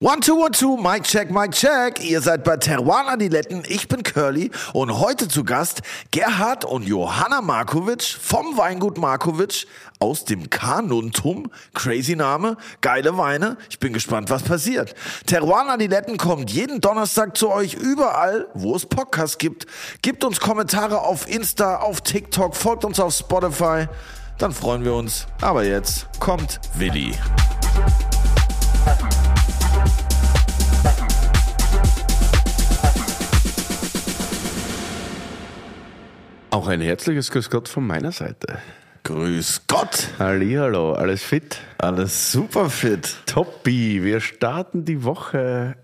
One, two, one, two, Mic check, Mic check. Ihr seid bei Teruan Adiletten. Ich bin Curly und heute zu Gast Gerhard und Johanna Markovic vom Weingut Markovic aus dem Kanuntum. Crazy Name, geile Weine. Ich bin gespannt, was passiert. Teruan Adiletten kommt jeden Donnerstag zu euch überall, wo es Podcasts gibt. Gebt uns Kommentare auf Insta, auf TikTok, folgt uns auf Spotify. Dann freuen wir uns. Aber jetzt kommt Willi. Auch ein herzliches Grüß Gott von meiner Seite. Grüß Gott. Hallihallo, alles fit? Alles super fit. Toppi, wir starten die Woche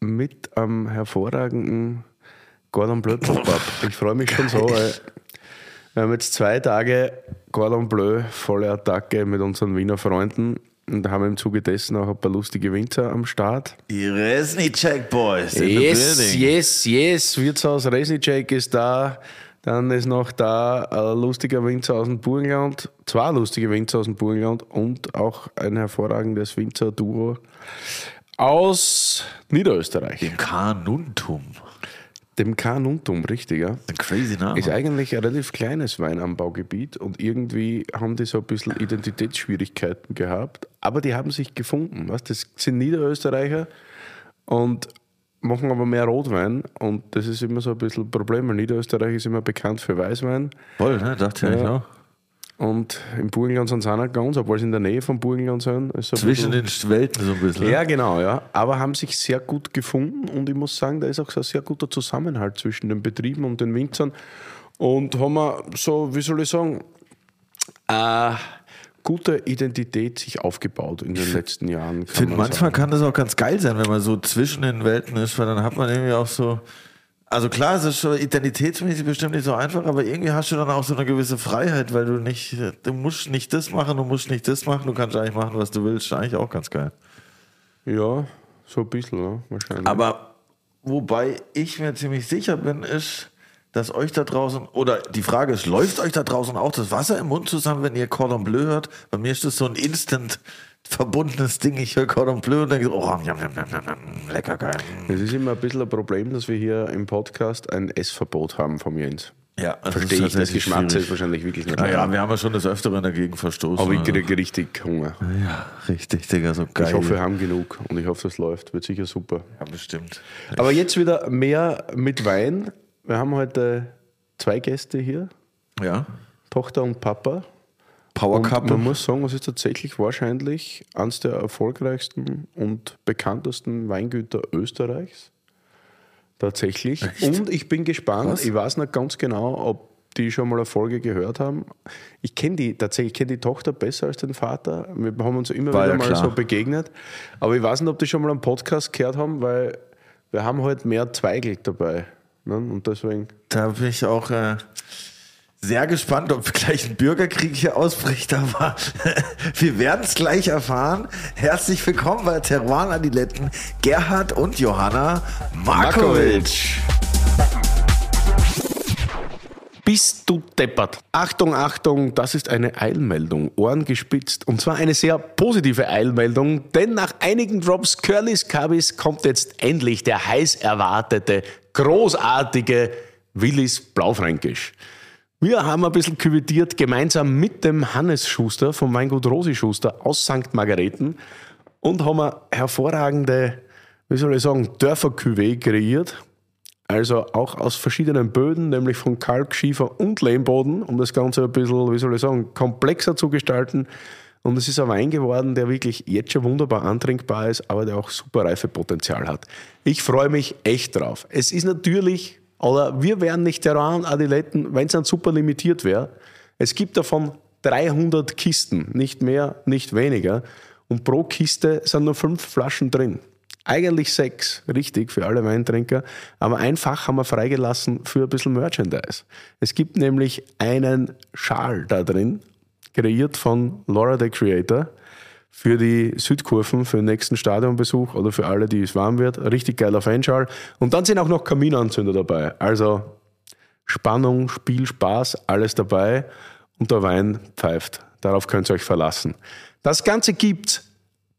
mit einem hervorragenden Gordon Bleu Pop-Up. Ich freue mich schon so, weil wir haben jetzt zwei Tage Gordon Bleu volle Attacke mit unseren Wiener Freunden und haben im Zuge dessen auch ein paar lustige Winzer am Start. Die Resnicek Boys. Yes, yes, yes. Wirtshaus Resnicek ist da. Dann ist noch da ein lustiger Winzer aus dem Burgenland, zwei lustige Winzer aus dem Burgenland und auch ein hervorragendes Winzer-Duo aus Niederösterreich. Dem Kanuntum. Dem Kanuntum, richtig, ja. Ein crazy Name. Ist eigentlich ein relativ kleines Weinanbaugebiet und irgendwie haben die so ein bisschen Identitätsschwierigkeiten gehabt, aber die haben sich gefunden. Was? Das sind Niederösterreicher und machen aber mehr Rotwein und das ist immer so ein bisschen ein Problem, Niederösterreich ist immer bekannt für Weißwein Voll, ne? Dachte ich Ja. auch. und im Burgenland sind sie auch nicht ganz, obwohl sie in der Nähe vom Burgenland sind. Zwischen den Welten so ein bisschen. ne? ja, genau, ja. Aber haben sich sehr gut gefunden und ich muss sagen, da ist auch so ein sehr guter Zusammenhalt zwischen den Betrieben und den Winzern. Und haben wir so, wie soll ich sagen, äh, gute Identität sich aufgebaut in den letzten Jahren. Ich finde, manchmal kann das auch ganz geil sein, wenn man so zwischen den Welten ist, weil dann hat man irgendwie auch so. Also klar, es ist schon identitätsmäßig bestimmt nicht so einfach, aber irgendwie hast du dann auch so eine gewisse Freiheit, weil du nicht, du musst nicht das machen, du musst nicht das machen, du kannst eigentlich machen, was du willst. Ist Eigentlich auch ganz geil. Ja, so ein bisschen, ja, wahrscheinlich. Aber wobei ich mir ziemlich sicher bin, ist, dass euch da draußen, oder die Frage ist, läuft euch da draußen auch das Wasser im Mund zusammen, wenn ihr Cordon Bleu hört? Bei mir ist das so ein instant verbundenes Ding. Ich höre Cordon Bleu und denke, oh, njam, njam, njam, lecker geil. es ist immer ein bisschen ein Problem, dass wir hier im Podcast ein Essverbot haben vom Jens. Ja, das Verstehe ich, das Geschmack ist wahrscheinlich wirklich nicht Naja, wir haben ja schon des Öfteren dagegen verstoßen. Aber ich also. kriege richtig Hunger. Ja, richtig, Digga, so geil. Ich hoffe, wir haben genug und ich hoffe, das läuft. Wird sicher super. ja, bestimmt. Aber jetzt wieder mehr mit Wein. Wir haben heute zwei Gäste hier, Ja, Tochter und Papa. Power Cup. man muss sagen, es ist tatsächlich wahrscheinlich eines der erfolgreichsten und bekanntesten Weingüter Österreichs. Tatsächlich. Und ich bin gespannt, Krass. ich weiß nicht ganz genau, ob die schon mal eine Folge gehört haben. Ich kenne die tatsächlich, ich kenne die Tochter besser als den Vater. Wir haben uns immer War wieder ja mal klar. so begegnet. Aber ich weiß nicht, ob die schon mal einen Podcast gehört haben, weil wir haben halt mehr Zweigel dabei. Ne? Und deswegen. Da bin ich auch äh, sehr gespannt, ob gleich ein Bürgerkrieg hier ausbricht, aber wir werden es gleich erfahren. Herzlich willkommen bei Teruan Adiletten, Gerhard und Johanna Markovic. Bist du deppert? Achtung, Achtung, das ist eine Eilmeldung. Ohren gespitzt. Und zwar eine sehr positive Eilmeldung, denn nach einigen Drops Curlys Cubbies kommt jetzt endlich der heiß erwartete, großartige Willis Blaufränkisch. Wir haben ein bisschen küvetiert, gemeinsam mit dem Hannes Schuster vom Weingut Rosi Schuster aus St. Margareten und haben eine hervorragende, wie soll ich sagen, Dörfer-Cuvée kreiert. Also auch aus verschiedenen Böden, nämlich von Kalk, Schiefer und Lehmboden, um das Ganze ein bisschen, wie soll ich sagen, komplexer zu gestalten. Und es ist ein Wein geworden, der wirklich jetzt schon wunderbar antrinkbar ist, aber der auch super Reifepotenzial hat. Ich freue mich echt drauf. Es ist natürlich, oder wir wären nicht Terran Adiletten, wenn es dann super limitiert wäre. Es gibt davon 300 Kisten, nicht mehr, nicht weniger. Und pro Kiste sind nur fünf Flaschen drin. Eigentlich sechs, richtig, für alle Weintrinker. Aber ein Fach haben wir freigelassen für ein bisschen Merchandise. Es gibt nämlich einen Schal da drin, kreiert von Laura the Creator, für die Südkurven, für den nächsten Stadionbesuch oder für alle, die es warm wird. Richtig geiler Fanschal. Und dann sind auch noch Kaminanzünder dabei. Also Spannung, Spiel, Spaß, alles dabei. Und der Wein pfeift. Darauf könnt ihr euch verlassen. Das Ganze gibt's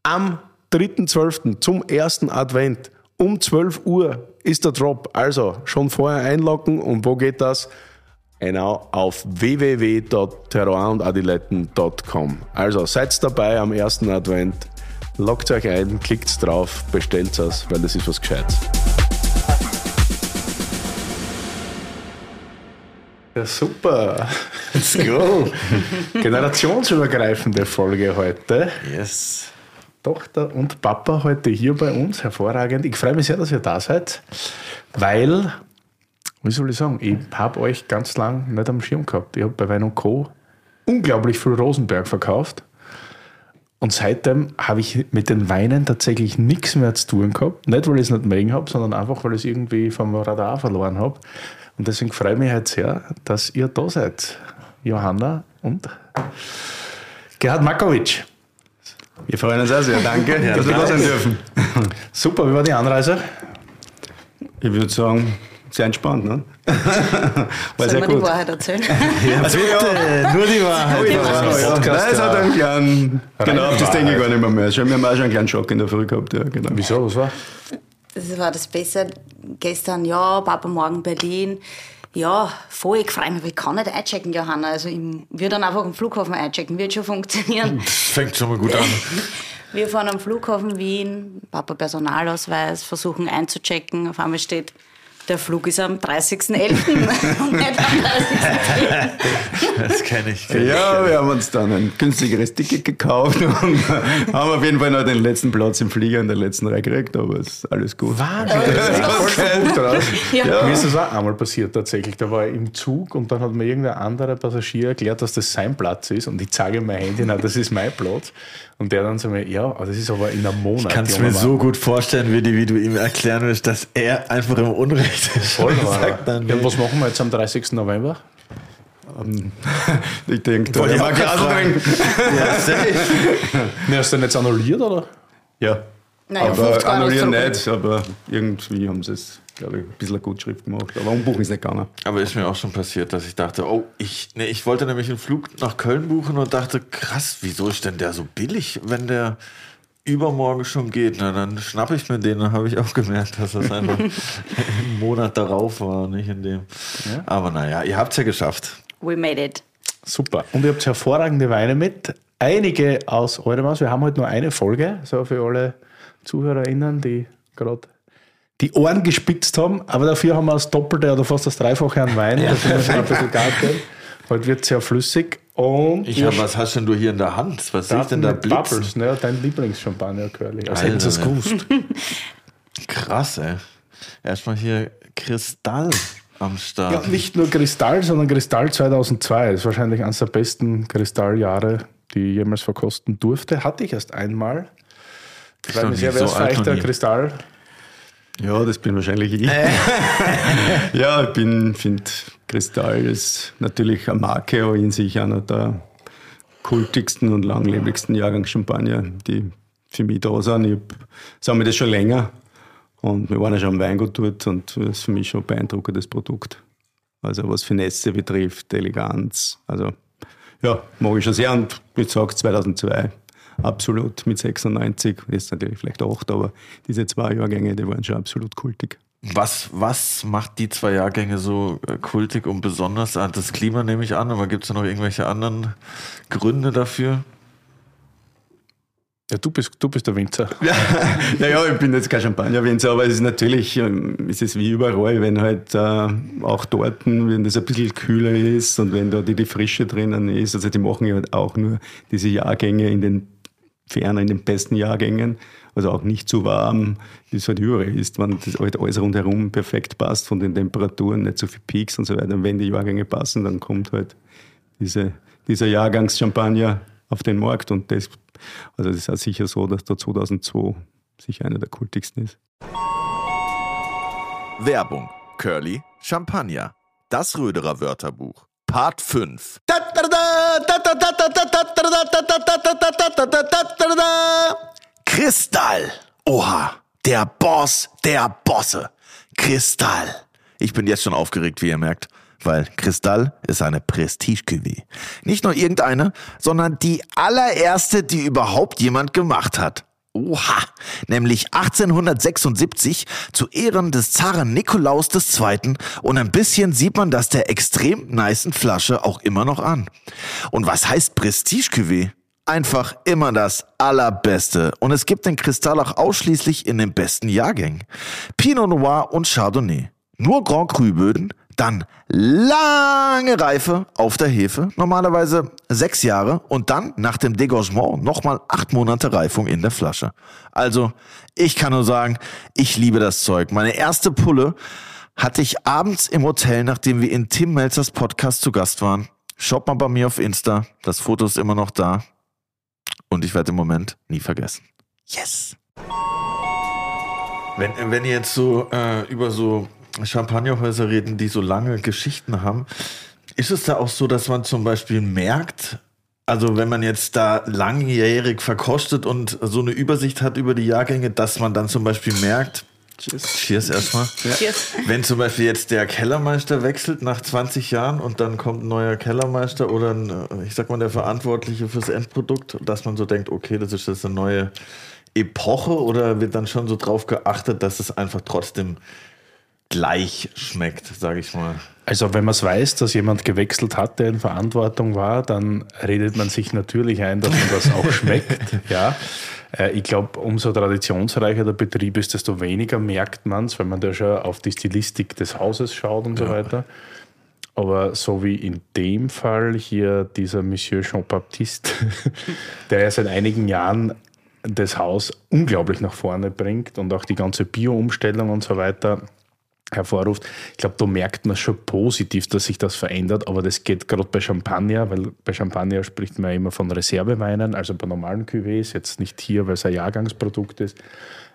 am 3.12. zum ersten Advent um 12 Uhr ist der Drop. Also schon vorher einloggen und wo geht das? Genau auf www.terroirundadiletten.com. Also seid dabei am ersten Advent, loggt euch ein, klickt drauf, bestellt es, weil das ist was Gescheites. Ja, super. Let's go. Generationsübergreifende Folge heute. Yes. Tochter und Papa heute hier bei uns. Hervorragend. Ich freue mich sehr, dass ihr da seid, weil, wie soll ich sagen, ich habe euch ganz lang nicht am Schirm gehabt. Ich habe bei Wein Co. unglaublich viel Rosenberg verkauft. Und seitdem habe ich mit den Weinen tatsächlich nichts mehr zu tun gehabt. Nicht, weil ich es nicht mögen habe, sondern einfach, weil ich es irgendwie vom Radar verloren habe. Und deswegen freue ich mich heute sehr, dass ihr da seid. Johanna und Gerhard Makovic. Wir freuen uns auch sehr. Danke, ja, dass wir da sein dürfen. Super, wie war die Anreise? Ich würde sagen, sehr entspannt, ne? War Soll man gut. die Wahrheit erzählen? ja, also bitte, nur die Wahrheit. Die Wahrheit. Nein, es hat einen kleinen, genau, auf das denke ich gar nicht mehr mehr. Wir haben auch schon einen kleinen Schock in der Früh gehabt, ja, genau. Wieso, was war? Das war das Beste. Gestern, ja, Papa, morgen Berlin. Ja, voll, ich freue mich, ich kann nicht einchecken, Johanna. Also ich würde dann einfach am Flughafen einchecken, wird schon funktionieren. Das fängt schon mal gut an. Wir fahren am Flughafen Wien, Papa Personalausweis, versuchen einzuchecken. Auf einmal steht der Flug ist am 30.11. und nicht am 30.11. das kenne ich. Kenn ja, ich. wir haben uns dann ein günstigeres Ticket gekauft und haben auf jeden Fall noch den letzten Platz im Flieger in der letzten Reihe gekriegt, aber es ist alles gut. Wahnsinn! Ja. Ja. Mir ist das auch einmal passiert tatsächlich. Da war ich im Zug und dann hat mir irgendein anderer Passagier erklärt, dass das sein Platz ist und ich zeige mein Handy, na, das ist mein Platz. Und der dann so mir, ja, das ist aber in einem Monat. Ich kann es mir so gut vorstellen, wie, die, wie du ihm erklären willst, dass er einfach im Unrecht ist. Voll sagt dann, ja, was machen wir jetzt am 30. November? Um, ich denke, da ja, Glas trinken. Ja, safe. Ne, hast du den jetzt annulliert, oder? Ja. Naja, aber annullieren nicht, aber irgendwie haben sie es glaube ich, ein bisschen eine Gutschrift gemacht. Aber umbuchen ist nicht gegangen. Aber ist mir auch schon passiert, dass ich dachte, oh, ich, nee, ich wollte nämlich einen Flug nach Köln buchen und dachte, krass, wieso ist denn der so billig, wenn der übermorgen schon geht? Na, dann schnappe ich mir den. Dann habe ich auch gemerkt, dass das einfach im Monat darauf war, nicht in dem. Ja. Aber naja, ihr habt es ja geschafft. We made it. Super. Und ihr habt hervorragende Weine mit. Einige aus eurem Haus. Wir haben heute nur eine Folge, so für alle ZuhörerInnen, die gerade die Ohren gespitzt haben, aber dafür haben wir das Doppelte oder fast das Dreifache an Wein. Ja. Da sind wir ein bisschen. Heute wird es sehr flüssig. Und ich hab, was hast denn du hier in der Hand? Was ich denn da blitz? Bubbles, ne? Dein Lieblingschampagner, Curly. Als hätten sie es gewusst. Krass, ey. Erstmal hier Kristall am Start. Ja, nicht nur Kristall, sondern Kristall 2002. Das ist wahrscheinlich eines der besten Kristalljahre, die ich jemals verkosten durfte. Hatte ich erst einmal. Ich weiß nicht, wer so ist der Kristall? Ja, das bin wahrscheinlich ich. Ja, ich bin, finde Kristall ist natürlich eine Marke, aber in sich einer der kultigsten und langlebigsten Jahrgangschampagner, die für mich da sind. Ich sage mir das schon länger und wir waren ja schon am Weingut dort und das ist für mich schon ein beeindruckendes Produkt. Also was Finesse betrifft, Eleganz, also ja, mag ich schon sehr und ich sage 2002 absolut mit 96, jetzt natürlich vielleicht 8, aber diese zwei Jahrgänge, die waren schon absolut kultig. Was, was macht die zwei Jahrgänge so äh, kultig und besonders? Ah, das Klima nehme ich an, aber gibt es da noch irgendwelche anderen Gründe dafür? Ja, du bist, du bist der Winzer. Ja, naja, ich bin jetzt kein Champagner-Winzer, aber es ist natürlich, ähm, es ist wie überall, wenn halt äh, auch dort, wenn das ein bisschen kühler ist und wenn da die, die Frische drinnen ist, also die machen ja auch nur diese Jahrgänge in den ferner in den besten Jahrgängen, also auch nicht zu warm, wie es halt überall ist, wenn das halt alles rundherum perfekt passt, von den Temperaturen, nicht so viel Peaks und so weiter. Und wenn die Jahrgänge passen, dann kommt halt diese, dieser Jahrgangschampagner auf den Markt und das, also das ist auch sicher so, dass der 2002 sicher einer der kultigsten ist. Werbung. Curly Champagner. Das Röderer Wörterbuch. Part 5. Kristall. Oha, der Boss der Bosse. Kristall. Ich bin jetzt schon aufgeregt, wie ihr merkt, weil Kristall ist eine Prestige-Cuvée. Nicht nur irgendeine, sondern die allererste, die überhaupt jemand gemacht hat. Oha, nämlich 1876 zu Ehren des Zaren Nikolaus II. Und ein bisschen sieht man das der extrem nicen Flasche auch immer noch an. Und was heißt Prestige Cuvée? Einfach immer das Allerbeste. Und es gibt den Kristall auch ausschließlich in den besten Jahrgängen. Pinot Noir und Chardonnay. Nur Grand Cru-Böden, dann lange Reife auf der Hefe, normalerweise sechs Jahre und dann nach dem Degorgement nochmal acht Monate Reifung in der Flasche. Also, ich kann nur sagen, ich liebe das Zeug. Meine erste Pulle hatte ich abends im Hotel, nachdem wir in Tim Melzers Podcast zu Gast waren. Schaut mal bei mir auf Insta, das Foto ist immer noch da. Und ich werde den Moment nie vergessen. Yes! Wenn, wenn ihr jetzt so äh, über so Champagnerhäuser reden, die so lange Geschichten haben, ist es da auch so, dass man zum Beispiel merkt, also wenn man jetzt da langjährig verkostet und so eine Übersicht hat über die Jahrgänge, dass man dann zum Beispiel merkt, Cheers, Cheers erstmal. Cheers. Wenn zum Beispiel jetzt der Kellermeister wechselt nach 20 Jahren und dann kommt ein neuer Kellermeister oder ein, ich sag mal der Verantwortliche fürs Endprodukt, dass man so denkt, okay, das ist jetzt eine neue Epoche oder wird dann schon so drauf geachtet, dass es einfach trotzdem gleich schmeckt, sage ich mal. Also wenn man es weiß, dass jemand gewechselt hat, der in Verantwortung war, dann redet man sich natürlich ein, dass man das auch schmeckt. Ja. Äh, ich glaube, umso traditionsreicher der Betrieb ist, desto weniger merkt man es, weil man da schon auf die Stilistik des Hauses schaut und so weiter. Aber so wie in dem Fall hier dieser Monsieur Jean-Baptiste, der ja seit einigen Jahren das Haus unglaublich nach vorne bringt und auch die ganze Bio-Umstellung und so weiter hervorruft. Ich glaube, da merkt man schon positiv, dass sich das verändert, aber das geht gerade bei Champagner, weil bei Champagner spricht man ja immer von Reserveweinen, also bei normalen Cuvées, jetzt nicht hier, weil es ein Jahrgangsprodukt ist,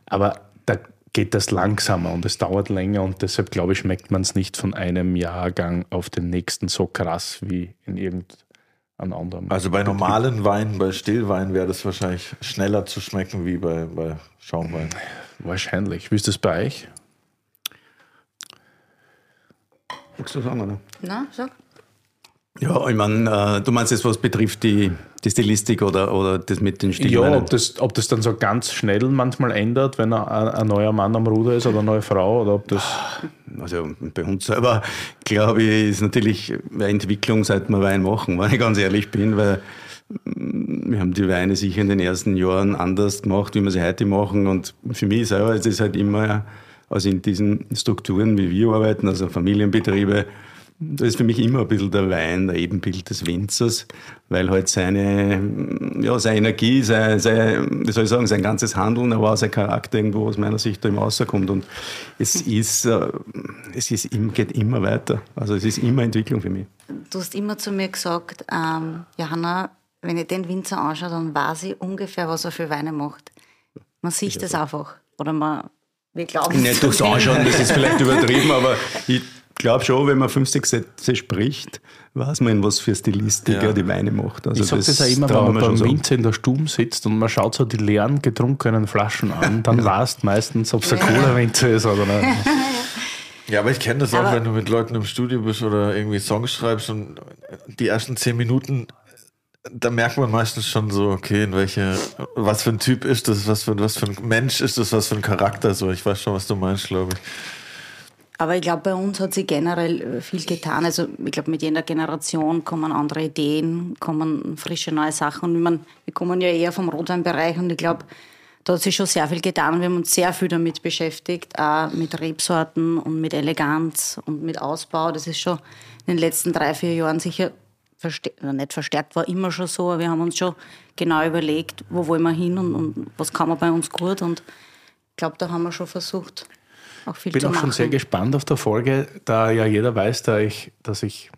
aber da geht das langsamer und es dauert länger und deshalb, glaube ich, schmeckt man es nicht von einem Jahrgang auf den nächsten so krass wie in irgendeinem anderen. Also bei normalen Weinen, bei Stillwein wäre das wahrscheinlich schneller zu schmecken wie bei, bei Schaumwein. Wahrscheinlich. Wie ist das bei euch? Magst du sagen, oder? Na, sag. Ja, ich meine, äh, du meinst jetzt, was betrifft die, die Stilistik oder, oder das mit den Ja, Stilweinen? ob das, ob das dann so ganz schnell manchmal ändert, wenn ein, ein neuer Mann am Ruder ist oder eine neue Frau, oder ob das. Also bei uns selber, glaube ich, ist natürlich eine Entwicklung, seit wir Wein machen, wenn ich ganz ehrlich bin, weil mm, wir haben die Weine sicher in den ersten Jahren anders gemacht, wie wir sie heute machen. Und für mich selber ist es halt immer, also in diesen Strukturen, wie wir arbeiten, also Familienbetriebe, da ist für mich immer ein bisschen der Wein, der Ebenbild des Winzers, weil halt seine, ja, seine Energie, sein, sein, wie soll ich sagen, sein ganzes Handeln, aber auch sein Charakter irgendwo aus meiner Sicht da immer rauskommt. Und es ist, äh, es ist, geht immer weiter. Also es ist immer Entwicklung für mich. Du hast immer zu mir gesagt, ähm, Johanna, wenn ich den Winzer anschaue, dann weiß ich ungefähr, was er für Weine macht. Man sieht das einfach. Oder man, wir glauben Nicht durchs Anschauen, das ist vielleicht übertrieben, aber ich glaube schon, wenn man fünf, sechs Sätze spricht, weiß man, was für Stilistik Ja. er die Weine macht. Also Ich sage das, auch immer, wenn man beim. Winzer in der Stube sitzt und man schaut so die leeren getrunkenen Flaschen an, dann weißt meistens, ob es ein cooler Winzer ist oder nicht. Ja, aber ich kenne das auch, Aber- wenn du mit Leuten im Studio bist oder irgendwie Songs schreibst und die ersten zehn Minuten, da merkt man meistens schon so, okay, in welche, was für ein Typ ist das, was für, was für ein Mensch ist das, was für ein Charakter so. Ich weiß schon, was du meinst, glaube ich. Aber ich glaube, bei uns hat sich generell äh, viel getan. Also ich glaube, mit jeder Generation kommen andere Ideen, kommen frische neue Sachen. Und mein, wir kommen ja eher vom Rotweinbereich und ich glaube, da hat sich schon sehr viel getan wir haben uns sehr viel damit beschäftigt, auch mit Rebsorten und mit Eleganz und mit Ausbau. Das ist schon in den letzten drei, vier Jahren sicher verstärkt, nicht verstärkt, war immer schon so, aber wir haben uns schon genau überlegt, wo wollen wir hin und, und was kann man bei uns gut und ich glaube, da haben wir schon versucht, auch viel Ich bin zu auch machen. schon sehr gespannt auf der Folge, da ja jeder weiß, da ich, dass ich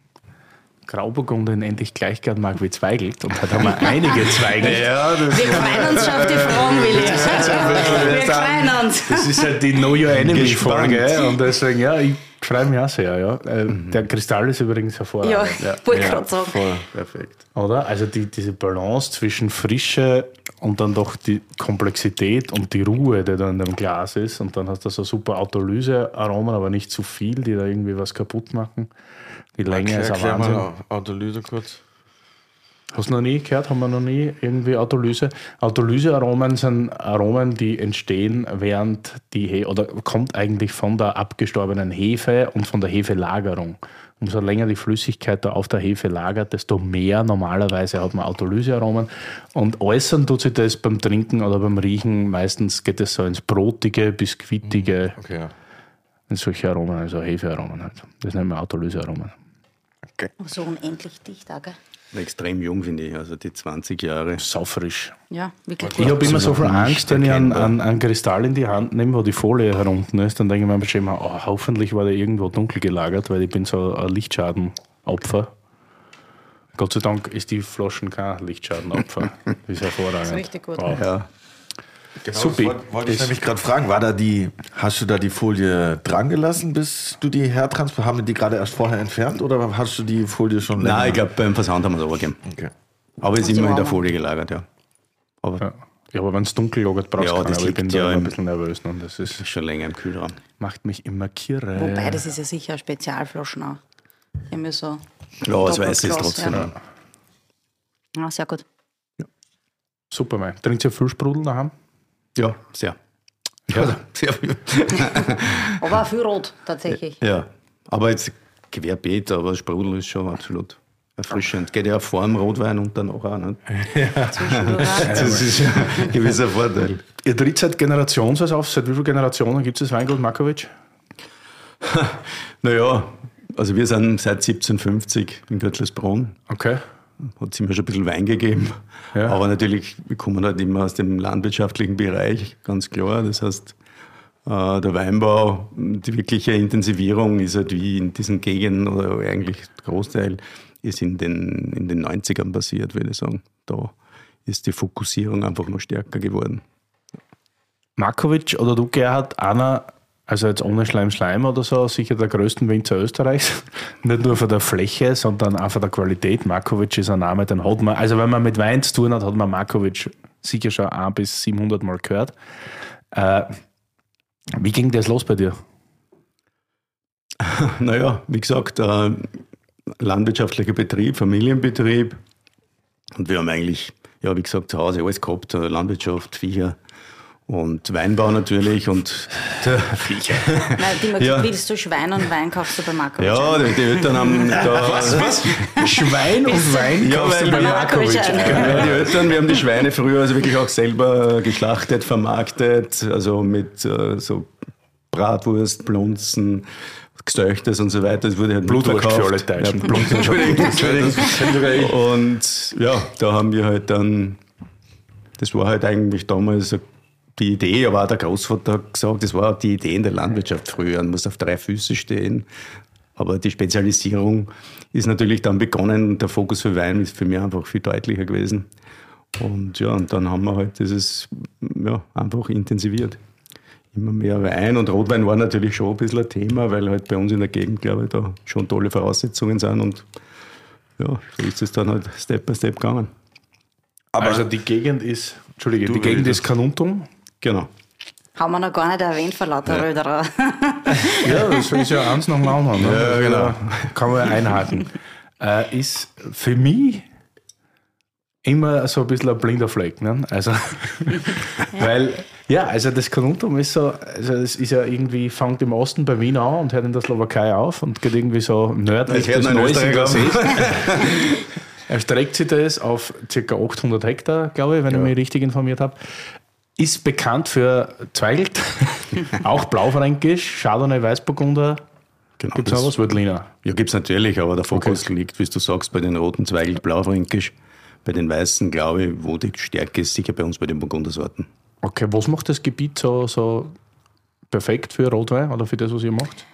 Grauburgunden endlich gleich gern mag wie Zweigelt. Und heute haben wir einige Zweigelt. Ja, das Wir freuen uns schon auf die Fragen, Willi. Wir freuen uns. Das ist halt die Know Your Enemy Gespannt. Folge. Und deswegen, ja, ich freue mich auch sehr. Ja. Äh, Der Kristall ist übrigens Ja, hervorragend. wollte ich gerade sagen. Voll, perfekt. Oder? Also die, diese Balance zwischen Frische und dann doch die Komplexität und die Ruhe, die da in dem Glas ist. Und dann hast du so super Autolyse-Aromen, aber nicht zu viel, die da irgendwie was kaputt machen. Die Länge ist ein Wahnsinn. mal Autolyse kurz. Hast du noch nie gehört? Haben wir noch nie irgendwie Autolyse? Autolysearomen sind Aromen, die entstehen während die He oder kommt eigentlich von der abgestorbenen Hefe und von der Hefelagerung. Umso länger die Flüssigkeit da auf der Hefe lagert, desto mehr normalerweise hat man Autolysearomen. Und äußern tut sich das beim Trinken oder beim Riechen. Meistens geht es so ins Brotige, Biskuitige, Okay, ja. in solche Aromen, also Hefearomen halt. Das nennen wir Autolysearomen. Aber so unendlich dicht, gell? Extrem jung, finde ich. Also die 20 Jahre. Saufrisch. Ja, wirklich. Ich habe immer so viel Absolut Angst, wenn ich einen, erkennbar. einen, einen Kristall in die Hand nehme, wo die Folie herunten ist, dann denke ich mir bestimmt, oh, hoffentlich war der irgendwo dunkel gelagert, weil ich bin so ein Lichtschadenopfer. Gott sei Dank ist die Flaschen kein Lichtschadenopfer. Das ist hervorragend. Das ist richtig gut. Wow. Ja, Genau, Supi. das wollte, wollte ich nämlich gerade fragen, war da die, hast du da die Folie dran gelassen, bis du die hertransport, haben wir die gerade erst vorher entfernt oder hast du die Folie schon länger? Nein, ich glaube, beim Versand haben wir es übergeben. Okay. Aber es ist immer in der? Folie gelagert, ja. Aber Ja. ja, aber wenn es dunkel lagert, brauchst du Ja, keine, das aber ich bin ja immer ein bisschen nervös. Und das ist, schon länger im Kühlraum. macht mich immer kirre. Wobei, das ist ja sicher Spezialflaschen auch. Die haben ja so. Ja, das weiß ich trotzdem. Ja. Ah, sehr gut. Super, mein. Trinkt ihr viel Sprudel daheim? Ja, sehr. Ja. sehr viel. Aber auch viel rot, tatsächlich. Ja, aber jetzt querbeet, aber Sprudel ist schon absolut erfrischend. Geht ja vor dem Rotwein und dann auch. Nicht? Zwischendurch. Das ist ja ein gewisser Vorteil. Ihr tritt seit Generations auf. Seit wie vielen Generationen gibt es das Weingut Markovic? Naja, also wir sind seit 1750 in Göttlersbrunn. Okay. Hat es immer schon ein bisschen Wein gegeben. Ja. Aber natürlich, wir kommen halt immer aus dem landwirtschaftlichen Bereich, ganz klar. Das heißt, äh, der Weinbau, die wirkliche Intensivierung ist halt wie in diesen Gegenden oder eigentlich Großteil ist in den, in den 90ern passiert, würde ich sagen. Da ist die Fokussierung einfach noch stärker geworden. Markovic oder du, Gerhard, einer, also jetzt ohne Schleim, Schleim oder so, sicher der größten Winzer Österreichs. Nicht nur von der Fläche, sondern auch von der Qualität. Markovic ist ein Name, den hat man, also wenn man mit Wein zu tun hat, hat man Markovic sicher schon 1 bis 700 Mal gehört. Äh, wie ging das los bei dir? Naja, wie gesagt, äh, landwirtschaftlicher Betrieb, Familienbetrieb. Und wir haben eigentlich, ja, wie gesagt, zu Hause alles gehabt: äh, Landwirtschaft, Viecher und Weinbau natürlich. Und der, Nein, die mir Ja. willst du Schwein und Wein kaufst du bei Marco. ja, die, die Eltern haben da. Was? Schwein und Wein Ja, kaufst du weil bei wir- Markovic. Ja, die Eltern, wir haben die Schweine früher also wirklich auch selber geschlachtet, vermarktet, also mit äh, so Bratwurst, Blunzen, Gestöchtes und so weiter. Das wurde halt Blutwurst für alle Deutschen. Ja, Blutwurst, Entschuldigung, Entschuldigung. Und ja, da haben wir halt dann, das war halt eigentlich damals die Idee, aber auch der Großvater hat gesagt, das war auch die Idee in der Landwirtschaft früher, man muss auf drei Füße stehen. Aber die Spezialisierung ist natürlich dann begonnen, der Fokus für Wein ist für mich einfach viel deutlicher gewesen. Und ja, und dann haben wir halt dieses ja, einfach intensiviert. Immer mehr Wein und Rotwein war natürlich schon ein bisschen ein Thema, weil halt bei uns in der Gegend, glaube ich, da schon tolle Voraussetzungen sind und ja, so ist es dann halt Step by Step gegangen. Aber also die Gegend ist, Entschuldige, die Gegend ist Kanuntum. Genau. Haben wir noch gar nicht erwähnt vor lauter Röderer. Ja, das ist ja eins nach dem anderen. Ne? Ja, genau. Kann man ja einhaken. Äh, ist für mich immer so ein bisschen ein blinder Fleck. Ne? Also, weil, ja, also das Kanuntum ist so, also es ist ja irgendwie, fängt im Osten bei Wien an und hört in der Slowakei auf und geht irgendwie so nördlich in Neusiedler Sees. Erstreckt sich das auf ca. 800 Hektar, glaube ich, wenn ich mich richtig informiert habe. Ist bekannt für Zweigelt, auch Blaufränkisch, Chardonnay, Weißburgunder. genau Gibt es noch was? Veltliner. Ja, gibt es natürlich, aber der Fokus liegt, wie du sagst, bei den roten Zweigel blaufränkisch. Bei den weißen, glaube ich, wo die Stärke ist, sicher bei uns bei den Burgundersorten. Okay, was macht das Gebiet so, so perfekt für Rotwein oder für das, was ihr macht?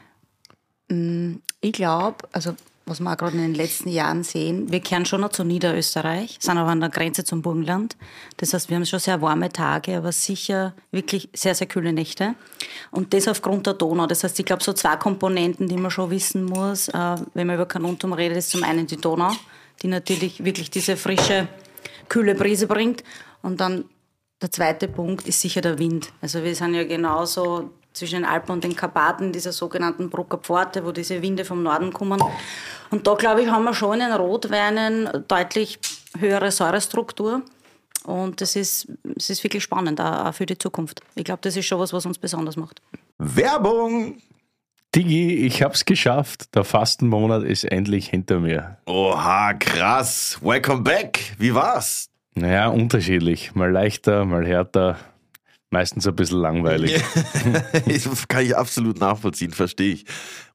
Ich glaube, also was wir auch gerade in den letzten Jahren sehen, wir kehren schon noch zu Niederösterreich, sind aber an der Grenze zum Burgenland. Das heißt, wir haben schon sehr warme Tage, aber sicher wirklich sehr, sehr kühle Nächte. Und das aufgrund der Donau. Das heißt, ich glaube, so zwei Komponenten, die man schon wissen muss, äh, wenn man über Kanuntum redet, ist zum einen die Donau, die natürlich wirklich diese frische, kühle Brise bringt. Und dann der zweite Punkt ist sicher der Wind. Also wir sind ja genauso zwischen den Alpen und den Karpaten, dieser sogenannten Brucker Pforte, wo diese Winde vom Norden kommen. Und da, glaube ich, haben wir schon in den Rotweinen deutlich höhere Säurestruktur. Und das ist, das ist wirklich spannend, auch für die Zukunft. Ich glaube, das ist schon was, was uns besonders macht. Werbung! Digi, ich hab's geschafft. Der Fastenmonat ist endlich hinter mir. Oha, krass. Welcome back. Wie war's? Naja, unterschiedlich. Mal leichter, mal härter. Meistens ein bisschen langweilig. kann ich absolut nachvollziehen, verstehe ich.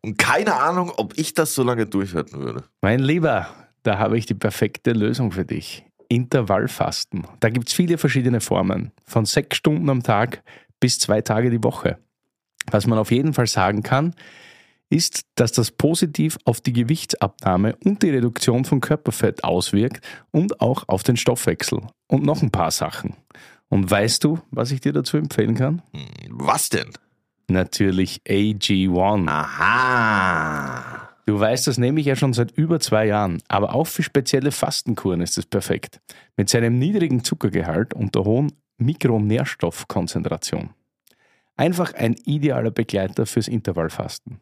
Und keine Ahnung, ob ich das so lange durchhalten würde. Mein Lieber, da habe ich die perfekte Lösung für dich. Intervallfasten. Da gibt es viele verschiedene Formen. Von sechs Stunden am Tag bis zwei Tage die Woche. Was man auf jeden Fall sagen kann, ist, dass das positiv auf die Gewichtsabnahme und die Reduktion von Körperfett auswirkt und auch auf den Stoffwechsel. Und noch ein paar Sachen. Und weißt du, was ich dir dazu empfehlen kann? Hm, was denn? Natürlich AG1. Aha. Du weißt, das nehme ich ja schon seit über zwei Jahren, aber auch für spezielle Fastenkuren ist es perfekt. Mit seinem niedrigen Zuckergehalt und der hohen Mikronährstoffkonzentration. Einfach ein idealer Begleiter fürs Intervallfasten.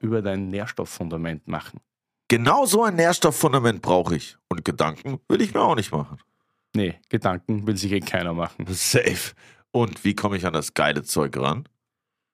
über dein Nährstofffundament machen. Genau so ein Nährstofffundament brauche ich. Und Gedanken will ich mir auch nicht machen. Nee, Gedanken will sich eh keiner machen. Safe. Und wie komme ich an das geile Zeug ran?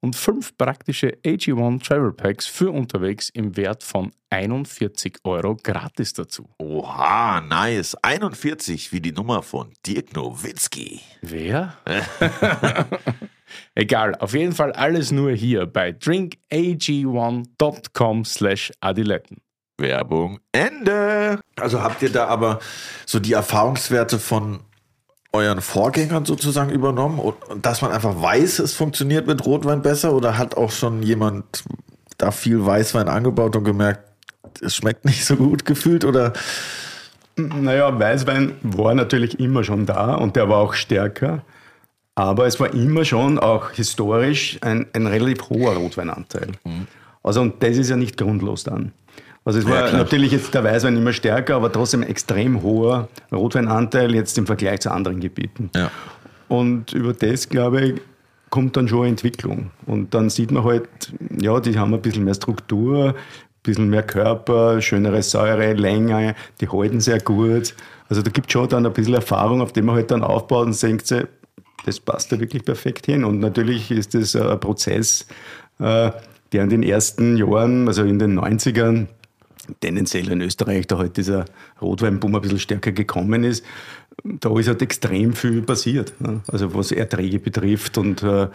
und fünf praktische AG1 Travel Packs für unterwegs im Wert von 41 Euro gratis dazu. Oha, nice. 41 wie die Nummer von Dirk Nowitzki. Wer? Egal, auf jeden Fall alles nur hier bei drinkag1.com slash adiletten. Werbung Ende. Also habt ihr da aber so die Erfahrungswerte von euren Vorgängern sozusagen übernommen und, dass man einfach weiß, es funktioniert mit Rotwein besser oder hat auch schon jemand da viel Weißwein angebaut und gemerkt, es schmeckt nicht so gut gefühlt oder? Naja, Weißwein war natürlich immer schon da und der war auch stärker. Aber es war immer schon auch historisch ein, ein relativ hoher Rotweinanteil. Mhm. Also, und das ist ja nicht grundlos dann. Also es war ja, natürlich jetzt der Weißwein immer stärker, aber trotzdem extrem hoher Rotweinanteil jetzt im Vergleich zu anderen Gebieten. Ja. Und über das, glaube ich, kommt dann schon Entwicklung. Und dann sieht man halt, ja, die haben ein bisschen mehr Struktur, ein bisschen mehr Körper, schönere Säure, Länge, die halten sehr gut. Also da gibt es schon dann ein bisschen Erfahrung, auf dem man halt dann aufbaut und denkt sich, das passt da wirklich perfekt hin. Und natürlich ist das ein Prozess, äh, der in den ersten Jahren, also in den 90ern, tendenziell in Österreich, da halt dieser Rotweinboom ein bisschen stärker gekommen ist, da ist halt extrem viel passiert. Also was Erträge betrifft und äh,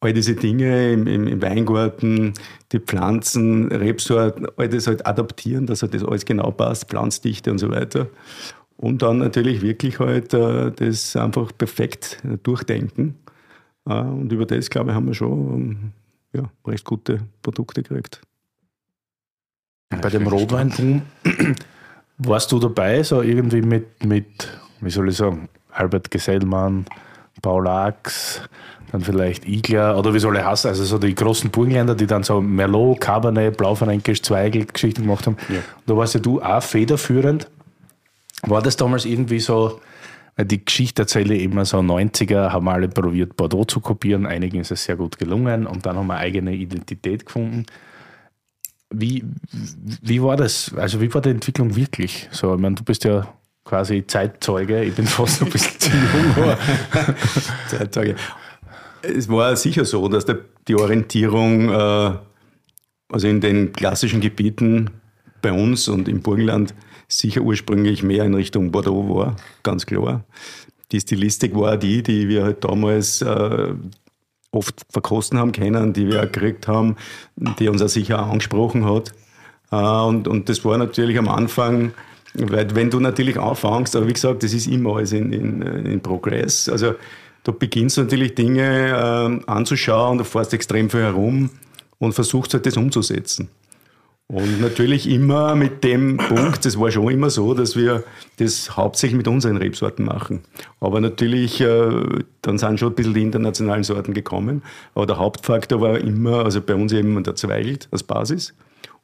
all diese Dinge im, im, im, Weingarten, die Pflanzen, Rebsorten, all das halt adaptieren, dass halt das alles genau passt, Pflanzdichte und so weiter. Und dann natürlich wirklich halt äh, das einfach perfekt durchdenken. Äh, und über das, glaube ich, haben wir schon ja, recht gute Produkte gekriegt. Bei dem Rotweinboom warst du dabei, so irgendwie mit, mit, wie soll ich sagen, Albert Gesellmann, Paul Ax, dann vielleicht Igler oder wie soll ich heißen, also so die großen Burgenländer, die dann so Merlot, Cabernet, Blaufränkisch, Zweigel Geschichten gemacht haben. Ja. Da warst ja du auch federführend. War das damals irgendwie so, weil die Geschichte erzähle ich immer so 90er, haben alle probiert, Bordeaux zu kopieren, einigen ist es sehr gut gelungen und dann haben wir eigene Identität gefunden. Wie, wie war das? Also wie war die Entwicklung wirklich? So, ich meine, du bist ja quasi Zeitzeuge, ich bin fast ein bisschen zu jung. Zeitzeuge. Es war sicher so, dass der, die Orientierung, äh, also in den klassischen Gebieten bei uns und im Burgenland, sicher ursprünglich mehr in Richtung Bordeaux war, ganz klar. Die Stilistik war die, die wir halt damals äh, oft verkosten haben können, die wir auch gekriegt haben, die uns auch sicher angesprochen hat. Äh, und, und das war natürlich am Anfang, weil wenn du natürlich anfängst, aber wie gesagt, das ist immer alles in, in, in Progress. Also da beginnst du natürlich Dinge äh, anzuschauen, du fährst extrem viel herum und versuchst halt das umzusetzen. Und natürlich immer mit dem Punkt, das war schon immer so, dass wir das hauptsächlich mit unseren Rebsorten machen. Aber natürlich, äh, dann sind schon ein bisschen die internationalen Sorten gekommen. Aber der Hauptfaktor war immer, also bei uns eben der Zweigelt als Basis.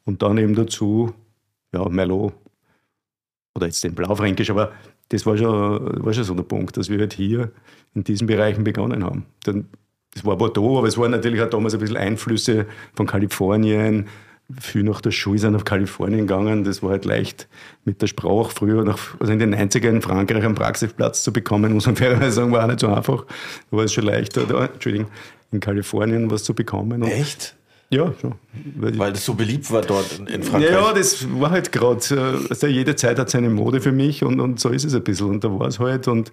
Und dann eben dazu, ja, Merlot oder jetzt den Blaufränkisch. Aber das war schon, war schon so der Punkt, dass wir halt hier in diesen Bereichen begonnen haben. Dann, das war Bordeaux, aber es waren natürlich auch damals ein bisschen Einflüsse von Kalifornien, viel nach der Schule sind auf Kalifornien gegangen. Das war halt leicht mit der Sprache früher, nach, also in den 90er in Frankreich einen Praxisplatz zu bekommen, muss man fairerweise sagen, war auch nicht so einfach. Da war es schon leichter, da, Entschuldigung, in Kalifornien was zu bekommen. Und Echt? Ja, schon. Weil, Weil das so beliebt war dort in, Frankreich. Ja, das war halt gerade. Also jede Zeit hat seine Mode für mich und, und so ist es ein bisschen. Und da war es halt. Und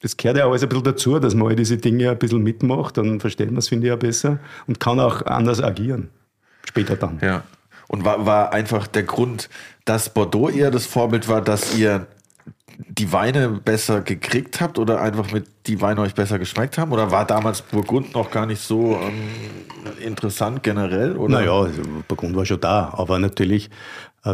das gehört ja alles ein bisschen dazu, dass man all diese Dinge ein bisschen mitmacht. Dann versteht man es, finde ich, auch besser und kann auch anders agieren später dann. Ja. Und war, war einfach der Grund, dass Bordeaux eher das Vorbild war, dass ihr die Weine besser gekriegt habt oder einfach mit die Weine euch besser geschmeckt haben? Oder war damals Burgund noch gar nicht so ähm, interessant generell? Oder? Naja, also Burgund war schon da, aber natürlich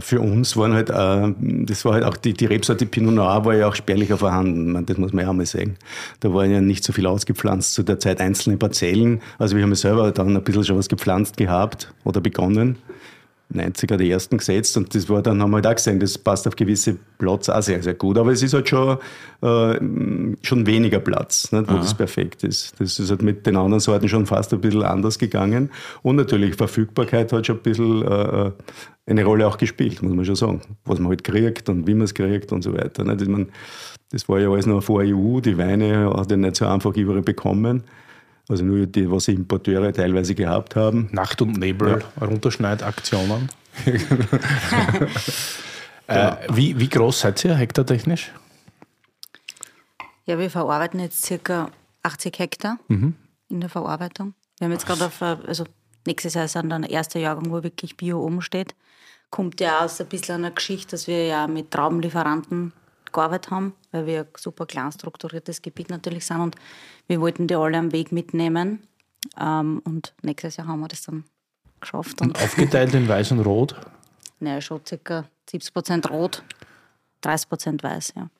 für uns waren halt, äh, das war halt auch die, die Rebsorte Pinot Noir war ja auch spärlicher vorhanden. Das muss man ja auch mal sagen. Da waren ja nicht so viel ausgepflanzt zu der Zeit einzelne Parzellen. Also wir haben ja selber dann ein bisschen schon was gepflanzt gehabt oder begonnen. 90er die ersten gesetzt und das war dann, haben wir halt auch gesehen, das passt auf gewisse Platz auch sehr, sehr gut. Aber es ist halt schon, äh, schon weniger Platz, nicht, wo Aha. das perfekt ist. Das ist halt mit den anderen Sorten schon fast ein bisschen anders gegangen. Und natürlich Verfügbarkeit hat schon ein bisschen äh, eine Rolle auch gespielt, muss man schon sagen. Was man halt kriegt und wie man es kriegt und so weiter. Nicht? Ich das war ja alles noch vor EU, die Weine hat ja nicht so einfach überall bekommen. Also nur die, was Importeure teilweise gehabt haben. Nacht- und Nebel, ja. Runterschneidaktionen. äh, wie, wie groß seid ihr hektartechnisch? Ja, wir verarbeiten jetzt circa 80 Hektar mhm. in der Verarbeitung. Wir haben jetzt gerade auf, also nächstes Jahr ist dann der erste Jahrgang, wo wirklich Bio oben steht. Kommt ja aus ein bisschen einer Geschichte, dass wir ja mit Traubenlieferanten gearbeitet haben, weil wir ein super klein strukturiertes Gebiet natürlich sind und wir wollten die alle am Weg mitnehmen. Ähm, und nächstes Jahr haben wir das dann geschafft. Und, und aufgeteilt in Weiß und Rot? Naja, schon ca. 70 Prozent Rot, 30 Prozent Weiß, ja.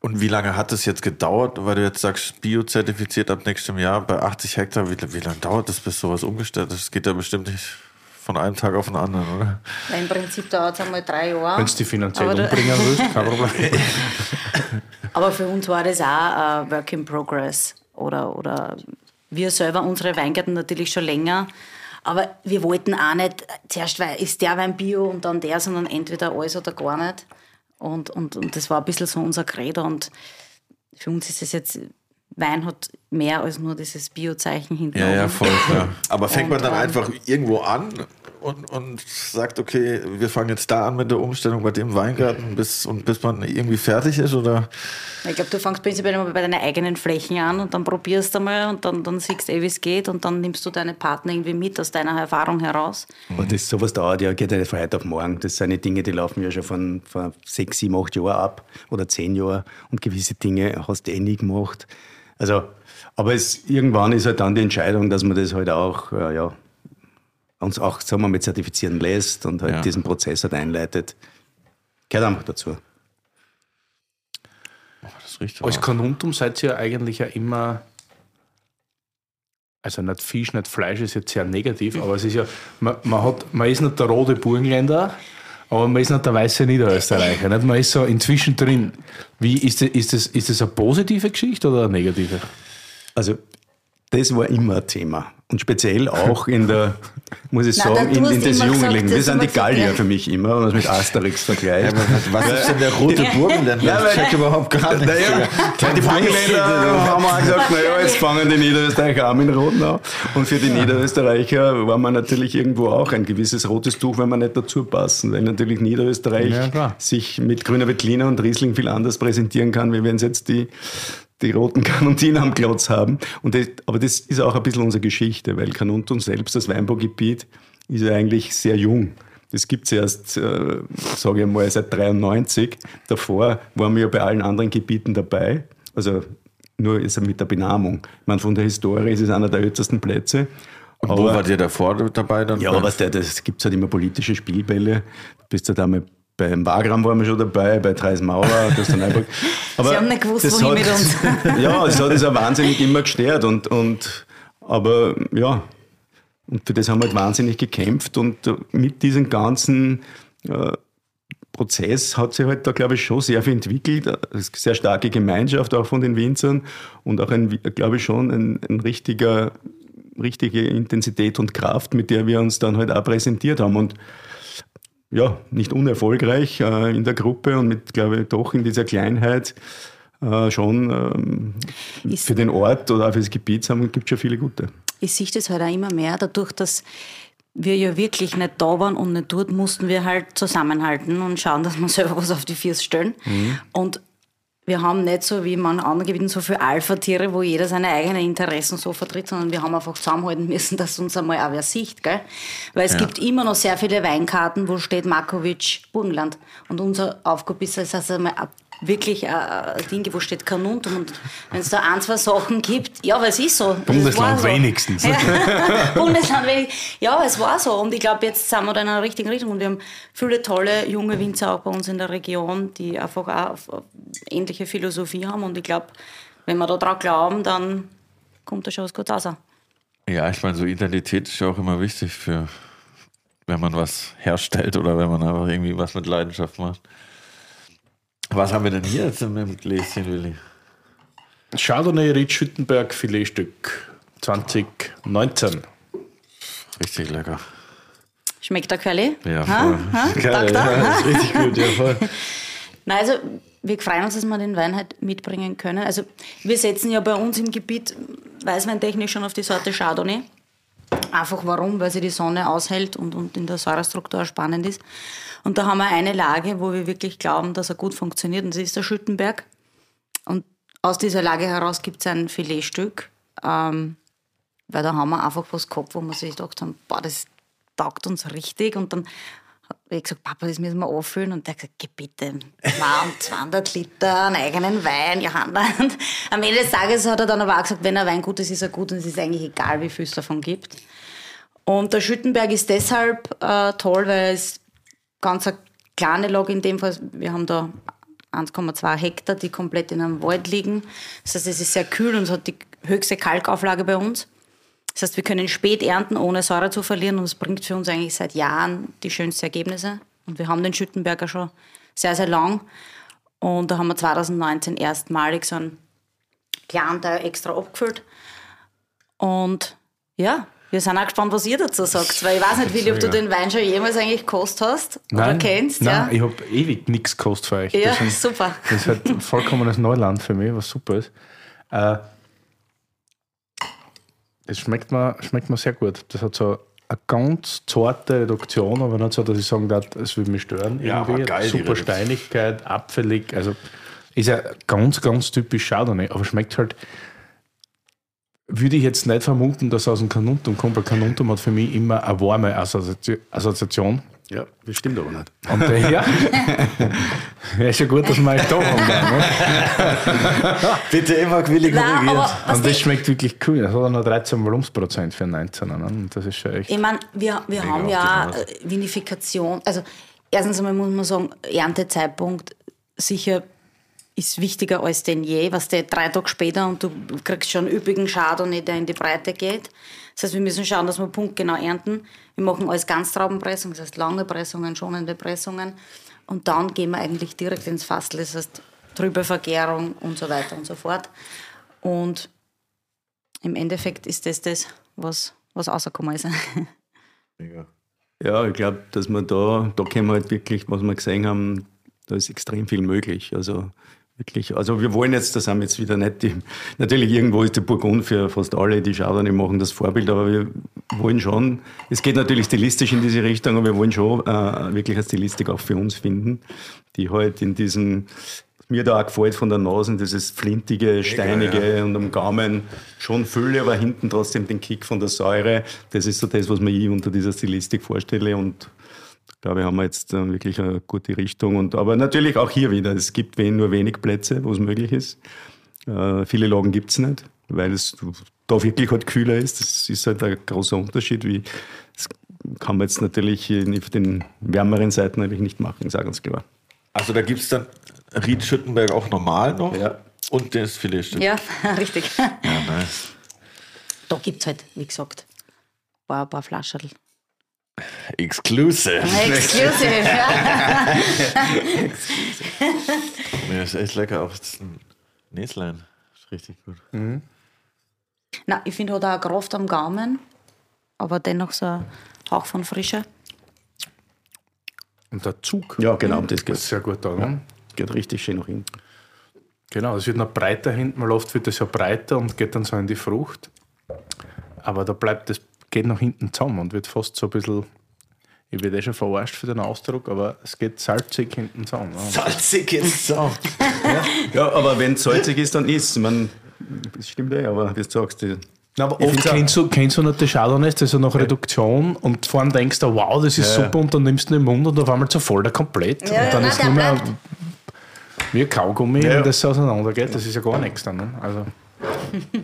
Und wie lange hat es jetzt gedauert, weil du jetzt sagst, biozertifiziert ab nächstem Jahr bei 80 Hektar? Wie, wie lange dauert das, bis sowas umgestellt ist? Das geht ja bestimmt nicht von einem Tag auf den anderen, oder? Im Prinzip dauert es einmal drei Jahre. Wenn du die finanziell aber umbringen willst, kein Problem. aber für uns war das auch ein Work in Progress. Oder, oder wir selber, unsere Weingärten natürlich schon länger. Aber wir wollten auch nicht, zuerst ist der Wein Bio und dann der, sondern entweder alles oder gar nicht. Und, und, und das war ein bisschen so unser Credo. Und für uns ist es jetzt, Wein hat mehr als nur dieses Biozeichen hinten. Ja, ja, voll, klar. Aber fängt man dann ähm, einfach irgendwo an und, und sagt, okay, wir fangen jetzt da an mit der Umstellung bei dem Weingarten, bis, und bis man irgendwie fertig ist? Oder? Ich glaube, du fängst prinzipiell immer bei deinen eigenen Flächen an und dann probierst du mal und dann, dann siehst du eh, wie es geht und dann nimmst du deine Partner irgendwie mit aus deiner Erfahrung heraus. Und das, sowas dauert ja, geht ja nicht von heute auf morgen. Das sind die Dinge, die laufen ja schon von, von sechs, sieben, acht Jahren ab oder zehn Jahren und gewisse Dinge hast du eh nie gemacht. Also, aber es, irgendwann ist halt dann die Entscheidung, dass man das halt auch, äh, ja, uns auch, sagen wir mal, zertifizieren lässt und halt ja. diesen Prozess halt einleitet. Gehört einfach dazu. Oh, das riecht Als Konuntum seid ihr eigentlich ja immer, also nicht Fisch, nicht Fleisch ist jetzt sehr negativ, aber es ist ja, man, man, hat, man ist nicht der rote Burgenländer, aber man ist nicht der weiße Niederösterreicher. Nicht? Man ist so inzwischen drin. Wie, ist, das, ist, das, ist das eine positive Geschichte oder eine negative? Also das war immer ein Thema. Und speziell auch in der, muss ich Nein, sagen, in, in des Jugendlichen. das Wir sind die Gallier ja. für mich immer, wenn man es mit Asterix vergleicht. Was ist denn der rote Burgen denn? Ja, ich weil- überhaupt gar nicht. Naja, die Burgenländer haben auch gesagt, naja, jetzt fangen die Niederösterreicher an mit Roten an. Und für die Niederösterreicher war man natürlich irgendwo auch ein gewisses rotes Tuch, wenn man nicht dazu passen, weil natürlich Niederösterreich Ja, sich mit Grüner Veltliner und Riesling viel anders präsentieren kann, wie wenn es jetzt die, die roten Kanuntinen am Klotz haben. Und das, aber das ist auch ein bisschen unsere Geschichte, weil Kanuntum selbst, das Weinbaugebiet, ist ja eigentlich sehr jung. Das gibt es erst, äh, sage ich mal, seit 93. Davor waren wir ja bei allen anderen Gebieten dabei. Also nur ist er mit der Benamung. Ich meine, von der Historie ist es einer der ältesten Plätze. Und wo wart ihr davor dabei? Dann Ja, aber was der, das gibt halt immer politische Spielbälle. Du bist halt einmal beim Wagram waren wir schon dabei, bei Treis Mauer, das dann einfach. Aber Sie haben nicht gewusst, wohin hat- mit uns. ja, das hat uns auch wahnsinnig immer gestört. Und, und, aber ja, und für das haben wir halt wahnsinnig gekämpft. Und mit diesem ganzen äh, Prozess hat sich halt da, glaube ich, schon sehr viel entwickelt. Eine sehr starke Gemeinschaft auch von den Winzern und auch, ein, glaube ich, schon ein, ein richtiger, richtige Intensität und Kraft, mit der wir uns dann halt auch präsentiert haben. Und ja, nicht unerfolgreich äh, in der Gruppe und mit, glaube ich, doch in dieser Kleinheit äh, schon ähm, für den Ort oder auch für das Gebiet gibt es schon viele gute. ich sehe das halt auch immer mehr, dadurch, dass wir ja wirklich nicht da waren und nicht dort, mussten wir halt zusammenhalten und schauen, dass wir selber was auf die Füße stellen. Und wir haben nicht so wie manchen anderen Gebieten so viele Alpha-Tiere, wo jeder seine eigenen Interessen so vertritt, sondern wir haben einfach zusammenhalten müssen, dass uns einmal auch wer sieht. Gell? Weil es gibt immer noch sehr viele Weinkarten, wo steht Markovic Burgenland. Und unser Aufgabe ist es, also einmal ab- wirklich ein Ding, wo steht Kanuntum. Und wenn es da ein, zwei Sachen gibt, ja, weil es ist so. Das Bundesland so. wenigstens. Ja, Bundesland wenigstens. Ja, es war so. Und ich glaube, jetzt sind wir da in einer richtigen Richtung. Und wir haben viele tolle junge Winzer auch bei uns in der Region, die einfach auch ähnliche Philosophie haben. Und ich glaube, wenn wir da dran glauben, dann kommt da schon was Gutes raus. Ja, ich meine, so Identität ist ja auch immer wichtig für, wenn man was herstellt oder wenn man einfach irgendwie was mit Leidenschaft macht. Was haben wir denn hier jetzt im Gläschen, Willi? Chardonnay Ried Schüttenberg Filetstück 2019. Richtig lecker. Schmeckt der Curly? Ja, Ha? voll. Ha? Geil, Tag, Tag. ja, richtig gut, ja, voll. Nein, also wir freuen uns, dass wir den Wein halt mitbringen können. Also wir setzen ja bei uns im Gebiet weißweintechnisch schon auf die Sorte Chardonnay. Einfach warum? Weil sie die Sonne aushält und, und in der Säurestruktur auch spannend ist. Und da haben wir eine Lage, wo wir wirklich glauben, dass er gut funktioniert und das ist der Schüttenberg. Und aus dieser Lage heraus gibt es ein Filetstück, ähm, weil da haben wir einfach was gehabt, wo wir sich gedacht haben, boah, das taugt uns richtig. Und dann habe ich gesagt, Papa, das müssen wir auffüllen. Und der hat gesagt, geh bitte, 200 Liter, einen eigenen Wein, Johanna. Und am Ende des Tages hat er dann aber auch gesagt, wenn ein Wein gut ist, ist er gut und es ist eigentlich egal, wie viel es davon gibt. Und der Schüttenberg ist deshalb äh, toll, weil es ganz eine kleine Lage in dem Fall. Wir haben da 1,2 Hektar, die komplett in einem Wald liegen. Das heißt, es ist sehr kühl und es hat die höchste Kalkauflage bei uns. Das heißt, wir können spät ernten, ohne Säure zu verlieren und es bringt für uns eigentlich seit Jahren die schönsten Ergebnisse. Und wir haben den Schüttenberger schon sehr, sehr lang. Und da haben wir 2019 erstmalig so einen kleinen Teil extra abgefüllt. Und ja, wir sind auch gespannt, was ihr dazu sagt. Weil ich weiß nicht, Willi, ob du den Wein schon jemals eigentlich gekostet hast oder kennst. nein ja, ich habe ewig nichts gekostet für euch. ja Das, sind- super. das ist halt vollkommenes Neuland für mich, was super ist. Äh, es schmeckt mir, schmeckt mir sehr gut. Das hat so eine ganz zarte Reduktion, aber nicht so, dass ich sagen darf, es würde mich stören. Ja, aber irgendwie. geil, die Super. Steinigkeit, abfällig. Also ist ja ganz, ganz typisch Chardonnay, aber schmeckt halt. Würde ich jetzt nicht vermuten, dass er aus dem Kanuntum kommt, weil Kanuntum hat für mich immer eine warme Assozi- Assoziation. Ja, das stimmt aber nicht. Und der, ja. ja, ist ja gut, dass wir euch da haben. Ne? Bitte immer Willi Nein, Und das schmeckt wirklich cool. Das hat er noch 13 Volumensprozent für 19. Ne? Und das ist schon echt. Ich meine, wir, wir haben ja äh, Vinifikation. Also, erstens einmal muss man sagen, Erntezeitpunkt sicher ist wichtiger als denn je. Was der drei Tage später und du kriegst schon üppigen Chardonnay, der in die Breite geht. Das heißt, wir müssen schauen, dass wir punktgenau ernten. Wir machen alles Ganztraubenpressung, das heißt lange Pressungen, schonende Pressungen. Und dann gehen wir eigentlich direkt ins Fassel, das heißt trübe Vergärung und so weiter und so fort. Und im Endeffekt ist das das, was, was rausgekommen ist. Ja, ich glaube, dass wir da, da können wir halt wirklich, was wir gesehen haben, da ist extrem viel möglich. Also wirklich, also wir wollen jetzt, das haben jetzt wieder nicht die, natürlich irgendwo ist der Burgund für fast alle, die Chardonnay machen das Vorbild, aber wir wollen schon, es geht natürlich stilistisch in diese Richtung, aber wir wollen schon äh, wirklich eine Stilistik auch für uns finden, die halt in diesem, was mir da auch gefällt von der Nase, dieses flintige, steinige und am Gaumen schon Fülle, aber hinten trotzdem den Kick von der Säure. Das ist so das, was mir ich unter dieser Stilistik vorstelle und glaube, haben wir jetzt äh, wirklich eine gute Richtung. Und, aber natürlich auch hier wieder, es gibt nur wenig Plätze, wo es möglich ist. Äh, viele Lagen gibt es nicht, weil es da wirklich halt kühler ist. Das ist halt ein großer Unterschied. Wie, das kann man jetzt natürlich in den wärmeren Seiten natürlich nicht machen, sagen uns klar. Also da gibt es dann Ried Schüttenberg auch normal noch Ja. und das Filetstück. ja, richtig. Ja, nice. Da gibt es halt, wie gesagt, ein paar, ein paar Flaschen. Exclusive. Exclusive. ja. Ja, ist echt lecker. Auch das Näslein. Ist richtig gut. Na, ich finde, hat auch eine Kraft am Gaumen, aber dennoch so ein Hauch von Frische. Und der Zug Ja, genau, das ist geht, sehr gut da. Ne? geht richtig schön nach hinten. Genau, es wird noch breiter hinten, weil oft wird es ja breiter und geht dann so in die Frucht. Aber da bleibt das, geht nach hinten zusammen und wird fast so ein bisschen, ich werde eh schon verarscht für den Ausdruck, aber es geht salzig hinten zusammen. Salzig ist so. Ja, aber wenn es salzig ist, dann ist man Das stimmt eh, aber wie du sagst, die, Na, aber oft kennst du, kennst du nicht die Chardonnays, das ist ja nach Reduktion und vorhin denkst du, wow, das ist Ja. super und dann nimmst du ihn im Mund und auf einmal zerfällt er komplett. Ja, und dann ja, ist der nur mehr wie ein Kaugummi, Ja. wenn das auseinandergeht, das ist ja gar nichts dann. Ne? Also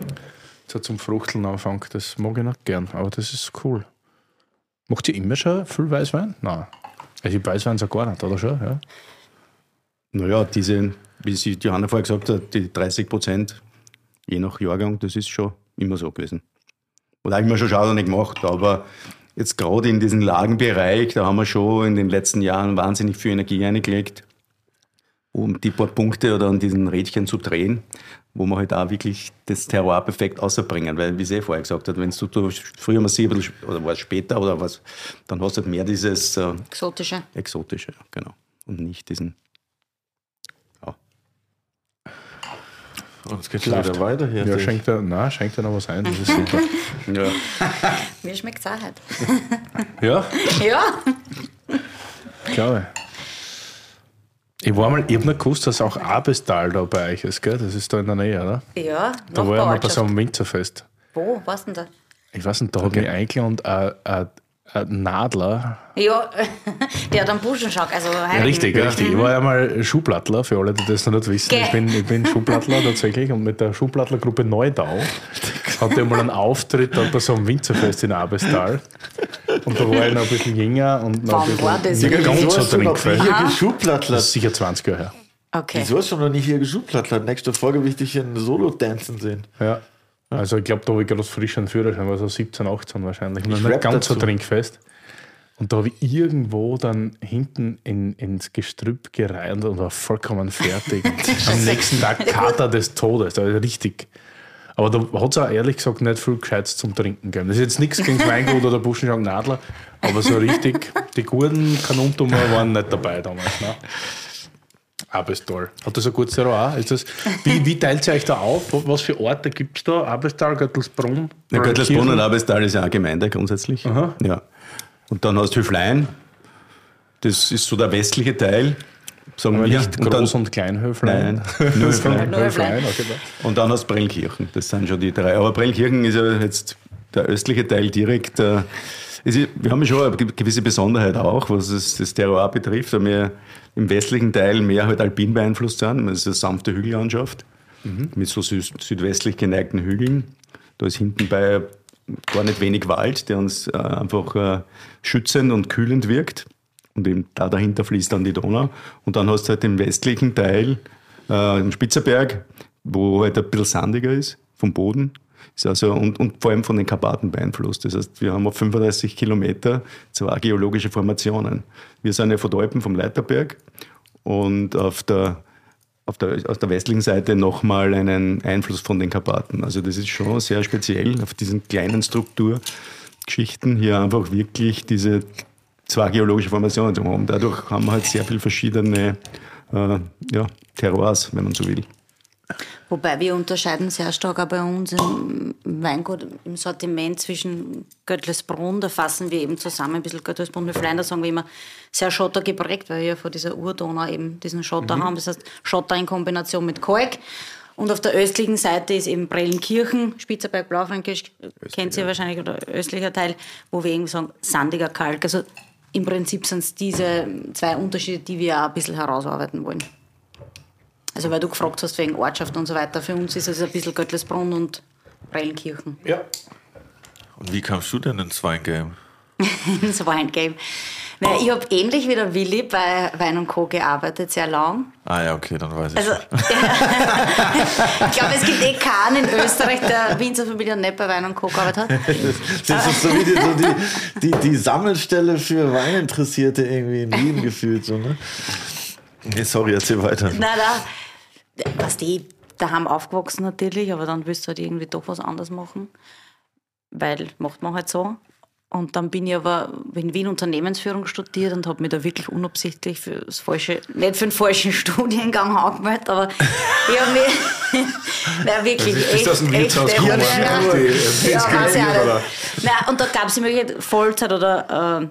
so zum Fruchteln anfangen, das mag ich nicht gern, aber das ist cool. Macht ihr immer schon viel Weißwein? Nein. Also ich Weißwein so gar nicht, oder schon? Ja. naja, diese, wie sie Johanna vorher gesagt hat, die 30 Prozent, je nach Jahrgang, das ist schon immer so gewesen. Oder habe ich mir schon Chardonnay gemacht, aber jetzt gerade in diesem Lagenbereich, da haben wir schon in den letzten Jahren wahnsinnig viel Energie eingelegt, um die paar Punkte oder an diesen Rädchen zu drehen, wo wir halt auch wirklich das Terroir perfekt außerbringen. Weil, wie sie eh vorher gesagt hat, wenn du, du früher mal siehst, oder war es später oder was, dann hast du halt mehr dieses äh, Exotische. Exotische, genau. Und nicht diesen. Ja. Und es geht schon wieder weiter hier. Ja, schenkt er, nein, schenkt er noch was ein, das ist super. ja. Mir schmeckt es auch halt. ja, Ja. glaube ich. Ich war mal, ich habe nicht gewusst, dass auch Abestal da bei euch ist, gell? Das ist da in der Nähe, oder? Ja, Da war ich mal bei so einem Winzerfest. Wo, was denn da? Ich weiß nicht, da hat mich eingeladen ein, ein, ein Nadler. Ja, der hat einen Buschenschock. Also heiligen. Richtig, richtig. Ich war ja mal Schuhplattler, für alle, die das noch nicht wissen. Gell. Ich bin, ich bin Schuhplattler tatsächlich und mit der Schuhplattlergruppe Neudau hatte ich mal einen Auftritt bei so einem Winzerfest in Abestal. Und da war ich noch ein bisschen jünger und noch ein Wann war bisschen das? ganz so noch Trinkfest. hier Das ist sicher 20 Jahre her. Okay. Wieso hast du noch nicht hier geschubplattlert? Nächste Folge will ich dich in Solo-Dancen sehen. Ja. Also ich glaube, da habe ich gerade frisch einen Führerschein, war so 17, 18 wahrscheinlich. Noch Ich nicht rap ganz so dazu. trinkfest. Und da habe ich irgendwo dann hinten in, ins Gestrüpp gereiht und war vollkommen fertig. Am nächsten Tag Kater des Todes, also richtig. Aber da hat es auch ehrlich gesagt nicht viel Gescheites zum Trinken gegeben. Das ist jetzt nichts gegen Weingut oder Buschenschank Nadler, aber so richtig, die guten Kanuntummer waren nicht dabei damals. Ne? Abestal. Hat das ein gutes Terroir? Ist das, wie, wie teilt ihr euch da auf? Was für Orte gibt es da? Abestal, Göttelsbrunn? Der Göttelsbrunn und? Abestal ist ja eine Gemeinde grundsätzlich. Aha. Ja. Und dann hast du Höflein, das ist so der westliche Teil, sagen Aber wir. nicht und Groß- und Kleinhöflein. Nein, nur Höflein. Höflein. okay. Und dann hast du Brellkirchen, das sind schon die drei. Aber Brellkirchen ist ja jetzt der östliche Teil direkt. Äh, ist, wir haben schon eine gewisse Besonderheit auch, was es, das Terroir betrifft, weil wir im westlichen Teil mehr halt alpin beeinflusst sind. Das ist eine sanfte Hügellandschaft mit so süd südwestlich geneigten Hügeln. Da ist hinten bei gar nicht wenig Wald, der uns äh, einfach äh, schützend und kühlend wirkt. Und eben da dahinter fließt dann die Donau. Und dann hast du halt den westlichen Teil, äh, im Spitzerberg, wo halt ein bisschen sandiger ist vom Boden. Ist also, und, und vor allem von den Karpaten beeinflusst. Das heißt, wir haben auf 35 Kilometer zwei geologische Formationen. Wir sind ja von Alpen vom Leiterberg und auf der, auf der, aus der westlichen Seite nochmal einen Einfluss von den Karpaten. Also das ist schon sehr speziell auf diesen kleinen Strukturgeschichten hier einfach wirklich diese zwei geologische Formationen zu haben. Dadurch haben wir halt sehr viele verschiedene äh, ja, Terroirs, wenn man so will. Wobei wir unterscheiden sehr stark auch bei uns im Weingut im Sortiment zwischen Göttlesbrunn, da fassen wir eben zusammen ein bisschen Göttlesbrunn mit Flein, da sagen wir immer sehr Schotter geprägt, weil wir ja vor dieser Urdonau eben diesen Schotter mhm. haben. Das heißt Schotter in Kombination mit Kalk. Und auf der östlichen Seite ist eben Prellenkirchen, Spitzerberg, Blaufränkisch, kennt ihr ja. wahrscheinlich, oder östlicher Teil, wo wir eben sagen, sandiger Kalk. Also im Prinzip sind es diese zwei Unterschiede, die wir auch ein bisschen herausarbeiten wollen. Also weil du gefragt hast wegen Ortschaft und so weiter. Für uns ist es ein bisschen Göttlesbrunn und Prellenkirchen. Ja. Und wie kamst du denn ins Weingame? ins Weingame. Naja, ich habe ähnlich wie der Willi bei Wein und Co. gearbeitet, sehr lang. Ah ja, okay, dann weiß ich. Also, ich glaube, es gibt eh keinen in Österreich, der Winzer Familie nicht bei Wein und Co. gearbeitet hat. Das ist so wie die, so die, die, die Sammelstelle für Weininteressierte irgendwie in Wien gefühlt. So, ne? Nee, sorry, erzähl weiter. Nein, nein. Was die daheim aufgewachsen natürlich, aber dann willst du halt irgendwie doch was anderes machen. Weil macht man halt so. Und dann bin ich aber in Wien Unternehmensführung studiert und habe mich da wirklich unabsichtlich für das falsche, nicht für den falschen Studiengang angemeldet, aber ich habe mich, nein, wirklich das ist echt, das Wirtshaus echt, gekommen, ja, ja, ich auch nicht. Nein, und da gab es die Möglichkeit, Vollzeit oder äh,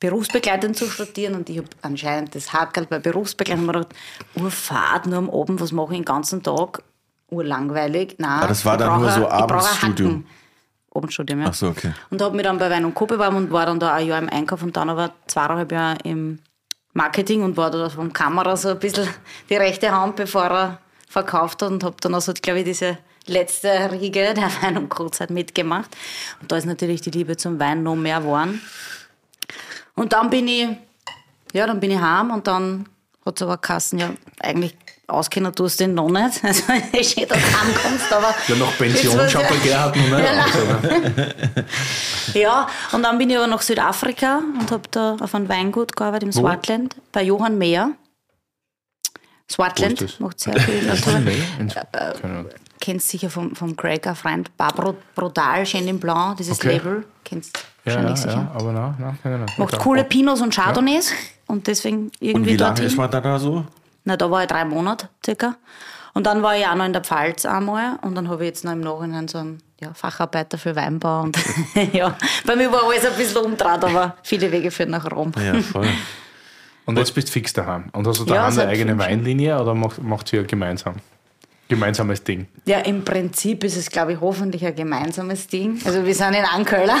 berufsbegleitend zu studieren und ich habe anscheinend das Hackerl bei berufsbegleitend mir gedacht, Urfahrt nur am Abend, was mache ich den ganzen Tag? Urlangweilig. Nein, Aber das war dann nur so Abendstudium. Abendstudium, ja. Ach so, okay. Und habe mich dann bei Wein und Co. beworben und war dann da ein Jahr im Einkauf und dann aber zweieinhalb Jahre im Marketing und war da vom Kamera so ein bisschen die rechte Hand, bevor er verkauft hat und habe dann also, glaube ich, diese letzte Riege der Wein und Co-Zeit mitgemacht. Und da ist natürlich die Liebe zum Wein noch mehr geworden. Und dann bin ich, ja, dann bin ich heim und dann hat es aber Kassen, ja, eigentlich auskennen tust du den noch nicht. Also, ich schön, dass du heimkommst, aber. Ja, nach Pension schaut der Gerhard noch nicht ja, aus, ja, und dann bin ich aber nach Südafrika und habe da auf einem Weingut gearbeitet im Swartland bei Johann Meyer. Swartland macht sehr viel. Natur. äh, kennst sicher vom, vom Craig, ein Freund, Barbro Brutal, Chenin Blanc, dieses Okay. Label. Kennst du Ja, wahrscheinlich ja, sicher. ja, aber nein, nein, ich nicht. Macht coole Pinots und Chardonnays und deswegen irgendwie Und wie lange dorthin. ist man da so? Na, da war ich drei Monate circa. Und dann war ich auch noch in der Pfalz einmal und dann habe ich jetzt noch im Nachhinein so einen ja, Facharbeiter für Weinbau. Und ja, bei mir war alles ein bisschen umdraht, aber viele Wege führen nach Rom. Ja, voll. Und jetzt bist du fix daheim. Und hast du Ja, daheim seit eine eigene. Weinlinie oder macht, macht ihr gemeinsam? Gemeinsames Ding. Ja, im Prinzip ist es, glaube ich, hoffentlich ein gemeinsames Ding. Also wir sind in Anköller.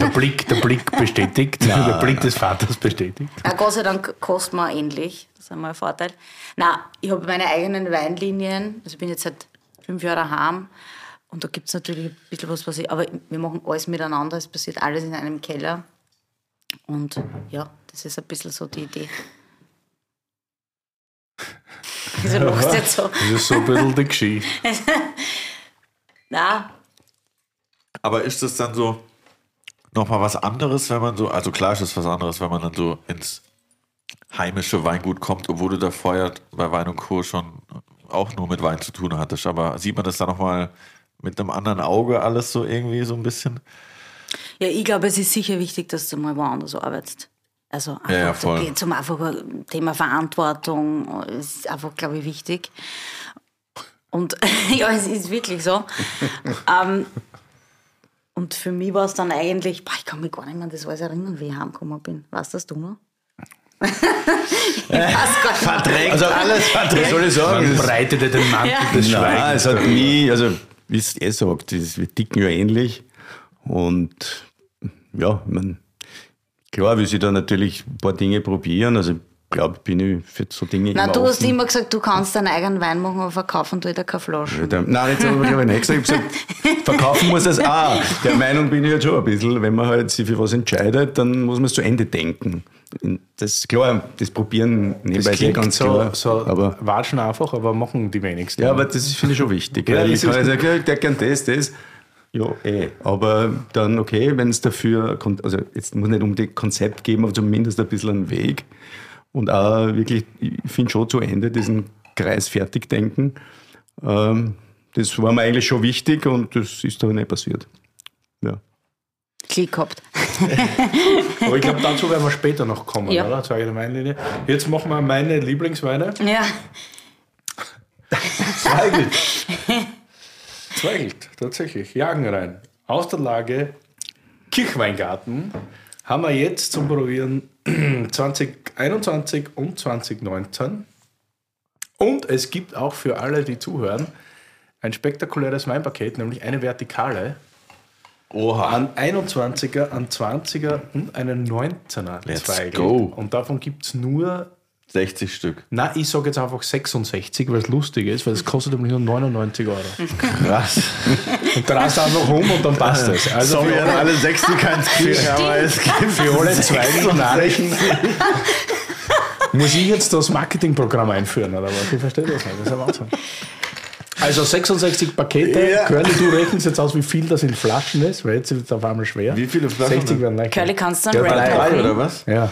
Der Blick, der Blick bestätigt, der Blick des Vaters bestätigt. Ja, Gott sei Dank kosten wir ähnlich. Das ist einmal ein Vorteil. Na, ich habe meine eigenen Weinlinien. Also ich bin jetzt seit fünf Jahren daheim. Und da gibt es natürlich ein bisschen was, was ich. Aber wir machen alles miteinander. Es passiert alles in einem Keller. Und ja, das ist ein bisschen so die Idee. Wieso lachst du jetzt so? Das ist so ein bisschen die Geschichte. Na, Aber ist das dann so nochmal was anderes, wenn man so, also klar ist es was anderes, wenn man dann so ins heimische Weingut kommt, obwohl du da vorher bei Wein und Co. schon auch nur mit Wein zu tun hattest. Aber sieht man das dann nochmal mit einem anderen Auge alles so irgendwie so ein bisschen? Ja, ich glaube, es ist sicher wichtig, dass du mal woanders arbeitest. Also einfach, Ja, ja, voll. geht's um einfach ein Thema Verantwortung, ist einfach, glaube ich, wichtig. Und ja, es ist wirklich so. ähm, und für mich war es dann eigentlich, boah, ich kann mich gar nicht mehr an das alles erinnern, wie ich heimgekommen bin. Weißt das du noch? ich weiß gar nicht. Verdrängt Also alles verdrängt. Was soll ich sagen? Man Das- breitete den Mantel des Nein, Schweigens. es hat nie, also wie es eh sagt, wir ticken ja ähnlich. Und ja, man, klar will ich da natürlich ein paar Dinge probieren. Also ich glaube, bin ich für so Dinge Nein, immer du hast offen. immer gesagt, du kannst deinen eigenen Wein machen, aber verkaufen tue ich dir keine Flaschen. Der- Nein, jetzt habe ich glaube ich nicht gesagt. Ich habe gesagt, verkaufen muss das auch. Der Meinung bin ich jetzt schon ein bisschen. Wenn man halt sich für was entscheidet, dann muss man es zu Ende denken. Das klar, das probieren nebenbei sehr ganz so, klar. so aber, watschen einfach, aber machen die wenigsten. ja, aber das ist, finde ich schon wichtig. Ja, weil das ich kann sagen, der kann das, das. Ja, eh. Aber dann, okay, wenn es dafür, also jetzt muss nicht unbedingt Konzept geben, aber zumindest ein bisschen einen Weg. Und auch wirklich, ich finde schon zu Ende diesen Fachkreis fertig denken. Ähm, das war mir eigentlich schon wichtig und das ist aber nicht passiert. Ja. Klick gehabt. Aber ich glaube, dazu werden wir später noch kommen, Ja. oder? Zweige der Weinlinie. Jetzt machen wir meine Lieblingsweine. Ja. Zweigelt. Zweigelt, tatsächlich. Jagenrein. Aus der Lage Kirchweingarten haben wir jetzt zum Probieren 2021 und 2019. Und es gibt auch für alle, die zuhören, ein spektakuläres Weinpaket, nämlich eine Vertikale. Oha. An 21er, an 20er und einen 19er Let's Zweigelt. go. Und davon gibt es nur 60 Stück. na, ich sage jetzt einfach 66, weil es lustig ist, weil es kostet nämlich nur 99 Euro. Krass. Und dann hast du einfach rum und dann passt es. Also Sorry für alle, alle sechs, die keins kriegen, aber es gibt für alle Zweigel-Nachrichten muss ich jetzt das Marketingprogramm einführen, oder was? Ich verstehe das nicht. Das ist ein Wahnsinn. Also 66 Pakete. Ja. Curly, du rechnest jetzt aus, wie viel das in Flaschen ist, weil jetzt wird es auf einmal schwer. Wie viele Flaschen 60 werden leicht. Curly, kannst du Ja, einen drei, Drei oder was? Ja.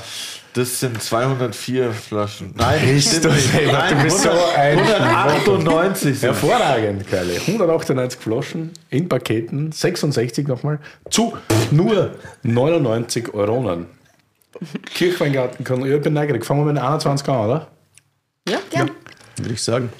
Das sind 204 Flaschen. Nein, nicht. selber, Nein, du bist so 100 ein 198 sind Hervorragend, Curly. 198 Flaschen in Paketen, 66 nochmal, zu nur 99 Euronen. Kirchweingarten kann, ich bin neugierig. Fangen wir mit den 21 an, oder? Ja, gern. Würde ich sagen.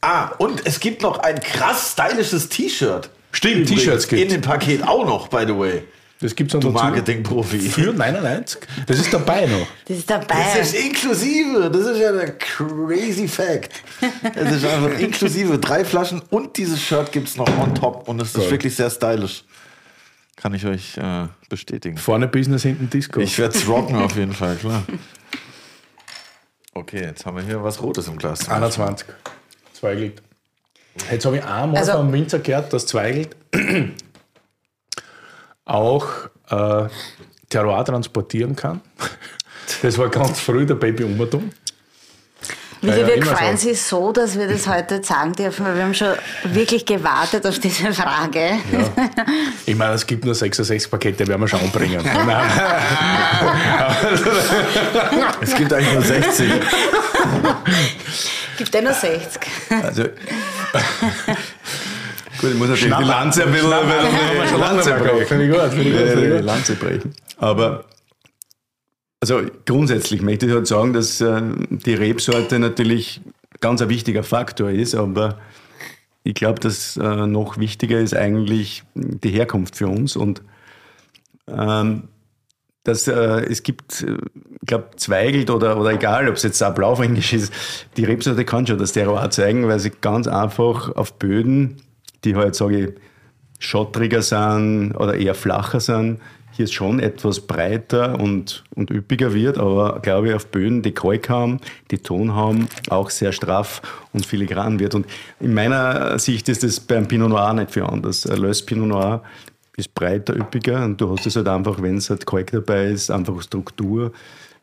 Ah, und es gibt noch ein krass stylisches T-Shirt. Stimmt, T-Shirts In gibt's. dem Paket auch noch, by the way. Das gibt es Du dazu. Marketing-Profi. Für 99? Das ist dabei noch. Das ist dabei. Das ist inklusive. Das ist ja der crazy Fact. Es ist einfach inklusive. Drei Flaschen und dieses Shirt gibt es noch on top. Und es ist wirklich sehr stylisch. Kann ich euch äh, bestätigen. Vorne Business, hinten Disco. Ich werde es rocken auf jeden Fall, klar. Okay, jetzt haben wir hier was Rotes im Glas. 21. Zweigelt. Jetzt habe ich einmal Also- vom Winzer gehört, dass Zweigelt auch äh, Terroir transportieren kann. Das war ganz früh der Baby Umbertum. Wieder, Ja, ja, wir freuen so. sich so, dass wir das heute sagen dürfen, weil wir haben schon wirklich gewartet auf diese Frage. Ich meine, es gibt nur 66 Pakete, werden wir schon anbringen. Es gibt eigentlich nur 60. Gibt eh nur 60. Also, gut, ich muss natürlich die Lanze ein bisschen, bisschen Lanze brechen. Finde ich gut, finde ich gut, ich gut. Lanze brechen. Aber also grundsätzlich möchte ich halt sagen, dass äh, die Rebsorte natürlich ganz ein wichtiger Faktor ist, aber ich glaube, dass äh, noch wichtiger ist eigentlich die Herkunft für uns und ähm, dass äh, es gibt, äh, ich glaube, Zweigelt oder, oder egal, ob es jetzt auch Blaufränkisch ist, die Rebsorte kann schon das Terroir zeigen, weil sie ganz einfach auf Böden, die halt, sage ich, schottriger sind oder eher flacher sind, hier schon etwas breiter und, und üppiger wird, aber glaube ich auf Böden, die Kalk haben, die Ton haben, auch sehr straff und filigran wird. Und in meiner Sicht ist das beim Pinot Noir nicht viel anders. Ein Lös Pinot Noir ist breiter, üppiger und du hast es halt einfach, wenn es halt Kalk dabei ist, einfach Struktur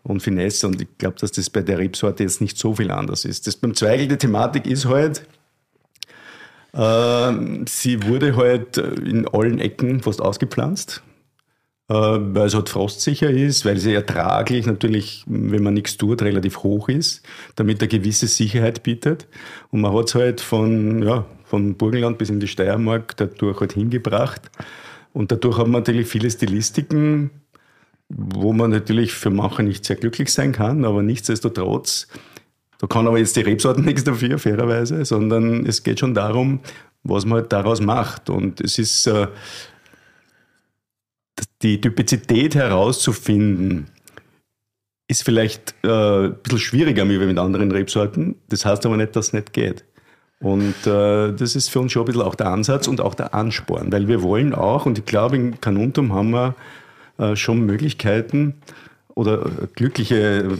und Finesse. Und ich glaube, dass das bei der Rebsorte jetzt nicht so viel anders ist. Das beim Zweigel die Thematik ist halt, sie wurde halt in allen Ecken fast ausgepflanzt, äh, weil es halt frostsicher ist, weil sie ertraglich natürlich, wenn man nichts tut, relativ hoch ist, damit eine gewisse Sicherheit bietet. Und man hat es halt von, ja, von Burgenland bis in die Steiermark dadurch halt hingebracht. Und dadurch hat man natürlich viele Stilistiken, wo man natürlich für manche nicht sehr glücklich sein kann, aber nichtsdestotrotz da kann aber jetzt die Rebsorten nichts dafür, fairerweise, sondern es geht schon darum, was man halt daraus macht. Und es ist äh, die Typizität herauszufinden, ist vielleicht äh, ein bisschen schwieriger wie mit anderen Rebsorten. Das heißt aber nicht, dass es nicht geht. Und äh, das ist für uns schon ein bisschen auch der Ansatz und auch der Ansporn, weil wir wollen auch, und ich glaube, in Canuntum haben wir äh, schon Möglichkeiten oder äh, glückliche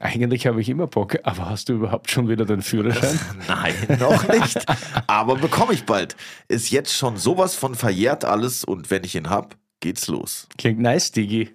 Eigentlich habe ich immer Bock, aber hast du überhaupt schon wieder den Führerschein? Nein, noch nicht. Aber bekomme ich bald. Ist jetzt schon sowas von verjährt alles und wenn ich ihn hab, geht's los. Klingt nice, Digi.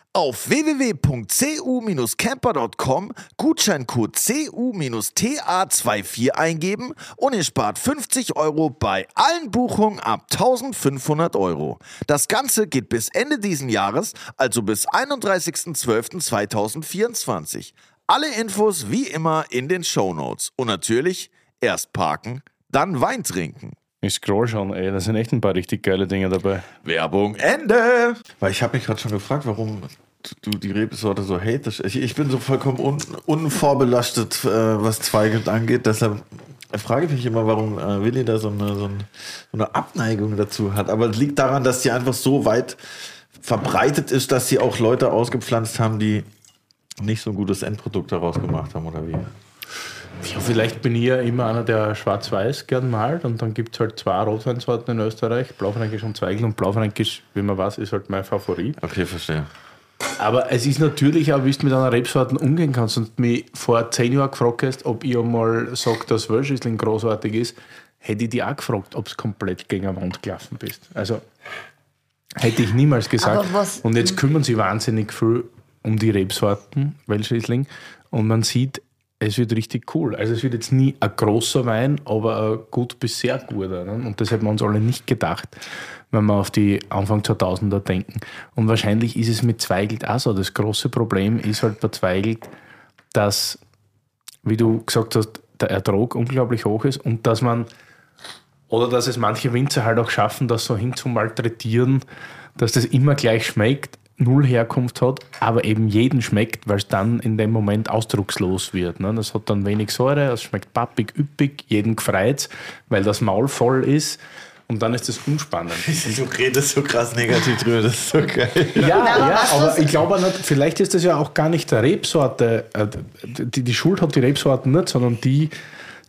Auf www.cu-camper.com Gutscheincode CU-TA24 eingeben und ihr spart 50 Euro bei allen Buchungen ab 1500 Euro. Das Ganze geht bis Ende diesen Jahres, also bis 31.12.2024. Alle Infos wie immer in den Show Notes Und natürlich erst parken, dann Wein trinken. Ich scroll schon, ey, da sind echt ein paar richtig geile Dinge dabei. Werbung Ende. Weil ich habe mich gerade schon gefragt, warum du die Rebsorte so hatest. Ich, ich bin so vollkommen un, unvorbelastet, äh, was Zweigelt angeht. Deshalb frage ich mich immer, warum äh, Willi da so eine, so, eine, so eine Abneigung dazu hat. Aber es liegt daran, dass die einfach so weit verbreitet ist, dass sie auch Leute ausgepflanzt haben, die nicht so ein gutes Endprodukt daraus gemacht haben, oder wie? Ja, vielleicht bin ich ja immer einer, der schwarz-weiß gern malt und dann gibt es halt zwei Rotweinsorten in Österreich, Blaufränkisch und Zweigel und Blaufränkisch, wie man weiß, ist halt mein Favorit. Okay, verstehe. Aber es ist natürlich auch, wie du mit einer Rebsorten umgehen kannst und mich vor zehn Jahren gefragt hast, ob ich einmal sage, dass Wölschisling großartig ist, hätte ich dich auch gefragt, ob du komplett gegen eine Wand gelaufen bist. Also hätte ich niemals gesagt. und jetzt kümmern sie wahnsinnig viel um die Rebsorten, Welschriesling, und man sieht, es wird richtig cool. Also es wird jetzt nie ein großer Wein, aber ein gut bis sehr guter. Ne? Und das hätten wir uns alle nicht gedacht, wenn wir auf die Anfang 2000er denken. Und wahrscheinlich ist es mit Zweigelt auch so. Das große Problem ist halt bei Zweigelt, dass, wie du gesagt hast, der Ertrag unglaublich hoch ist und dass man, oder dass es manche Winzer halt auch schaffen, das so hinzumalträtieren, dass das immer gleich schmeckt, null Herkunft hat, aber eben jeden schmeckt, weil es dann in dem Moment ausdruckslos wird. Ne? Das hat dann wenig Säure, es schmeckt pappig, üppig, jeden gefreut, weil das Maul voll ist. Und dann ist das unspannend. Du redest so krass negativ drüber, das ist so geil. Ja, ja, ja aber ich glaube, vielleicht ist das ja auch gar nicht der Rebsorte, äh, die, die Schuld hat die Rebsorten nicht, sondern die,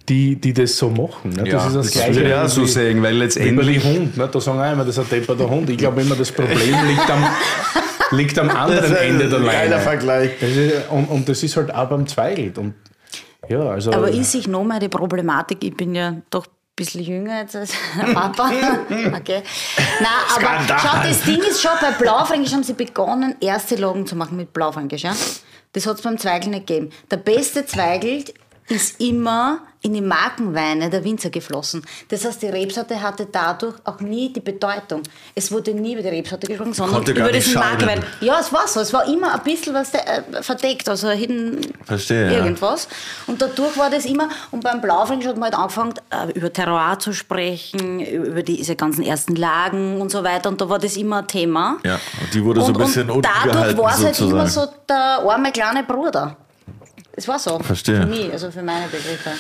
die, die das so machen. Ne? Das ja, ist das, das Gleiche. Ja, so sehen, weil letztendlich. Wie bei Hund, ne? da sagen auch immer, das ist ein depperter Hund. Ich glaube immer, das Problem liegt am, liegt am anderen Ende der Leine. Geiler Vergleich. und, und das ist halt auch beim Zweigelt. Und, ja, also, Aber ist sich nochmal die Problematik, ich bin ja doch ein bisschen jünger jetzt als Papa. Okay. Nein, aber schau, das Ding ist schon, bei Blaufränkisch haben sie begonnen, erste Lagen zu machen mit Blaufränkisch. Ja? Das hat es beim Zweigel nicht gegeben. Der beste Zweigel ist immer in die Markenweine der Winzer geflossen. Das heißt, die Rebsorte hatte dadurch auch nie die Bedeutung. Es wurde nie über die Rebsorte gesprochen, sondern über diesen Markenwein. Ja, es war so. Es war immer ein bisschen was äh, verdeckt, also hidden Verstehe, irgendwas. Ja. Und dadurch war das immer, und beim Blaufränkisch hat man halt angefangen, äh, über Terroir zu sprechen, über diese ganzen ersten Lagen und so weiter. Und da war das immer ein Thema. Ja, und die wurde so ein bisschen und dadurch war es halt immer so der arme kleine Bruder. Es war so. Verstehe. Für mich, also für meine Begriffe.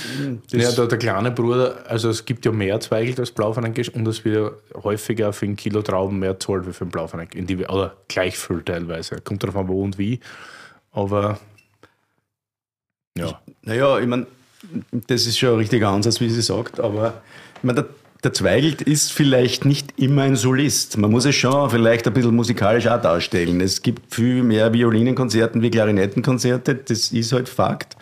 Ja, der, der kleine Bruder, also es gibt ja mehr Zweigelt als Blaufränkisch und es wird ja häufiger für ein Kilo Trauben mehr zahlt wie für ein Blaufränkisch. Oder gleich viel teilweise. Kommt darauf an, wo und wie. Aber ja. Naja, ich meine, das ist schon ein richtiger Ansatz, wie sie sagt, aber ich meine, der, der Zweigelt ist vielleicht nicht immer ein Solist. Man muss es schon vielleicht ein bisschen musikalisch auch darstellen. Es gibt viel mehr Violinenkonzerten wie Klarinettenkonzerte, das ist halt Fakt.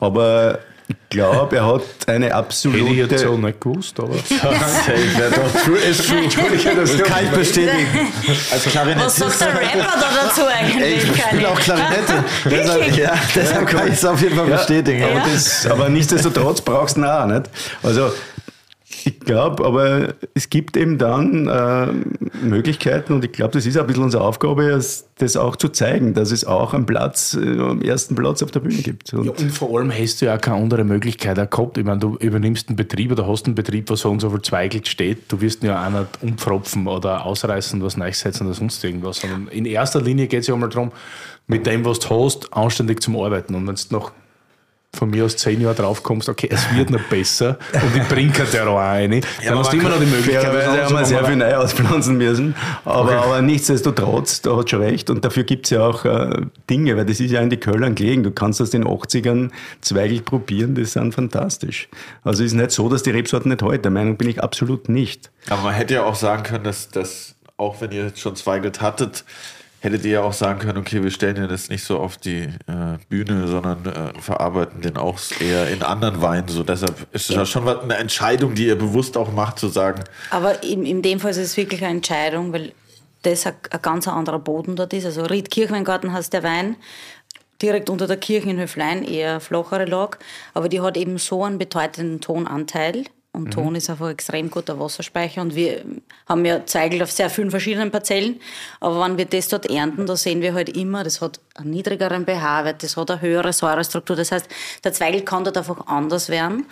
Aber ich glaube, er hat eine absolute. Hätte ich jetzt so nicht gewusst, aber. Das kann ich bestätigen. Als Was Klarinettist. sagt der Rapper da dazu eigentlich? Ich spiele auch Klarinette. deshalb, ja, deshalb kann ich es auf jeden Fall bestätigen. Aber, Ja. das, aber nichtsdestotrotz brauchst du ihn auch nicht. Also ich glaube, aber es gibt eben dann äh, Möglichkeiten und ich glaube, das ist ein bisschen unsere Aufgabe, es- das auch zu zeigen, dass es auch einen Platz, äh, am ersten Platz auf der Bühne gibt. Und Ja, und vor allem hast du ja auch keine andere Möglichkeit auch gehabt. Ich meine, du übernimmst einen Betrieb oder hast einen Betrieb, wo so und so viel Zweigelt steht. Du wirst ihn ja auch nicht umpfropfen oder ausreißen, was Neusetzen oder sonst irgendwas. Sondern in erster Linie geht es ja einmal darum, mit dem, was du hast, anständig zum Arbeiten. Und wenn du noch von mir aus zehn Jahre drauf kommst, okay, es wird noch besser und ich bringe kein Terror rein, dann aber hast du immer noch die Möglichkeit. Fairerweise haben wir sehr viel neu auspflanzen müssen. Aber, aber nichtsdestotrotz, da hat schon recht. Und dafür gibt es ja auch äh, Dinge, weil das ist ja in die Köln gelegen. Du kannst aus den 80ern Zweigel probieren, die sind fantastisch. Also es ist nicht so, dass die Rebsorten nicht heute. Der Meinung bin ich absolut nicht. Aber man hätte ja auch sagen können, dass, dass auch wenn ihr jetzt schon Zweigelt hattet, hättet ihr ja auch sagen können, okay, wir stellen ja das nicht so auf die äh, Bühne, sondern äh, verarbeiten den auch eher in anderen Weinen. So deshalb ist es ja schon eine Entscheidung, die ihr bewusst auch macht, zu sagen, Aber in, in dem Fall ist es wirklich eine Entscheidung, weil das ein, ein ganz anderer Boden dort ist. Also Ried Kirchweingarten heißt der Wein, direkt unter der Kirche in Höflein, eher flachere Lage, aber die hat eben so einen bedeutenden Tonanteil. Und Ton ist einfach ein extrem guter Wasserspeicher. Und wir haben ja Zweigel auf sehr vielen verschiedenen Parzellen. Aber wenn wir das dort ernten, da sehen wir halt immer, das hat einen niedrigeren pH-Wert, das hat eine höhere Säurestruktur. Das heißt, der Zweigel kann dort einfach anders werden.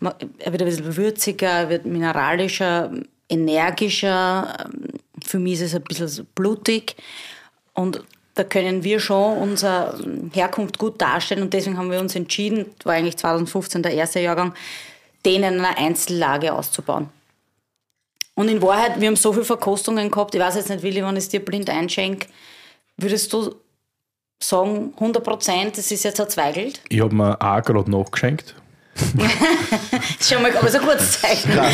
Er wird ein bisschen würziger, er wird mineralischer, energischer. Für mich ist es ein bisschen blutig. Und da können wir schon unsere Herkunft gut darstellen. Und deswegen haben wir uns entschieden, war eigentlich 2015 der erste Jahrgang, den in einer Einzellage auszubauen. Und in Wahrheit, wir haben so viele Verkostungen gehabt, ich weiß jetzt nicht, Willi, wenn ich es dir blind einschenke, würdest du sagen, 100 Prozent, das ist jetzt erzweigelt? Ich habe mir auch gerade nachgeschenkt. Das ist schon mal aber so ein gutes Zeichen. Ja.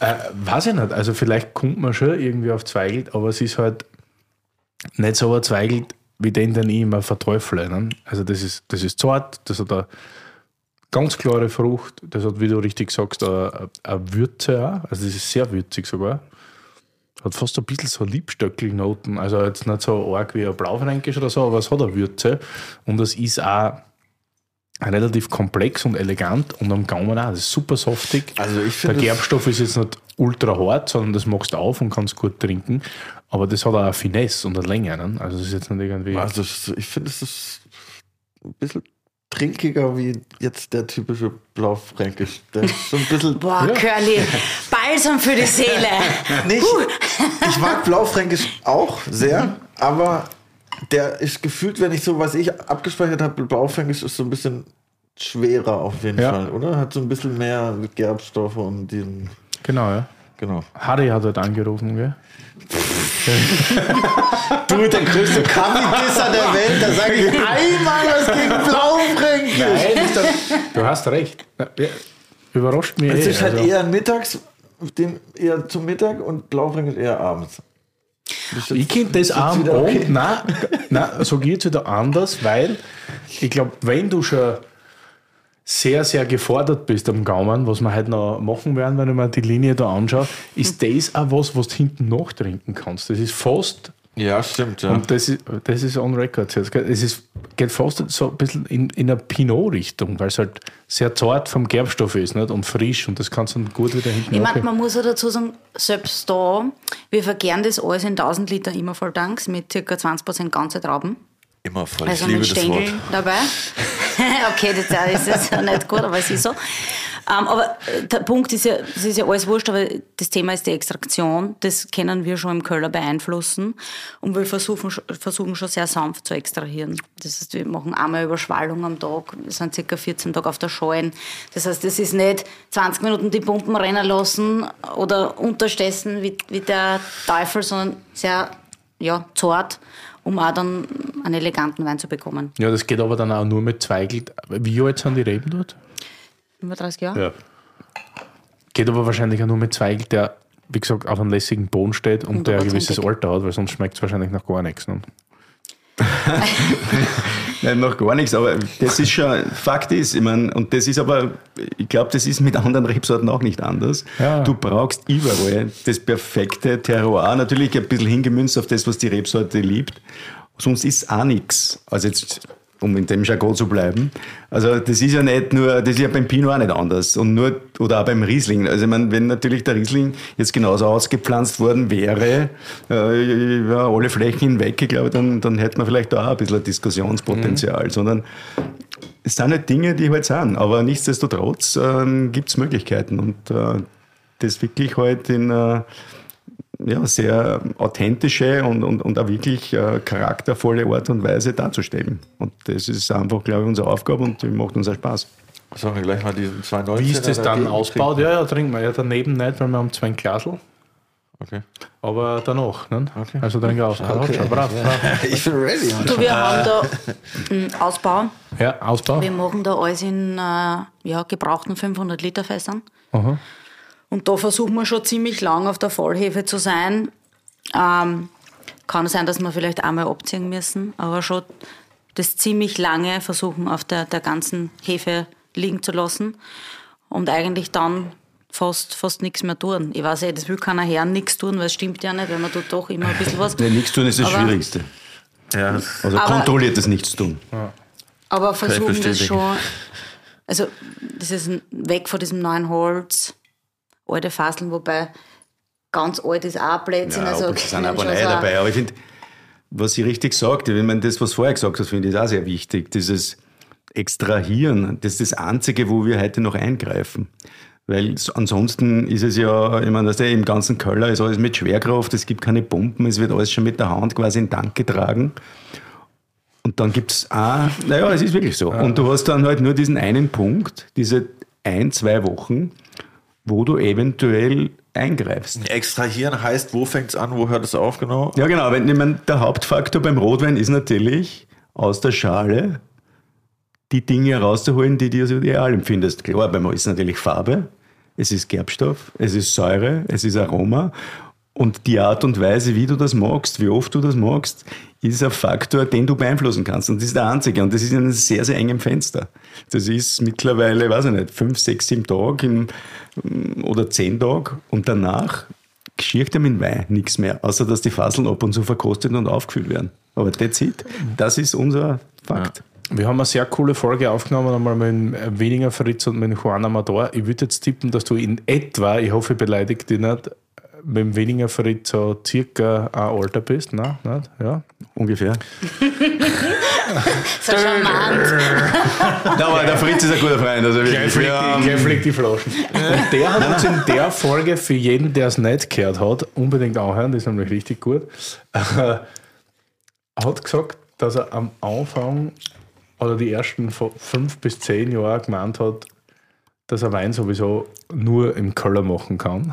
äh, weiß ich nicht. Also vielleicht kommt man schon irgendwie auf Zweigelt, aber es ist halt nicht so ein Zweigelt wie den, den ich immer verteufle. Ne? Also das ist, das ist zart, das hat eine ganz klare Frucht, das hat, wie du richtig sagst, eine, eine Würze auch. Also das ist sehr würzig sogar. Hat fast ein bisschen so Liebstöckelnoten. Also jetzt nicht so arg wie ein Blaufränkisch oder so, aber es hat eine Würze. Und es ist auch relativ komplex und elegant und am Gaumen auch. Das ist super saftig. Also ich Der Gerbstoff ist jetzt nicht ultra hart, sondern das machst du auf und kannst gut trinken. Aber das hat auch eine Finesse und eine Länge. Ne? Also das ist jetzt nicht irgendwie. Also ich finde, es ist ein bisschen trinkiger wie jetzt der typische Blaufränkisch. Der ist so ein bisschen. Boah, Curly, Balsam für die Seele. Nicht, ich mag Blaufränkisch auch sehr, aber der ist gefühlt, wenn ich so, was ich abgespeichert habe, Blaufränkisch ist so ein bisschen schwerer auf jeden Ja. Fall, oder? Hat so ein bisschen mehr Gerbstoffe und diesen. Genau, ja. Genau. Harry hat halt angerufen, gell? Du, der größte Kaffeegisser der Welt, da sage ich einmal was gegen Blaufränkisch. Nein, das, du hast recht. Überrascht mich. Es eh, ist halt also. eher mittags, den eher zum Mittag und Blaufränkisch eher abends. Ich könnte das am wieder okay? Abend, nein, nein, so geht es wieder anders, weil ich glaube, wenn du schon sehr, sehr gefordert bist am Gaumen, was wir heute noch machen werden, wenn ich mir die Linie da anschaue, ist das auch was, was du hinten nachtrinken kannst. Das ist fast, Ja, stimmt, ja. und das ist, das ist on record es ist, geht fast so ein bisschen in, in eine Pinot-Richtung, weil es halt sehr zart vom Gerbstoff ist nicht? und frisch und das kannst du dann gut wieder hinten Ich meine, man muss ja dazu sagen, selbst da, wir verkehren das alles in 1000 Liter Immervolltanks mit ca. 20% ganze Trauben. Immer voll. Also ich liebe mit das Wort. Stängel dabei. okay, das ist jetzt nicht gut, aber es ist so. Ähm, aber äh, der Punkt ist ja, das ist ja alles wurscht, aber das Thema ist die Extraktion. Das können wir schon im Köller beeinflussen. Und wir versuchen, versuchen schon sehr sanft zu extrahieren. Das heißt, wir machen einmal Überschwallung am Tag. Wir sind circa 14 Tage auf der Scheuen. Das heißt, das ist nicht 20 Minuten die Pumpen rennen lassen oder unterstessen wie, wie der Teufel, sondern sehr ja, zart, um auch dann einen eleganten Wein zu bekommen. Ja, das geht aber dann auch nur mit Zweigelt. Wie alt sind die Reben dort? Über 30 Jahre? Ja. Geht aber wahrscheinlich auch nur mit Zweig, der, wie gesagt, auf einem lässigen Boden steht und der ein gewisses. Alter hat, weil sonst schmeckt es wahrscheinlich nach gar nichts. Ne? Nein, noch gar nichts, aber das ist schon, Fakt ist, ich meine, und das ist aber, ich glaube, das ist mit anderen Rebsorten auch nicht anders. Ja. Du brauchst überall das perfekte Terroir, natürlich ein bisschen hingemünzt auf das, was die Rebsorte liebt, sonst ist auch nichts. Also jetzt, um in dem Jargon zu bleiben. Also das ist ja nicht nur, das ist ja beim Pinot auch nicht anders. Und nur, oder auch beim Riesling. Also ich meine, wenn natürlich der Riesling jetzt genauso ausgepflanzt worden wäre, äh, über alle Flächen hinweg, ich glaube, dann, dann hätte man vielleicht da auch ein bisschen Diskussionspotenzial, sondern es sind halt Dinge, die halt sind, aber nichtsdestotrotz ähm, gibt es Möglichkeiten. Und äh, das wirklich halt in äh, ja, sehr authentische und, und, und auch wirklich äh, charaktervolle Art und Weise darzustellen. Und das ist einfach, glaube ich, unsere Aufgabe und die macht uns auch Spaß. Sollen wir gleich mal diesen 219 Wie ist das dann ausgebaut? Ja, ja, trinken wir ja daneben nicht, weil wir haben zwei Glasel. Okay. Aber danach, ne? Okay. Also trinken wir aus. Okay. Schon, brav, brav. Ich bin ready. Du, wir haben da einen Ausbau. Ja, Ausbau. Wir machen da alles in äh, ja, gebrauchten 500 Liter Fässern. Aha. Und da versuchen wir schon ziemlich lang auf der Vollhefe zu sein. Ähm, kann sein, dass wir vielleicht einmal abziehen müssen, aber schon das ziemlich lange versuchen auf der, der ganzen Hefe liegen zu lassen und eigentlich dann fast, fast nichts mehr tun. Ich weiß ja, das will keiner Herren nichts tun, weil es stimmt ja nicht, weil man tut doch immer ein bisschen was. Nee, nichts tun ist das Aber- Schwierigste. Ja, Also kontrolliertes Nichts tun. Aber versuchen das schon. Also, das ist weg von diesem neuen Holz, alte Faseln, wobei ganz alt ist auch Blödsinn. Ja, also, es sind wenn aber so- dabei. Aber ich finde, was sie richtig sagt, ich meine, das, was du vorher gesagt hast, finde ich auch sehr wichtig. Dieses Extrahieren, das ist das Einzige, wo wir heute noch eingreifen. Weil ansonsten ist es ja, ich meine, dass der im ganzen Keller ist alles mit Schwerkraft, es gibt keine Pumpen, es wird alles schon mit der Hand quasi in Tank getragen. Und dann gibt es auch, naja, es ist wirklich so. Und du hast dann halt nur diesen einen Punkt, diese ein, zwei Wochen, wo du eventuell eingreifst. Extrahieren heißt, wo fängt es an, wo hört es auf genau? Ja, genau. Wenn, ich meine, der Hauptfaktor beim Rotwein ist natürlich, aus der Schale die Dinge herauszuholen, die du als ideal empfindest. Klar, beim ist natürlich Farbe, es ist Gerbstoff, es ist Säure, es ist Aroma. Und die Art und Weise, wie du das magst, wie oft du das magst, ist ein Faktor, den du beeinflussen kannst. Und das ist der einzige. Und das ist in einem sehr, sehr engen Fenster. Das ist mittlerweile, weiß ich nicht, fünf, sechs, sieben Tage im, oder zehn Tage. Und danach geschirrt mit dem Wein nichts mehr, außer dass die Faseln ab und zu verkostet und aufgefüllt werden. Aber that's it. Das ist unser Fakt. Wir haben eine sehr coole Folge aufgenommen, einmal mit dem Weniger Fritz und mit Juan Amador. Ich würde jetzt tippen, dass du in etwa, ich hoffe, ich beleidige dich nicht, mit dem Weniger Fritz so circa ein Alter bist. Nein, nicht? Ja. Ungefähr. So charmant. Na, aber der Fritz ist ein guter Freund. Also Gleich wirklich, fliegt, die, gleich fliegt die Flaschen. Und der hat uns in der Folge, für jeden, der es nicht gehört hat, unbedingt anhören, das ist nämlich richtig gut, äh, hat gesagt, dass er am Anfang oder die ersten fünf bis zehn Jahre gemeint hat, dass er Wein sowieso nur im Keller machen kann.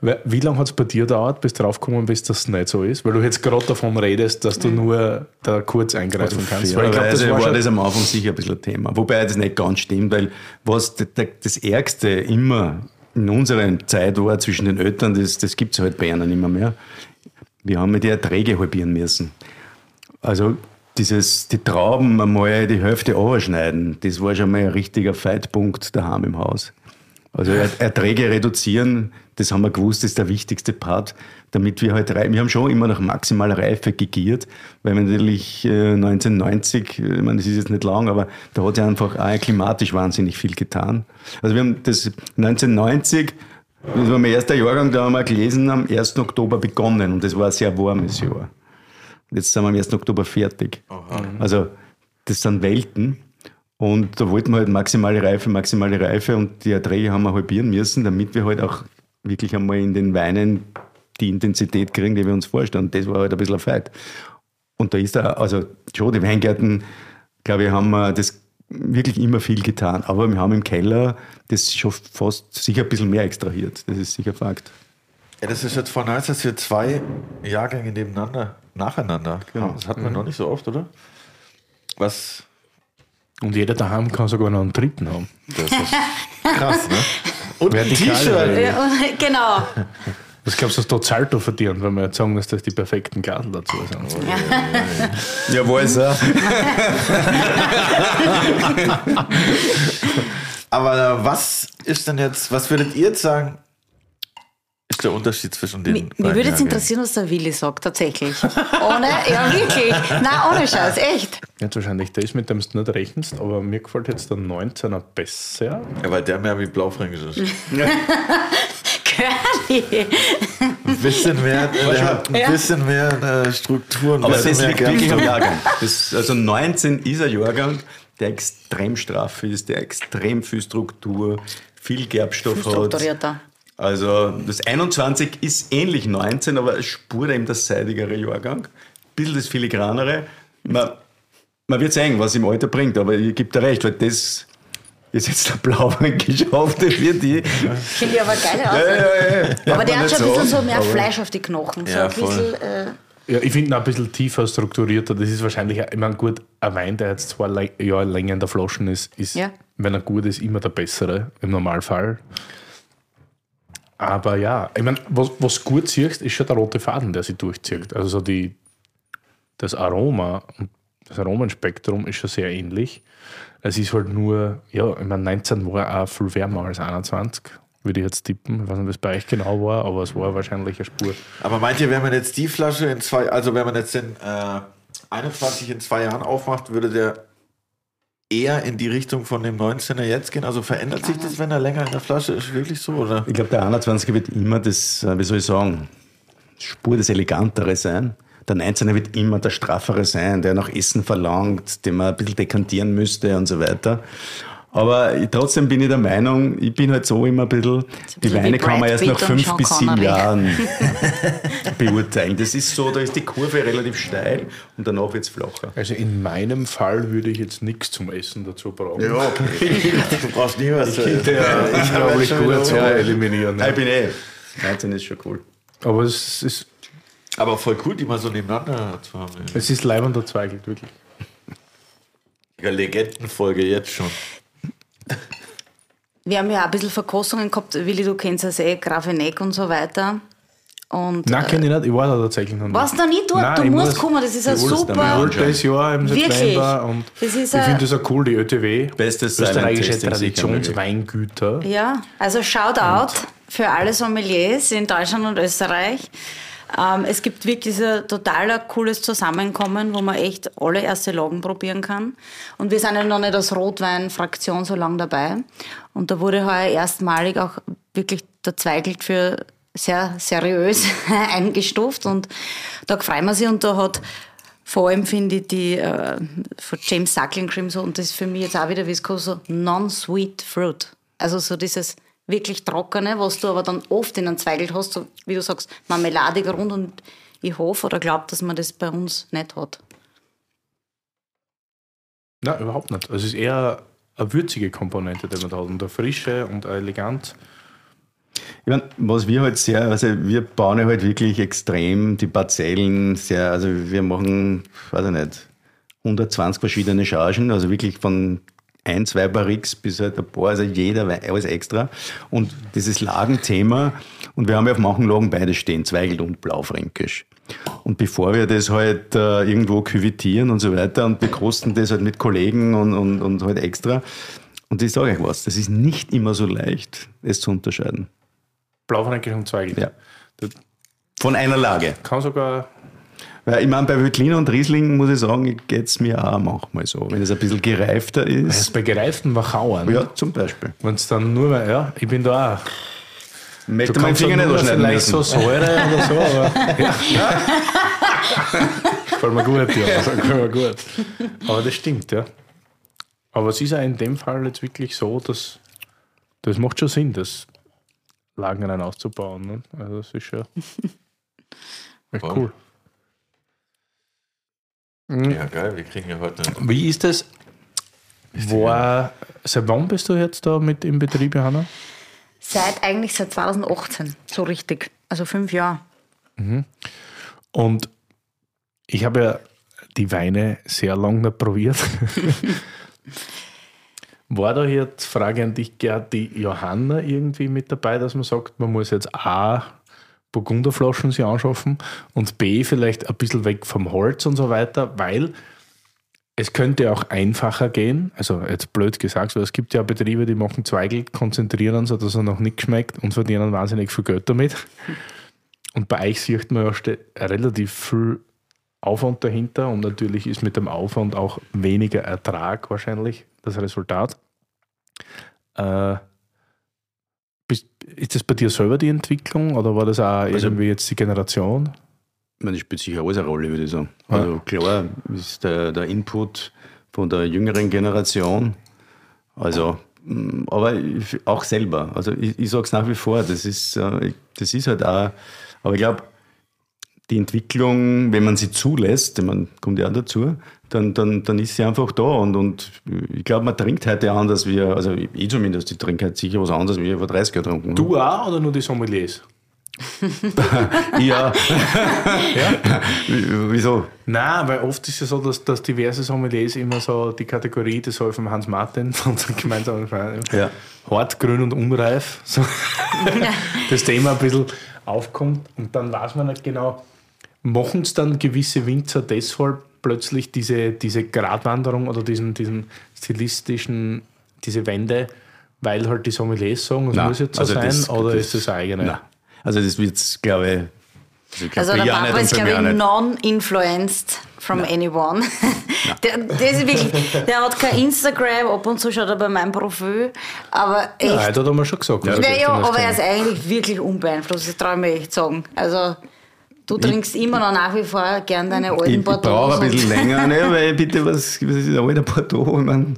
Wie lange hat es bei dir gedauert, bis du draufgekommen bist, dass es nicht so ist? Weil du jetzt gerade davon redest, dass du nur da kurz eingreifen kannst. Weil ich glaube, das Fairerweise war war das am Anfang sicher ein bisschen ein Thema. Wobei das nicht ganz stimmt, weil was das Ärgste immer in unserer Zeit war zwischen den Eltern, das, das gibt es halt bei ihnen immer mehr. Wir haben die Erträge halbieren müssen. Also dieses, die Trauben einmal die Hälfte schneiden, das war schon mal ein richtiger Feitpunkt daheim im Haus. Also Er- Erträge reduzieren, das haben wir gewusst, ist der wichtigste Part, damit wir halt, rei- wir haben schon immer nach maximaler Reife gegiert, weil wir natürlich äh, 1990, ich meine, das ist jetzt nicht lang, aber da hat sich einfach auch klimatisch wahnsinnig viel getan. Also wir haben das 1990, das war mein erster Jahrgang, da haben wir gelesen, am 1. Oktober begonnen und das war ein sehr warmes Jahr. Jetzt sind wir am 1. Oktober fertig. Also, das sind Welten. Und da wollten wir halt maximale Reife, maximale Reife und die Erträge haben wir halbieren müssen, damit wir halt auch wirklich einmal in den Weinen die Intensität kriegen, die wir uns vorstellen. Das war halt ein bisschen ein Fight. Und da ist da, also schon, die Weingärten, glaube ich, haben wir das wirklich immer viel getan. Aber wir haben im Keller das schon fast sicher ein bisschen mehr extrahiert. Das ist sicher Fakt. Ja, das ist jetzt wir zwei Jahrgänge nebeneinander, nacheinander haben. Das hatten wir noch nicht so oft, oder? Was Und jeder daheim kann sogar noch einen dritten haben. das ist krass, ne? Und ein T-Shirt. Ja, genau. Was glaubst du, dass da Salto verdient, wenn wir jetzt sagen, dass das die perfekten Karten dazu sind? Ja, weiß er. Aber was ist denn jetzt, was würdet ihr jetzt sagen, ist der Unterschied zwischen den Mich, mich beiden würde jetzt interessieren, was der Willi sagt, tatsächlich. Ohne, ja wirklich. Nein, ohne Scheiß, echt. Jetzt wahrscheinlich das, mit dem du nicht rechnest, aber mir gefällt jetzt der 19er besser. Ja, weil der mehr wie Blaufränkisch ist. Curly. Ein bisschen mehr, der hat ein Ja. bisschen mehr äh, Struktur. ein Aber das mehr liegt wirklich am. Jahrgang. Das, also 19 ist ein Jahrgang, der extrem straff ist, der extrem viel Struktur, viel Gerbstoff Viel hat. Also das 21 ist ähnlich 19, aber es spurt eben das seidigere Jahrgang. Ein bisschen das filigranere. Man, man wird sehen, was im Alter bringt, aber ich gebe dir recht, weil das ist jetzt der Blauweinkisch auf, der wird die. Finde ich aber geil aus. Ja, ja, ja. aber der hat schon ein bisschen so mehr Fleisch auf die Knochen. So Ja, ein voll. bisschen, äh, Ja, ich finde ihn ein bisschen tiefer strukturierter. Das ist wahrscheinlich, ich meine, gut, ein Wein, der jetzt zwei Jahre länger in der Flaschen ist, ist, Ja. wenn er gut ist, immer der bessere, im Normalfall. Aber ja, ich meine, was, was gut siehst, ist schon der rote Faden, der sich durchzieht. Also so die, das Aroma das Aromenspektrum ist schon sehr ähnlich. Es ist halt nur, ja, ich meine, 19 war auch viel wärmer als 21, würde ich jetzt tippen. Ich weiß nicht, was bei euch genau war, aber es war wahrscheinlich eine Spur. Aber meint ihr, wenn man jetzt die Flasche in zwei, also wenn man jetzt den äh, 21 in zwei Jahren aufmacht, würde der eher in die Richtung von dem 19er jetzt gehen? Also verändert sich das, wenn er länger in der Flasche ist? Wirklich so? Oder? Ich glaube, der 21er wird immer das, äh, wie soll ich sagen, Spur des Elegantere sein. Der 19er wird immer der Straffere sein, der nach Essen verlangt, den man ein bisschen dekantieren müsste und so weiter. Aber trotzdem bin ich der Meinung, ich bin halt so immer ein bisschen, die Weine kann man erst nach fünf bis sieben Connery. Jahren beurteilen. Das ist so, da ist die Kurve relativ steil und danach wird es flacher. Also in meinem Fall würde ich jetzt nichts zum Essen dazu brauchen. Ja, okay. du brauchst nie was. Ja, ich habe unglaublich jetzt schon gut zu eliminieren. Ich bin eh. 19 ist schon cool. Aber es ist, Aber voll cool, die mal so nebeneinander zu haben. es ist leibender Zweigelt, wirklich. Ja, Legendenfolge jetzt schon. Wir haben ja auch ein bisschen Verkostungen gehabt. Willi, du kennst das eh, Grafeneck und so weiter. Und Nein, kenne ich nicht. Ich war da tatsächlich noch nicht. Warst du noch nie dort? Nein, Du musst muss- kommen, das ist muss super- Ich wollte das Jahr im Wirklich? September und Das ist ich finde das auch cool, die ÖTW. Bestes österreichische. Traditionsweingüter. Ja, also Shoutout für alle Sommeliers in Deutschland und Österreich. Ähm, es gibt wirklich so total cooles Zusammenkommen, wo man echt alle erste Lagen probieren kann. Und wir sind ja noch nicht als Rotwein-Fraktion so lange dabei. Und da wurde heuer erstmalig auch wirklich der Zweigelt für sehr seriös eingestuft. Und da freuen wir sich und da hat vor allem finde ich die äh, von James Suckling Cream so, und das ist für mich jetzt auch wieder Visco so non-sweet fruit. Also so dieses wirklich trockene, was du aber dann oft in einem Zweigelt hast, so wie du sagst, marmeladig rund und ich hoffe oder glaube, dass man das bei uns nicht hat. Nein, überhaupt nicht. Also Es ist eher eine würzige Komponente, die man da hat. Und eine frische und eine elegant. Ich meine, was wir halt sehr, also wir bauen ja halt wirklich extrem die Parzellen sehr, also wir machen, weiß ich nicht, 120 verschiedene Chargen, also wirklich von ein, zwei Barriques bis halt ein paar, also jeder alles extra. Und dieses Lagenthema, und wir haben ja auf manchen Lagen beide stehen, Zweigelt und Blaufränkisch. Und bevor wir das halt äh, irgendwo küvitieren und so weiter und wir kosten das halt mit Kollegen und, und, und halt extra. Und ich sage euch was, das ist nicht immer so leicht, es zu unterscheiden. Blaufränkisch und Zweigelt. Ja. Von einer Lage. kann sogar. Weil ich meine, bei Veltliner und Riesling muss ich sagen, geht es mir auch manchmal so. Wenn es ein bisschen gereifter Das ist. ist bei gereiften Wachauern. Ja, zum Beispiel. Wenn es dann nur mehr, ja, ich bin da auch. Möchte meinen Finger nicht nur anschneiden vielleicht müssen. so Säure oder so, aber ja. Gefällt mir gut, ja. Gefällt mir gut. Aber das stimmt, ja. Aber es ist ja in dem Fall jetzt wirklich so, dass das macht schon Sinn, das Lagen auszubauen. Ne? Also das ist schon echt Voll. Cool. Ja, geil, wir kriegen ja heute. Wie ist das? War, seit wann bist du jetzt da mit im Betrieb, Johanna? Seit eigentlich seit 2018, so richtig. Also fünf Jahre. Und ich habe ja die Weine sehr lange nicht probiert. War da jetzt, Frage an dich, Gerd, die Johanna irgendwie mit dabei, dass man sagt, man muss jetzt A, Burgunderflaschen sich anschaffen und B, vielleicht ein bisschen weg vom Holz und so weiter, weil es könnte auch einfacher gehen, also jetzt blöd gesagt, weil es gibt ja Betriebe, die machen Zweigel, konzentrieren so, dass er noch nicht schmeckt und verdienen wahnsinnig viel Geld damit. Und bei euch sieht man ja relativ viel Aufwand dahinter und natürlich ist mit dem Aufwand auch weniger Ertrag wahrscheinlich das Resultat. Äh, ist das bei dir selber die Entwicklung oder war das auch also, irgendwie jetzt die Generation? Ich meine, das spielt sicher alles eine Rolle, würde ich sagen. Also ja. klar ist der, der Input von der jüngeren Generation, also mm, aber auch selber. Also ich, ich sage es nach wie vor, das ist, äh, das ist halt auch, aber ich glaube, die Entwicklung, wenn man sie zulässt, man kommt ja auch dazu, dann, dann, dann ist sie einfach da. Und, und ich glaube, man trinkt heute anders wie, also ich zumindest, ich trinke heute sicher was anderes, wie ich vor 30 Jahren getrunken Du auch oder nur die Sommeliers? ja. ja. Wieso? Nein, weil oft ist es ja so, dass, dass diverse Sommeliers immer so die Kategorie, das soll vom Hans Martin, von unserem gemeinsamen Verein, ja. hart, grün und unreif, so das Thema ein bisschen aufkommt. Und dann weiß man nicht genau, machen es dann gewisse Winzer deshalb plötzlich diese, diese Gratwanderung oder diesen, diesen stilistischen, diese Wende, weil halt die Sommeliers sagen, es muss jetzt so also sein, das, oder das, ist das eigene? Nein. Also das wird, glaube ich, also, glaub, also der Papa ist, glaube ich, non-influenced from Nein. anyone. der, der, ist wirklich, der hat kein Instagram, ab und zu schaut er bei meinem Profil, aber echt. Ja, das hat er schon gesagt. Ja, ja aber er ist eigentlich wirklich unbeeinflusst, das traue ich mir echt sagen. Also Du trinkst ich, immer noch nach wie vor gern deine alten ich, Bordeaux. Ich brauche ein bisschen länger, ne, weil bitte, was, was ist ein alter Bordeaux? Ich mein,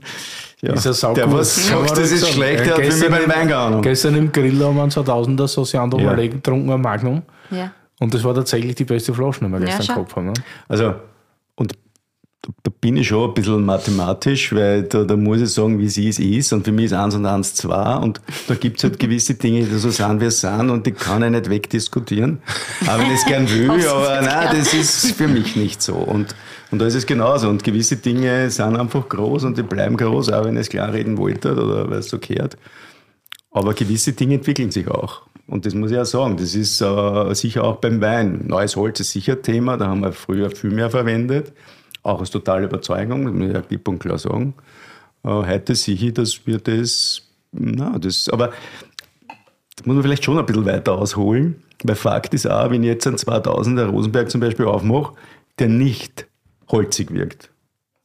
ja, ist ein der, was sagt, das ist schlecht, der hat für mich beim Wein gehabt. Gestern im Grill haben wir 2000er Sosiando ja. getrunken, ein Magnum. Ja. Und das war tatsächlich die beste Flasche, die wir gestern ja, gehabt haben. Ne? Also, da bin ich schon ein bisschen mathematisch, weil da, da muss ich sagen, wie sie es ist. Und für mich ist eins und eins zwei. Und da gibt es halt gewisse Dinge, die so sind, wie es sind. Und die kann ich nicht wegdiskutieren. Auch wenn ich es gern will. aber nein, das ist für mich nicht so. Und, und da ist es genauso. Und gewisse Dinge sind einfach groß und die bleiben groß, auch wenn ich es klar reden wollte oder weil es so gehört. Aber gewisse Dinge entwickeln sich auch. Und das muss ich auch sagen. Das ist äh, sicher auch beim Wein. Neues Holz ist sicher Thema. Da haben wir früher viel mehr verwendet auch aus totaler Überzeugung, muss ich ja klipp und klar sagen. Äh, heute sehe ich, dass wir das, na, das, aber das muss man vielleicht schon ein bisschen weiter ausholen, weil Fakt ist auch, wenn ich jetzt einen 2000er Rosenberg zum Beispiel aufmache, der nicht holzig wirkt.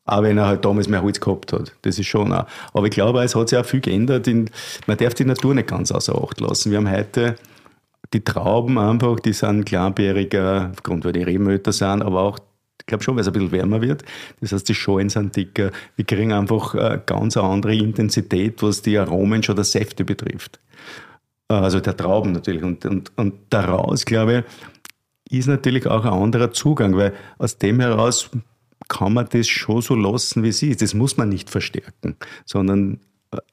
Auch wenn er halt damals mehr Holz gehabt hat. Das ist schon auch. Aber ich glaube, es hat sich auch viel geändert. In, man darf die Natur nicht ganz außer Acht lassen. Wir haben heute die Trauben einfach, die sind kleinbäriger, aufgrund weil die Reben sind, aber auch ich glaube schon, weil es ein bisschen wärmer wird. Das heißt, die Schalen sind dicker. Wir kriegen einfach eine ganz andere Intensität, was die Aromen schon der Säfte betrifft. Also der Trauben natürlich. Und, und, und daraus, glaube ich, ist natürlich auch ein anderer Zugang, weil aus dem heraus kann man das schon so lassen, wie es ist. Das muss man nicht verstärken, sondern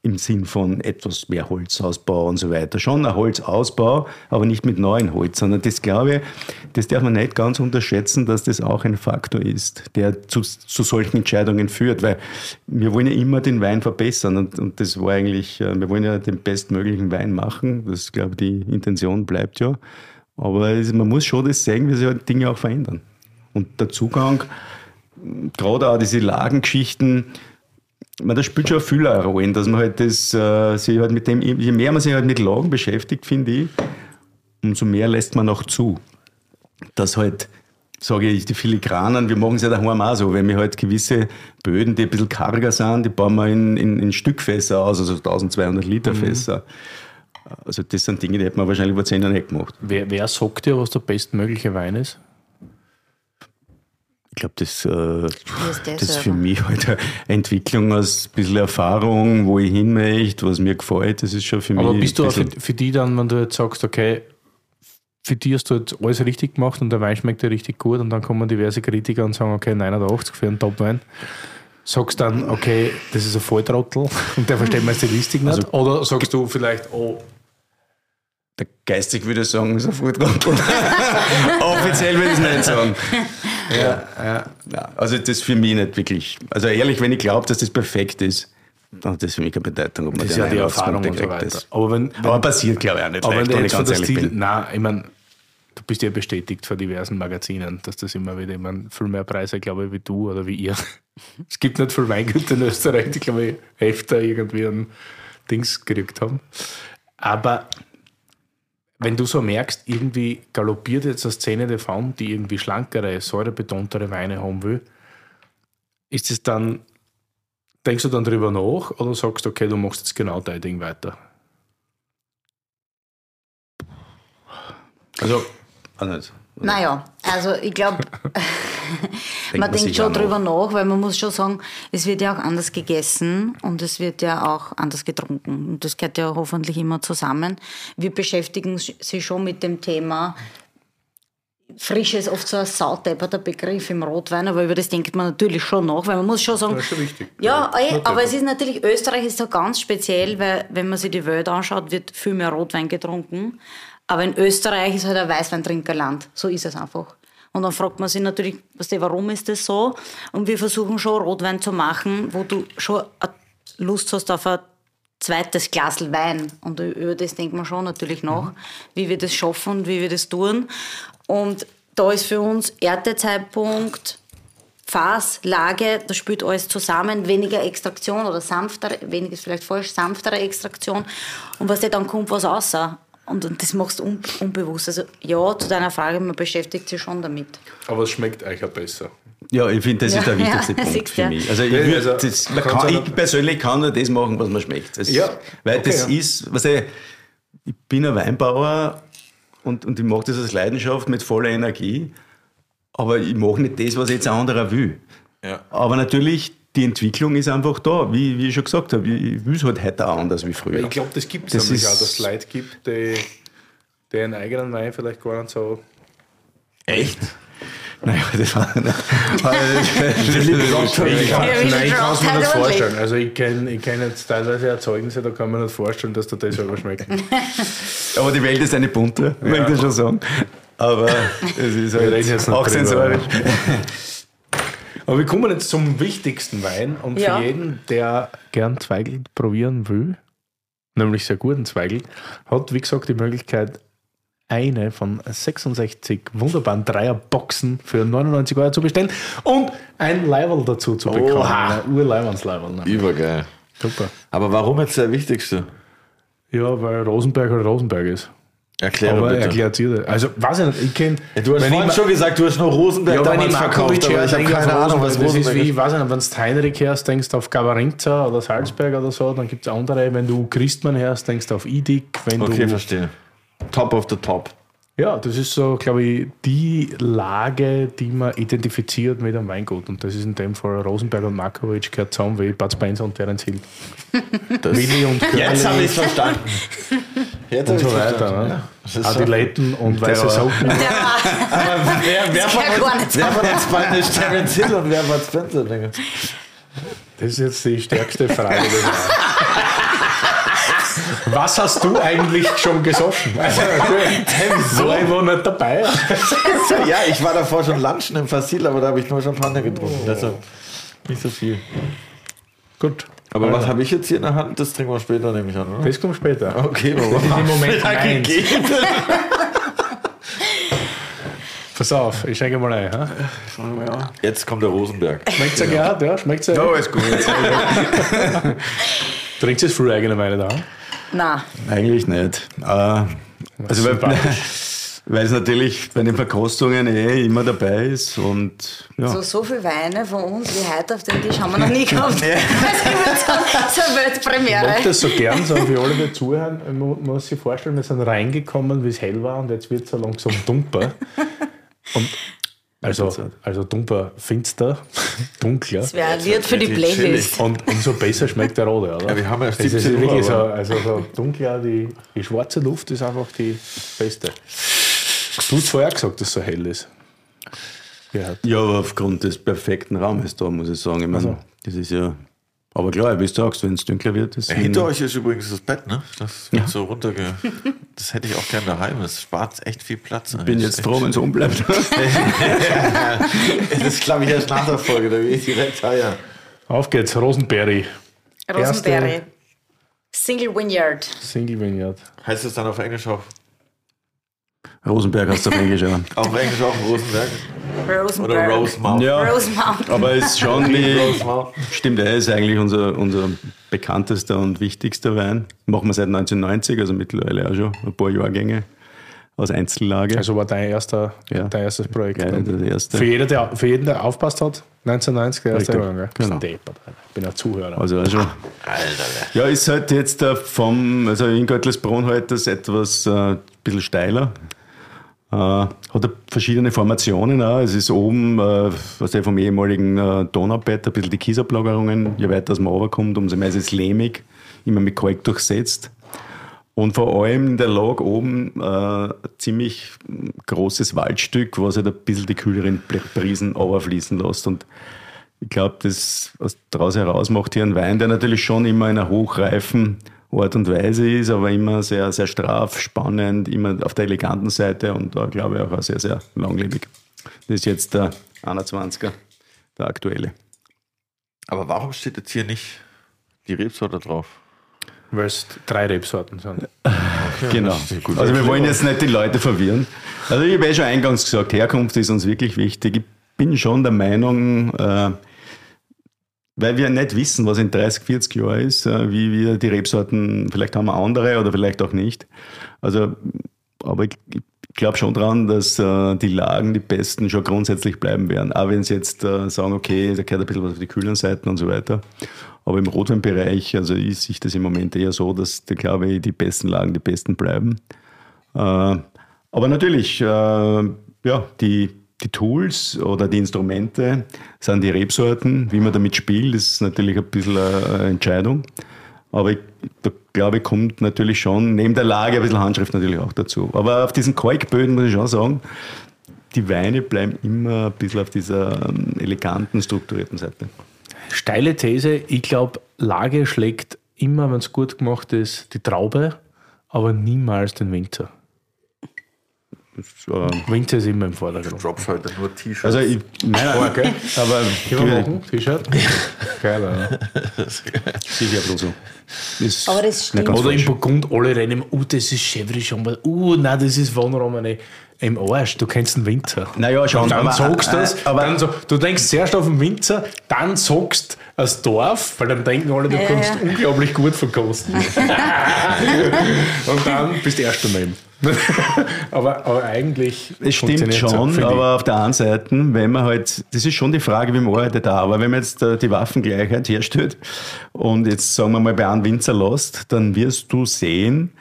im Sinn von etwas mehr Holzausbau und so weiter. Schon ein Holzausbau, aber nicht mit neuen Holz, sondern das glaube ich, das darf man nicht ganz unterschätzen, dass das auch ein Faktor ist, der zu, zu solchen Entscheidungen führt, weil wir wollen ja immer den Wein verbessern und, und das war eigentlich, äh, wir wollen ja den bestmöglichen Wein machen, das glaube ich, die Intention bleibt ja, aber man muss schon das sehen, wie sich halt Dinge auch verändern. Und der Zugang, gerade auch diese Lagengeschichten, man, das spielt schon viel eine Rolle, dass man halt das, äh, sich halt mit dem, je mehr man sich halt mit Lagen beschäftigt, finde ich, umso mehr lässt man auch zu. Dass halt, sage ich, die Filigranen, wir machen es ja daheim auch so, wenn wir halt gewisse Böden, die ein bisschen karger sind, die bauen wir in, in, in Stückfässer aus, also 1200 Liter mhm. Fässer. Also das sind Dinge, die hätte man wahrscheinlich vor zehn Jahren nicht gemacht. Wer, wer sagt dir, was der bestmögliche Wein ist? Ich glaube, das, äh, das ist für mich halt eine Entwicklung aus ein bisschen Erfahrung, wo ich hin möchte, was mir gefällt. Das ist schon für mich. Aber bist du auch für, für die dann, wenn du jetzt sagst, okay, für die hast du jetzt alles richtig gemacht und der Wein schmeckt dir richtig gut und dann kommen diverse Kritiker und sagen, okay, 89 für einen Top-Wein. Sagst dann, okay, das ist ein Volltrottel und der versteht meine Stilistik nicht? Also, Oder sagst du vielleicht, oh, der geistig würde ich sagen, ist ein Volltrottel. Offiziell würde ich es nicht sagen. Ja, ja. ja. Also das für mich nicht wirklich. Also ehrlich, wenn ich glaube, dass das perfekt ist, Und das ist für mich keine Bedeutung, ob man Das ist ja die Erfahrung und so weiter. hat. Aber, wenn, wenn, Aber passiert, glaube ich, auch nicht aber wenn leicht, du wenn jetzt ich so ganz das ehrlich Ziel, bin. nein, ich meine, du bist ja bestätigt von diversen Magazinen, dass das immer wieder, ich meine, viel mehr Preise, glaube ich, wie du oder wie ihr. Es gibt nicht viel Weingüter in Österreich, die, glaube ich, öfter irgendwie ein Dings gekriegt haben. Aber wenn du so merkst, irgendwie galoppiert jetzt eine Szene davon, die irgendwie schlankere, säurebetontere Weine haben will, ist es dann, denkst du dann drüber nach oder sagst du, okay, du machst jetzt genau dein Ding weiter? Also, auch. Naja, also ich glaube, man man denkt schon drüber nach, weil man muss schon sagen, es wird ja auch anders gegessen und es wird ja auch anders getrunken. Und das gehört ja hoffentlich immer zusammen. Wir beschäftigen sich schon mit dem Thema. Frisch ist oft so ein sautepperter Begriff im Rotwein, aber über das denkt man natürlich schon nach, weil man muss schon sagen, Das ist schon wichtig. ja, eh, Not aber es ist natürlich, Österreich ist so ganz speziell, weil wenn man sich die Welt anschaut, wird viel mehr Rotwein getrunken. Aber in Österreich ist halt ein Weißweintrinkerland. So ist es einfach. Und dann fragt man sich natürlich, was der, warum ist das so? Und wir versuchen schon Rotwein zu machen, wo du schon Lust hast auf ein zweites Glas Wein. Und über das denkt man schon natürlich nach, wie wir das schaffen und wie wir das tun. Und da ist für uns Erntezeitpunkt, Fass, Lage, das spielt alles zusammen, weniger Extraktion oder sanftere, weniger ist vielleicht falsch, sanftere Extraktion. Und was dann kommt, was außer. Und, und das machst du un, unbewusst. Also ja, zu deiner Frage, man beschäftigt sich schon damit. Aber es schmeckt euch auch besser. Ja, ich finde, das Ja, ist der wichtigste ja, Punkt für mich. Also ich, würd, also, das, man kann, ich persönlich kann nur das machen, was mir schmeckt. Das, Ja, Weil okay, das ja. ist, was ich, ich bin ein Weinbauer und, und ich mache das als Leidenschaft mit voller Energie, aber ich mache nicht das, was jetzt ein anderer will. Ja. Aber natürlich, die Entwicklung ist einfach da, wie, wie ich schon gesagt habe. Ich will es halt heute auch anders wie früher. Ich glaube, das gibt es Das nämlich ist- auch, dass es Leute gibt, die, die einen eigenen Wein vielleicht gar nicht so. Echt? Naja, das war nicht. Ich kann, Ja, wie nein, ich kann es mir nicht vorstellen. Also ich kenne ich kenn jetzt teilweise Erzeugnisse, da kann man nicht vorstellen, dass dir das selber schmeckt. Aber die Welt ist eine bunte, möchte ich schon sagen. Aber es ist halt auch sensorisch. Aber wir kommen jetzt zum wichtigsten Wein und Ja. für jeden, der gern Zweigel probieren will, nämlich sehr guten Zweigel, hat wie gesagt die Möglichkeit, eine von 66 wunderbaren Dreierboxen für 99 Euro zu bestellen und ein Leiberl dazu zu bekommen. Oha. Ein Urleibernsleiberl. Ne? Übergeil. Super. Aber warum jetzt der wichtigste? Ja, weil Rosenberg halt Rosenberg ist. Erklär Aber bitte. erklärt ihr Also, weiß ich nicht, ich kenne. Ja, du hast vorhin schon gesagt, du hast nur Rosenberg Ja, damals ich verkauft, aber ich habe keine Ahnung, was Rosenberg, das ist wie, ist. weiß ich nicht, wenn du Heinrich hörst, denkst du auf Gavarinza oder Salzberg oder so, dann gibt es andere. Wenn du Christmann hörst, denkst du auf Idik. Wenn Okay, du, verstehe. Top of the top. Ja, das ist so, glaube ich, die Lage, die man identifiziert mit einem Weingut. Und das ist in dem Fall Rosenberg und Markovic gehört zusammen wie Bud Spencer und Terence Hill. Das Willi und Jetzt habe Curly ich es verstanden. Jetzt und habe so weiter. verstanden. Ne? Ist Adiletten und weiße Socken. Aber wer, wer, von ja gar uns, wer von uns beiden ist Terence Hill und wer Bud Spencer? Das ist jetzt die stärkste Frage. Was hast du eigentlich schon gesoffen? Also, war ich wohl nicht dabei. Ja, ich war davor schon lunchen im Fasil, aber da habe ich nur Champagner getrunken. Deshalb nicht so viel. Gut. Aber was habe ich jetzt hier in der Hand? Das trinken wir später, nehme ich an, oder? Das kommt später. Okay, warum? Das ist im Moment meins. Pass auf, ich schenke mal ein. Ha? Jetzt kommt der Rosenberg. Schmeckt es ja? Ja, schmeckt es Ja, ist gut. Trinkst du jetzt früh eigene Weine da? Na, Eigentlich nicht. Äh, also weil, weil es natürlich bei den Verkostungen eh immer dabei ist und ja. so, so viele Weine von uns wie heute auf dem Tisch haben wir noch nie gehabt. Also ich würde sagen, so eine Ich Weltpremiere. mag das so gern, so für alle, die zuhören. Man muss sich vorstellen, wir sind reingekommen, wie es hell war und jetzt wird es so langsam dumper. Und also, also dumper, finster, dunkler. Das wäre ein Lied für die Playlist. Und umso besser schmeckt der Rote, oder? Ja, wir haben ist 17 Uhr, wirklich so, also so dunkler, die, die schwarze Luft ist einfach die beste. Du hast vorher gesagt, dass es so hell ist. Ja, ja, aber aufgrund des perfekten Raumes da, muss ich sagen. Ich meine, das ist ja. Aber klar, wie du sagst, wenn es dunkler wird, ist Hinter euch ist übrigens das Bett, ne? Das wird so runterge... Das hätte ich auch gern daheim. Das spart echt viel Platz. Ich bin jetzt froh, wenn es umbleibt. Das ist, glaube ich, erst nach der Folge. Da gehe ich direkt feiern. Auf geht's, Rosenberry. Rosenberry. erste Single Vineyard. Single Vineyard. Heißt es dann auf Englisch auch? Rosenberg hast du auf Englisch, ja. Auf Englisch auch Rosenberg? Oder Rosenberg. Rosemount? ja. Rosemount. Aber es ist schon wie, stimmt, er ist eigentlich unser, unser bekanntester und wichtigster Wein. Machen wir seit 1990, also mittlerweile auch schon ein paar Jahrgänge aus Einzellage. Also war dein, erster, Ja. dein erstes Projekt. Der erste. Für, jeder, der, für jeden, der aufpasst hat, 1990 der erste Jahrgang. genau. Alter. Ich bin ein Zuhörer. Also auch schon. Ja, ist halt jetzt äh, vom, also in Göttelsbrunn halt das etwas äh, ein bisschen steiler. Äh, hat er verschiedene Formationen auch. Es ist oben, äh, was der vom ehemaligen äh, Donaubett, ein bisschen die Kiesablagerungen. Je weiter man runterkommt, umso mehr ist es lehmig, immer mit Kalk durchsetzt. Und vor allem in der Lage oben äh, ziemlich großes Waldstück, was halt ein bisschen die kühleren Brisen runterfließen lässt. Und ich glaube, das was daraus heraus macht hier ein Wein, der natürlich schon immer in einer hochreifen Art und Weise ist, aber immer sehr, sehr straff, spannend, immer auf der eleganten Seite und da glaube ich auch sehr, sehr langlebig. Das ist jetzt der 21er, der aktuelle. Aber warum steht jetzt hier nicht die Rebsorte drauf? Weil es drei Rebsorten sind. Genau. Also wir wollen jetzt nicht die Leute verwirren. Also ich habe eh schon eingangs gesagt, Herkunft ist uns wirklich wichtig. Ich bin schon der Meinung, äh, weil wir nicht wissen, was in 30, 40 Jahren ist, äh, wie wir die Rebsorten, vielleicht haben wir andere oder vielleicht auch nicht. Also, aber ich, ich glaube schon dran, dass äh, die Lagen, die besten, schon grundsätzlich bleiben werden. Auch wenn sie jetzt äh, sagen, okay, da gehört ein bisschen was auf die kühlen Seiten und so weiter. Aber im Rotweinbereich, also ist sich das im Moment eher so, dass, da glaube ich, die besten Lagen die besten bleiben. Äh, aber natürlich, äh, ja, die, die Tools oder die Instrumente sind die Rebsorten. Wie man damit spielt, ist natürlich ein bisschen eine Entscheidung. Aber ich, da glaube ich, kommt natürlich schon neben der Lage ein bisschen Handschrift natürlich auch dazu. Aber auf diesen Kalkböden muss ich schon sagen, die Weine bleiben immer ein bisschen auf dieser ähm, eleganten, strukturierten Seite. Steile These, ich glaube, Lage schlägt immer, wenn es gut gemacht ist, die Traube, aber niemals den Winter. Das, äh, Winter ist immer im Vordergrund. Drops heute nur T-Shirts. also ich, nein, nein, Okay. aber Können wir machen? T-Shirt? Geil, ja. sicher bisschen so. Ist Aber das stimmt. Oder im falsch. Burgund alle rennen, uh, das ist Chevry schon mal, uh, nein, das ist Wohnraum im Arsch, du kennst den Winter. Naja, schon, Und dann aber- sagst du das, äh, aber- dann so, du denkst zuerst auf den Winter, dann sagst das Dorf, weil dann denken alle, du Ja, kannst ja. unglaublich gut verkosten. Und dann bist du erst daneben. aber, aber eigentlich. Es stimmt schon, ich. aber auf der anderen Seite, wenn man halt, das ist schon die Frage, wie man arbeitet da, aber wenn man jetzt äh, die Waffengleichheit herstellt und jetzt sagen wir mal bei einem Winzer lässt, dann wirst du sehen,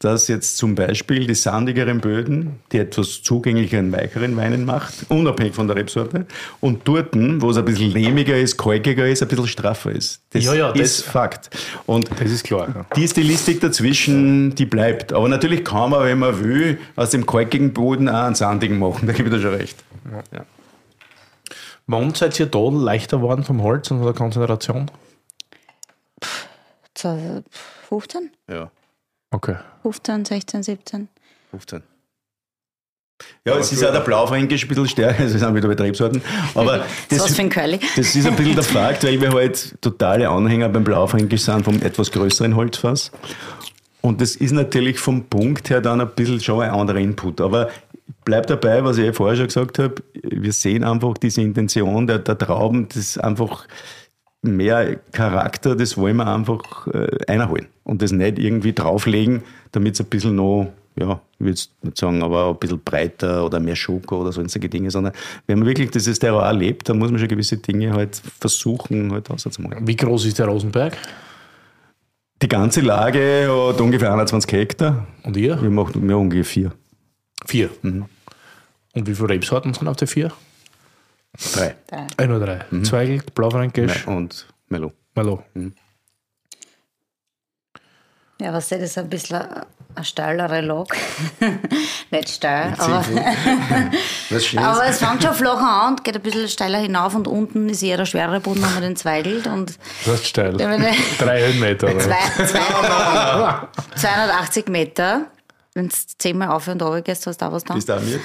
dass jetzt zum Beispiel die sandigeren Böden, die etwas zugänglicheren, weicheren Weinen macht, unabhängig von der Rebsorte, und dort, wo es ein bisschen lehmiger ist, kalkiger ist, ein bisschen straffer ist. Das Ja, ja, ist das- Fakt. Und Das ist klar. Ja. die Stilistik dazwischen, die bleibt. Aber natürlich kann man, wenn man will, aus dem kalkigen Boden auch einen sandigen machen. Da gebe ich dir schon recht. Ja. Wann seid ihr da leichter geworden vom Holz und von der Konzentration? 15? ja. Okay. 15, 16, 17. 15. Ja, es ist auch der Blaufränkisch ein bisschen stärker, also wir sind wieder bei Rebsorten. Aber Das das, was für ein Curly. das ist ein bisschen der Fakt, weil wir halt totale Anhänger beim Blaufränkisch sind vom etwas größeren Holzfass. Und das ist natürlich vom Punkt her dann ein bisschen schon ein anderer Input. Aber bleib dabei, was ich vorher schon gesagt habe. Wir sehen einfach diese Intention der, der Trauben, das ist einfach mehr Charakter, das wollen wir einfach äh, einholen. Und das nicht irgendwie drauflegen, damit es ein bisschen noch, ja, ich jetzt nicht sagen, aber ein bisschen breiter oder mehr Schoko oder sonstige Dinge, sondern wenn man wirklich dieses Terroir lebt, dann muss man schon gewisse Dinge halt versuchen, halt auszumachen. Wie groß ist der Rosenberg? Die ganze Lage hat ungefähr 21 Hektar. Und ihr? Wir machen ja, ungefähr vier. Vier. Mhm. Und wie viele Rebsorten sind auf der vier? Drei. Ein oder drei. Mhm. Zweigel, Blaufränkisch, Und Melo. Merlot. Ja, was das ist ein bisschen eine- eine steilere Log. Nicht steil, aber, Was schön aber es fängt schon flach an und geht ein bisschen steiler hinauf und unten ist eher der schwerere Boden, wenn man den zweigelt und Das ist steil. Drei Höhenmeter. Oder? zwei, zwei, 280 Meter. Wenn du zehnmal auf und runter gehst, hast du auch was da. Bist du auch mit?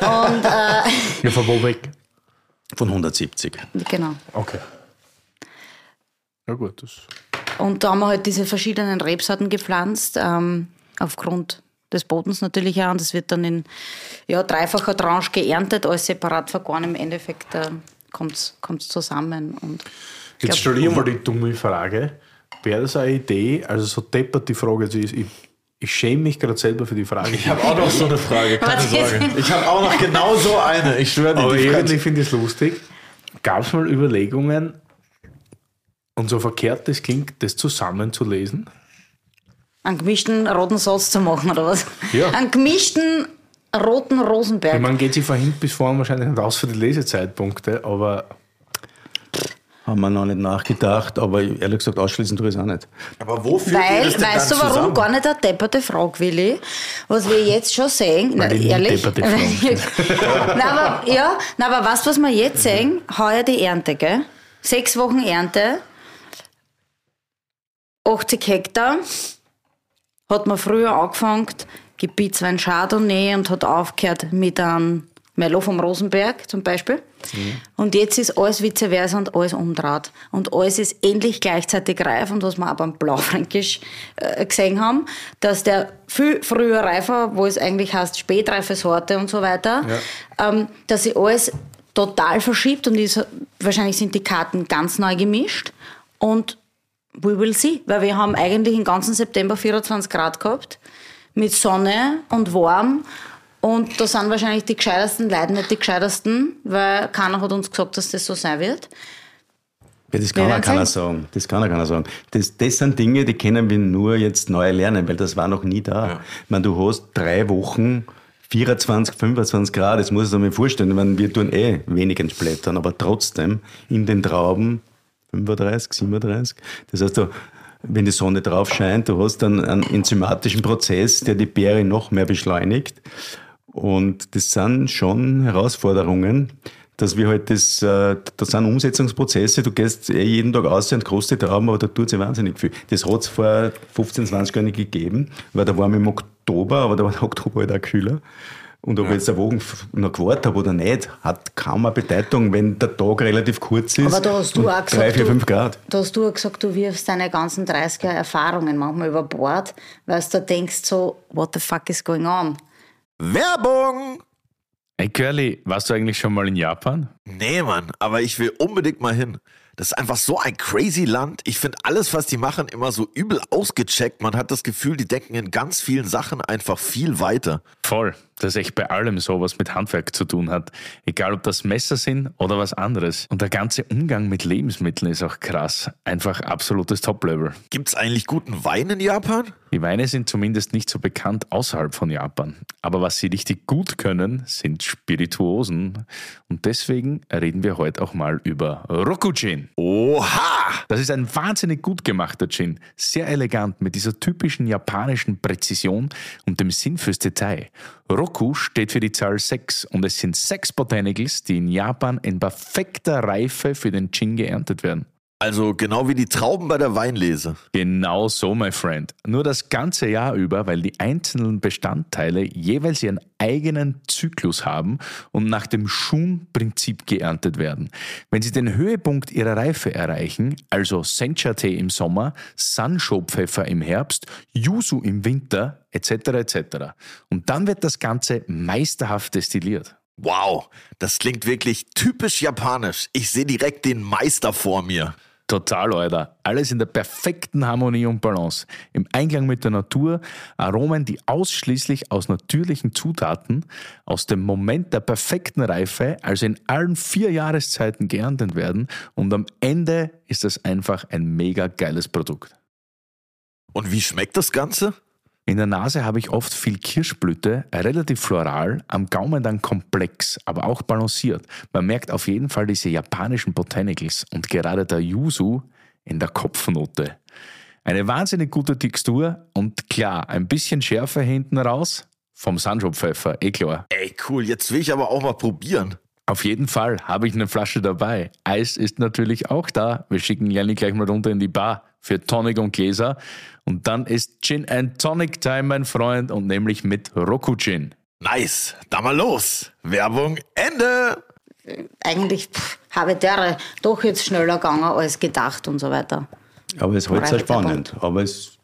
Und äh, Ja, von wo weg? Von 170. genau. Okay. Ja gut, das Und da haben wir halt diese verschiedenen Rebsorten gepflanzt, ähm, aufgrund des Bodens natürlich auch. Und das wird dann in ja, dreifacher Tranche geerntet, alles separat vergoren. Im Endeffekt äh, kommt es zusammen. Und Jetzt stelle ich mal die dumme Frage. Wäre das eine Idee, also so deppert die Frage jetzt ist, ich, ich schäme mich gerade selber für die Frage. Ich habe auch noch so eine Frage, keine? Sorge. Ich habe auch noch genau so eine. Ich schwöre dir. Aber irgendwie Frage- finde ich es lustig. Gab es mal Überlegungen, und so verkehrt das klingt, das zusammenzulesen? einen gemischten roten Satz zu machen, oder was? Ja. Einen gemischten roten Rosenberg. Ich meine, geht sie von hinten bis vorne wahrscheinlich nicht aus für die Lesezeitpunkte, aber Haben wir noch nicht nachgedacht, aber ehrlich gesagt, ausschließen tue ich es auch nicht. Aber wo führt ihr Weil, das denn weißt du warum? zusammen? Gar nicht eine depperte Frage, Willi. Was wir jetzt schon sehen, na, nie ehrlich. depperte Fragen na, aber, ja, na, aber weißt du, was wir jetzt sehen? Heuer die Ernte, gell? Sechs Wochen Ernte, 80 Hektar, hat man früher angefangen, Gebietswein Chardonnay und hat aufgehört mit einem Merlot vom Rosenberg zum Beispiel. Und jetzt ist alles vice versa und alles umdraht. Und alles ist endlich gleichzeitig reif. Und was wir auch beim Blaufränkisch äh, gesehen haben, dass der viel früher reifer, wo es eigentlich heißt spätreife Sorte und so weiter, ähm, dass sich alles total verschiebt und ist, wahrscheinlich sind die Karten ganz neu gemischt. Und we will see, weil wir haben eigentlich den ganzen September 24 Grad gehabt, mit Sonne und warm. Und da sind wahrscheinlich die gescheitersten Leute nicht die gescheitersten, weil keiner hat uns gesagt, dass das so sein wird. Ja, das kann auch keiner sagen. Das kann auch keiner sagen. Das, das sind Dinge, die können wir nur jetzt neu lernen, weil das war noch nie da. Ich meine, du hast drei Wochen 24, 25 Grad, das muss ich mir vorstellen. Ich meine, wir tun eh wenig entblättern, aber trotzdem in den Trauben 35, 37. Das heißt, du, wenn die Sonne drauf scheint, du hast dann einen enzymatischen Prozess, der die Beere noch mehr beschleunigt. Und das sind schon Herausforderungen, dass wir halt das, äh, das sind Umsetzungsprozesse, du gehst eh jeden Tag aus und groß die Trauben, aber da tut sich wahnsinnig viel. Das hat es vor 15, 20 Jahren nicht gegeben, weil da waren wir im Oktober, aber da war der Oktober halt auch kühler. Und ob ich jetzt eine Woche noch gewartet habe oder nicht, hat kaum eine Bedeutung, wenn der Tag relativ kurz ist. Aber da hast du auch gesagt, 3, 4, du- 5 Grad. Da hast du auch gesagt, du wirfst deine ganzen 30er Erfahrungen manchmal über Bord, weil du da denkst so, what the fuck is going on? Werbung! Hey Curly, warst du eigentlich schon mal in Japan? Nee, Mann, aber ich will unbedingt mal hin. Das ist einfach so ein crazy Land. Ich finde alles, was die machen, immer so übel ausgecheckt. Man hat das Gefühl, die denken in ganz vielen Sachen einfach viel weiter. Voll. Das ist echt bei allem so, was mit Handwerk zu tun hat. Egal, ob das Messer sind oder was anderes. Und der ganze Umgang mit Lebensmitteln ist auch krass. Einfach absolutes Top-Level. Gibt's eigentlich guten Wein in Japan? Die Weine sind zumindest nicht so bekannt außerhalb von Japan. Aber was sie richtig gut können, sind Spirituosen. Und deswegen reden wir heute auch mal über Rokujin. Oha! Das ist ein wahnsinnig gut gemachter Gin. Sehr elegant mit dieser typischen japanischen Präzision und dem Sinn fürs Detail. Roku steht für die Zahl 6 und es sind sechs Botanicals, die in Japan in perfekter Reife für den Gin geerntet werden. Also genau wie die Trauben bei der Weinlese. Genau so, my friend. Nur das ganze Jahr über, weil die einzelnen Bestandteile jeweils ihren eigenen Zyklus haben und nach dem Shun-Prinzip geerntet werden. Wenn sie den Höhepunkt ihrer Reife erreichen, also Sencha-Tee im Sommer, Sansho-Pfeffer im Herbst, Yuzu im Winter, etc. etc. Und dann wird das Ganze meisterhaft destilliert. Wow, das klingt wirklich typisch japanisch. Ich sehe direkt den Meister vor mir. Total, Alter. Alles in der perfekten Harmonie und Balance. Im Einklang mit der Natur, Aromen, die ausschließlich aus natürlichen Zutaten, aus dem Moment der perfekten Reife, also in allen vier Jahreszeiten geerntet werden. Und am Ende ist das einfach ein mega geiles Produkt. Und wie schmeckt das Ganze? In der Nase habe ich oft viel Kirschblüte, relativ floral, am Gaumen dann komplex, aber auch balanciert. Man merkt auf jeden Fall diese japanischen Botanicals und gerade der Yuzu in der Kopfnote. Eine wahnsinnig gute Textur und klar, ein bisschen Schärfe hinten raus vom Sanjo-Pfeffer, eh klar. Ey, cool, jetzt will ich aber auch mal probieren. Auf jeden Fall habe ich eine Flasche dabei. Eis ist natürlich auch da. Wir schicken Jenny gleich mal runter in die Bar für Tonic und Gläser. Und dann ist Gin and Tonic Time, mein Freund, und nämlich mit Roku Gin. Nice, da mal los. Werbung Ende. Eigentlich pff, Habitäre doch jetzt schneller gegangen als gedacht und so weiter. Aber es ist halt sehr spannend. Aber es,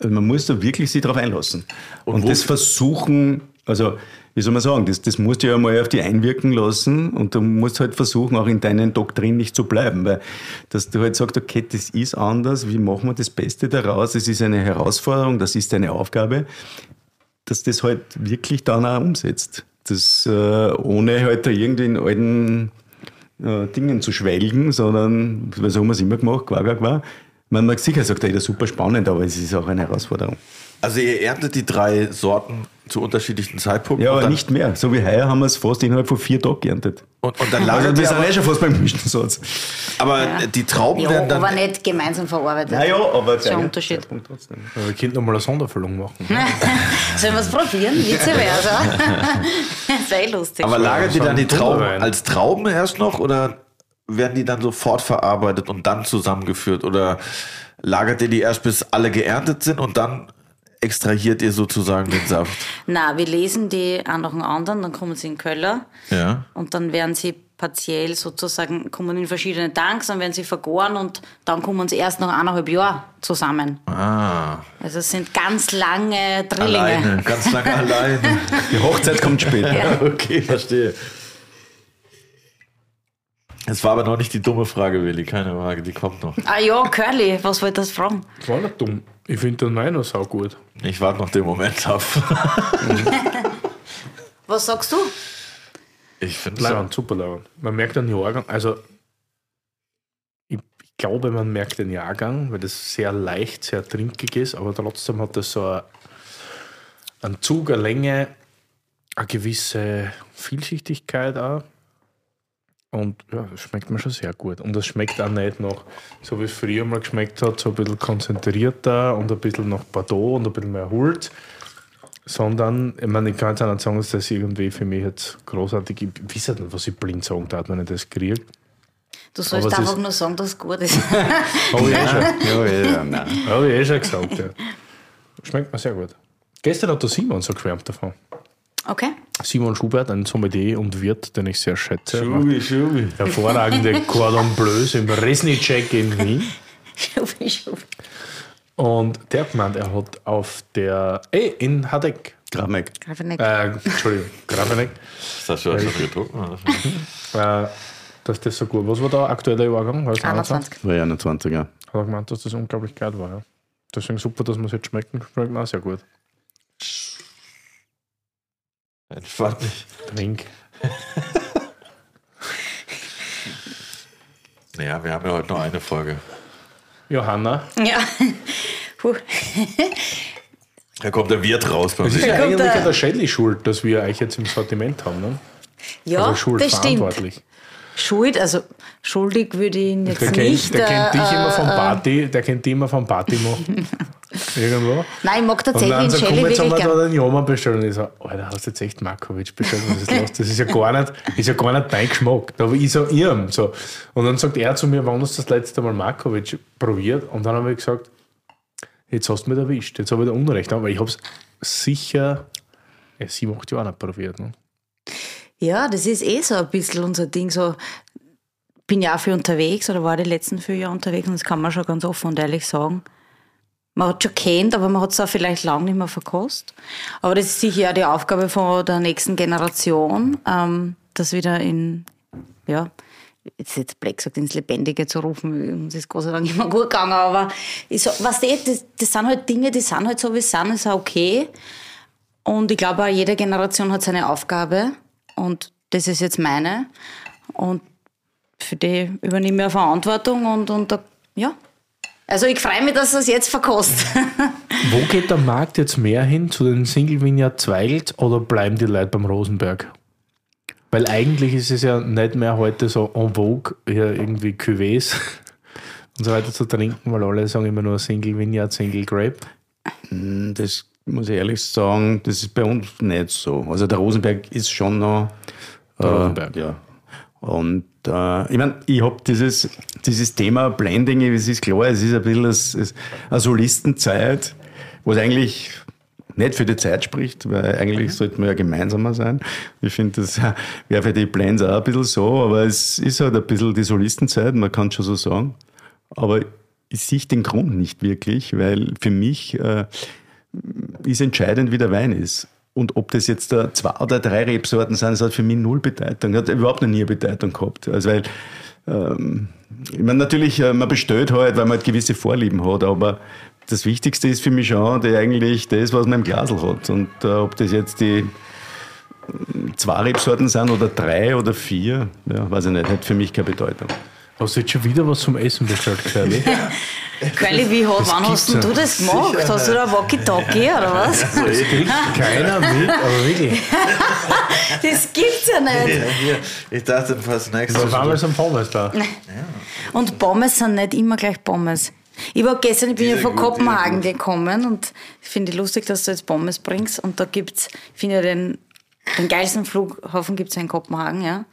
also man muss da wirklich sich darauf einlassen. Und, das versuchen, also wie soll man sagen, das, das musst du ja mal auf die einwirken lassen und du musst halt versuchen, auch in deinen Doktrin nicht zu bleiben. Weil dass du halt sagst, okay, das ist anders, wie machen wir das Beste daraus? Es ist eine Herausforderung, das ist eine Aufgabe, dass das halt wirklich dann auch umsetzt. Das, äh, ohne halt da irgendwie in alten äh, Dingen zu schwelgen, sondern, weil so haben wir es immer gemacht, qua, qua, qua. Man mag sicher sagt, jeder super spannend, aber es ist auch eine Herausforderung. Also ihr erntet die drei Sorten zu unterschiedlichen Zeitpunkten. Ja, aber dann, nicht mehr. So wie heuer haben wir es fast innerhalb von vier Tagen geerntet. Und, und dann Also lagert wir ihr sind aber, eh schon fast beim Mischen aber die Trauben Ja, werden dann... aber nicht gemeinsam verarbeitet. Naja, aber Das ist ein Unterschied. Zeitpunkt trotzdem. Wir könnten nochmal eine Sonderfüllung machen. Sollen wir es probieren? Wäre es, Sehr lustig. Aber lagert ihr so dann die Trauben Bunderwein. als Trauben erst noch oder werden die dann sofort verarbeitet und dann zusammengeführt? Oder lagert ihr die erst bis alle geerntet sind und dann extrahiert ihr sozusagen den Saft? Na, wir lesen die auch nach dem anderen, dann kommen sie in den Keller Ja. und dann werden sie partiell sozusagen, kommen in verschiedene Tanks, dann werden sie vergoren und dann kommen sie erst nach eineinhalb Jahren zusammen. Ah, Also es sind ganz lange Drillinge. alleine, ganz lange alleine. Die Hochzeit kommt später. okay, verstehe. Es war aber noch nicht die dumme Frage, Willi. Keine Frage, die kommt noch. Ah ja, Curly, was wollt ihr das fragen? Das war nicht dumm. Ich finde den meiner sau gut. Ich warte noch den Moment auf. Was sagst du? Ich finde es super Leiband. Man merkt den Jahrgang, also ich, ich glaube, man merkt den Jahrgang, weil das sehr leicht, sehr trinkig ist, aber trotzdem hat das so ein- einen Zug, eine Länge, eine gewisse Vielschichtigkeit auch. Und ja, das schmeckt mir schon sehr gut. Und das schmeckt auch nicht noch, so wie es früher mal geschmeckt hat, so ein bisschen konzentrierter und ein bisschen nach Bordeaux und ein bisschen mehr Hult. Sondern, ich meine, ich kann jetzt auch nicht sagen, dass das irgendwie für mich jetzt großartig ist. Ich weiß nicht, was ich blind sagen darf, wenn ich das kriege. Du sollst einfach ist- nur sagen, dass es gut ist. Habe ich eh schon, Ja, habe ich eh schon gesagt. Ja. Schmeckt mir sehr gut. Gestern hat der Simon so geschwärmt davon. Okay. Simon Schubert, ein Sommelier und Wirt, den ich sehr schätze. Schubi, Schubi. Hervorragende Cordon Bleus im Resnicek in Wien. Schubi, Schubi. Und der hat gemeint, er hat auf der, eh, in Hadeck, Gramek. Grafeneck. äh, Entschuldigung, Graveneck, Ist das schon, schon getrunken? äh, dass das so gut Was war der aktuelle Jahrgang? Das 21. War ja 21, ja. Hat er gemeint, dass das unglaublich geil war. Ja. Deswegen super, dass man es jetzt schmecken. Schmeckt auch sehr gut. Entspannt dich. Trink. Naja, wir haben ja heute noch eine Folge. Johanna. Ja. Puh. Da kommt der Wirt raus bei Es ist ja kommt eigentlich der- der Shelley schuld, dass wir euch jetzt im Sortiment haben. Ne? Ja, also schuld das stimmt. verantwortlich. Schuld, also schuldig würde ich ihn jetzt Der nicht. kennt, der kennt dich äh, immer vom äh, Party, der kennt dich immer vom Party machen. Irgendwo. Nein, ich mag tatsächlich den so, Shelly komm, jetzt haben wirklich wir da gern. den Joma bestellt. Und ich so, Alter, hast du jetzt echt Markovic bestellt? Was ist los? Das ist ja gar nicht, ist ja gar nicht dein Geschmack. Da habe ich so ihrem. So. Und dann sagt er zu mir, wann hast du das letzte Mal Markovic probiert? Und dann habe ich gesagt, jetzt hast du mich erwischt. Jetzt habe ich da Unrecht. Aber ich habe es sicher ja, sieben, acht Jahre nicht probiert. Ne? Ja, das ist eh so ein bisschen unser Ding. So, bin ja auch viel unterwegs oder war die letzten vier Jahre unterwegs und das kann man schon ganz offen und ehrlich sagen. Man hat schon kennt, aber man hat es auch vielleicht lange nicht mehr verkostet. Aber das ist sicher auch die Aufgabe von der nächsten Generation, ähm, das wieder in, ja, jetzt jetzt blöd gesagt, ins Lebendige zu rufen. Uns ist Gott sei Dank immer gut gegangen, aber ich so, was das, das, das sind halt Dinge, die sind halt so, wie sie sind, ist auch okay. Und ich glaube, auch jede Generation hat seine Aufgabe. Und das ist jetzt meine. Und für die übernehme ich eine Verantwortung. Und, und da, ja. Also ich freue mich, dass es jetzt verkostet. Wo geht der Markt jetzt mehr hin? Zu den Single Vineyard Zweigelt oder bleiben die Leute beim Rosenberg? Weil eigentlich ist es ja nicht mehr heute so en vogue, hier irgendwie Cuvées und so weiter zu trinken, weil alle sagen immer nur Single Vineyard, Single Grape. Das muss ich ehrlich sagen, das ist bei uns nicht so. Also der Rosenberg ist schon noch. Der Rosenberg. Ja. Und äh, ich meine, ich habe dieses, dieses Thema Blending, es ist klar, es ist ein bisschen das, eine Solistenzeit, wo es eigentlich nicht für die Zeit spricht, weil eigentlich sollten wir ja gemeinsamer sein. Ich finde, das wäre für die Plans auch ein bisschen so, aber es ist halt ein bisschen die Solistenzeit, man kann schon so sagen. Aber ich sehe den Grund nicht wirklich, weil für mich äh, ist entscheidend, wie der Wein ist. Und ob das jetzt da zwei oder drei Rebsorten sind, das hat für mich null Bedeutung. Hat überhaupt noch nie eine Bedeutung gehabt. Also weil, ähm, ich meine, natürlich, äh, man bestellt halt, weil man halt gewisse Vorlieben hat, aber das Wichtigste ist für mich schon die eigentlich das, was man im Glasl hat. Und äh, ob das jetzt die äh, zwei Rebsorten sind oder drei oder vier, ja, weiß ich nicht, hat für mich keine Bedeutung. Hast du jetzt schon wieder was zum Essen bestellt, Curly? Curly, wie hat, wann hast denn du das gemacht? Hast du da Walkie-Talkie oder was? Das kriegt keiner mit, aber wirklich. Das gibt's ja nicht. Hier, ich dachte, was nächstes Auf einmal sind Pommes da. Und Pommes sind nicht immer gleich Pommes. Ich war gestern, ich bin ja von Kopenhagen gekommen und finde ich lustig, dass du jetzt Pommes bringst. Und da gibt's, ich finde ja den, den geilsten Flughafen gibt's ja in Kopenhagen, ja.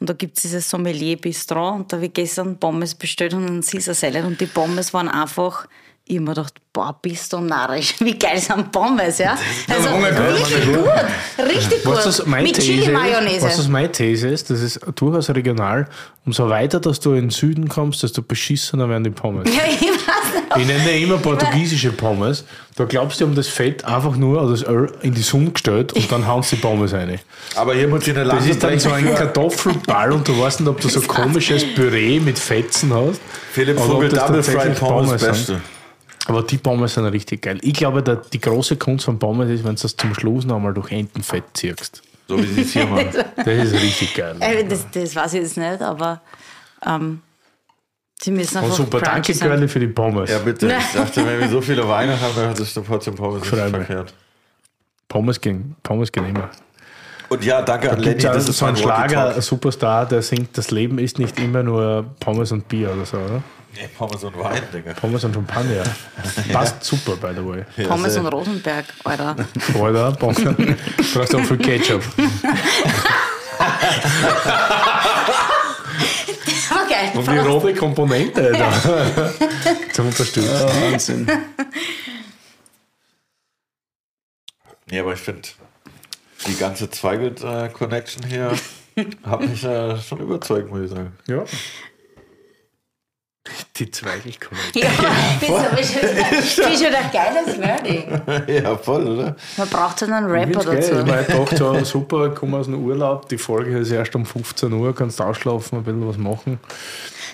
Und da gibt's dieses Sommelier Bistro und da habe ich gestern Pommes bestellt und einen Caesar Salad und die Pommes waren einfach, ich hab mir gedacht, boah, bist du narrisch, wie geil sind Pommes, ja. Also richtig gut, richtig gut. Was das Mit ist, was Chili-Mayonnaise. das meine These ist, das ist durchaus regional. Umso weiter, dass du in den Süden kommst, desto beschissener werden die Pommes. Ja, nicht. Ich nenne immer portugiesische Pommes. Da glaubst du, um das Fett einfach nur oder das Öl in die Sonne gestellt und dann hauen sie die Pommes rein. Aber hier muss ich eine Das ist dann so ein. Kartoffelball und du weißt nicht, ob du so komisches Püree mit Fetzen hast. Philipp Vogel Double Fried Pommes, sind. Beste. Aber die Pommes sind richtig geil. Ich glaube, der, die große Kunst von Pommes ist, wenn du das zum Schluss noch einmal durch Entenfett ziehst. So wie sie es hier machen. Das ist richtig geil. Äh, Das, das weiß ich jetzt nicht, aber ähm, sie müssen Oh, einfach super, danke. Curly für die Pommes. Ja, bitte. Ich dachte, wenn wir so viele Weine haben, dann ist der Portion Pommes nicht Freu mich. verkehrt. Pommes gehen, Pommes gehen immer. Und ja, danke an Gibt Lenny, ja das ist so ein Schlager, Walkie-Talkie. Superstar, der singt, das Leben ist nicht immer nur Pommes und Bier oder so, oder? Nee, Pommes und Wein, Digga. Pommes und Champagner. Passt super, by the way. Ja, Pommes sehr. und Rosenberg, Alter. Oder? Pommes. Du brauchst auch viel Ketchup. Okay. Und die rote Komponente da zum Unterstützen. Wahnsinn. Nee, aber ich finde, die ganze Zweigelt-Connection hier hat mich äh, schon überzeugt, muss ich sagen. Ja. Die Zweigelkomponente. Ja, das ich schon das ist schon ein geiles Wording. ja, voll, oder? Man braucht so einen Rapper find's geil. dazu. Ich dachte so, super, komm aus dem Urlaub, die Folge ist erst um 15 Uhr, kannst ausschlafen, ein bisschen was machen.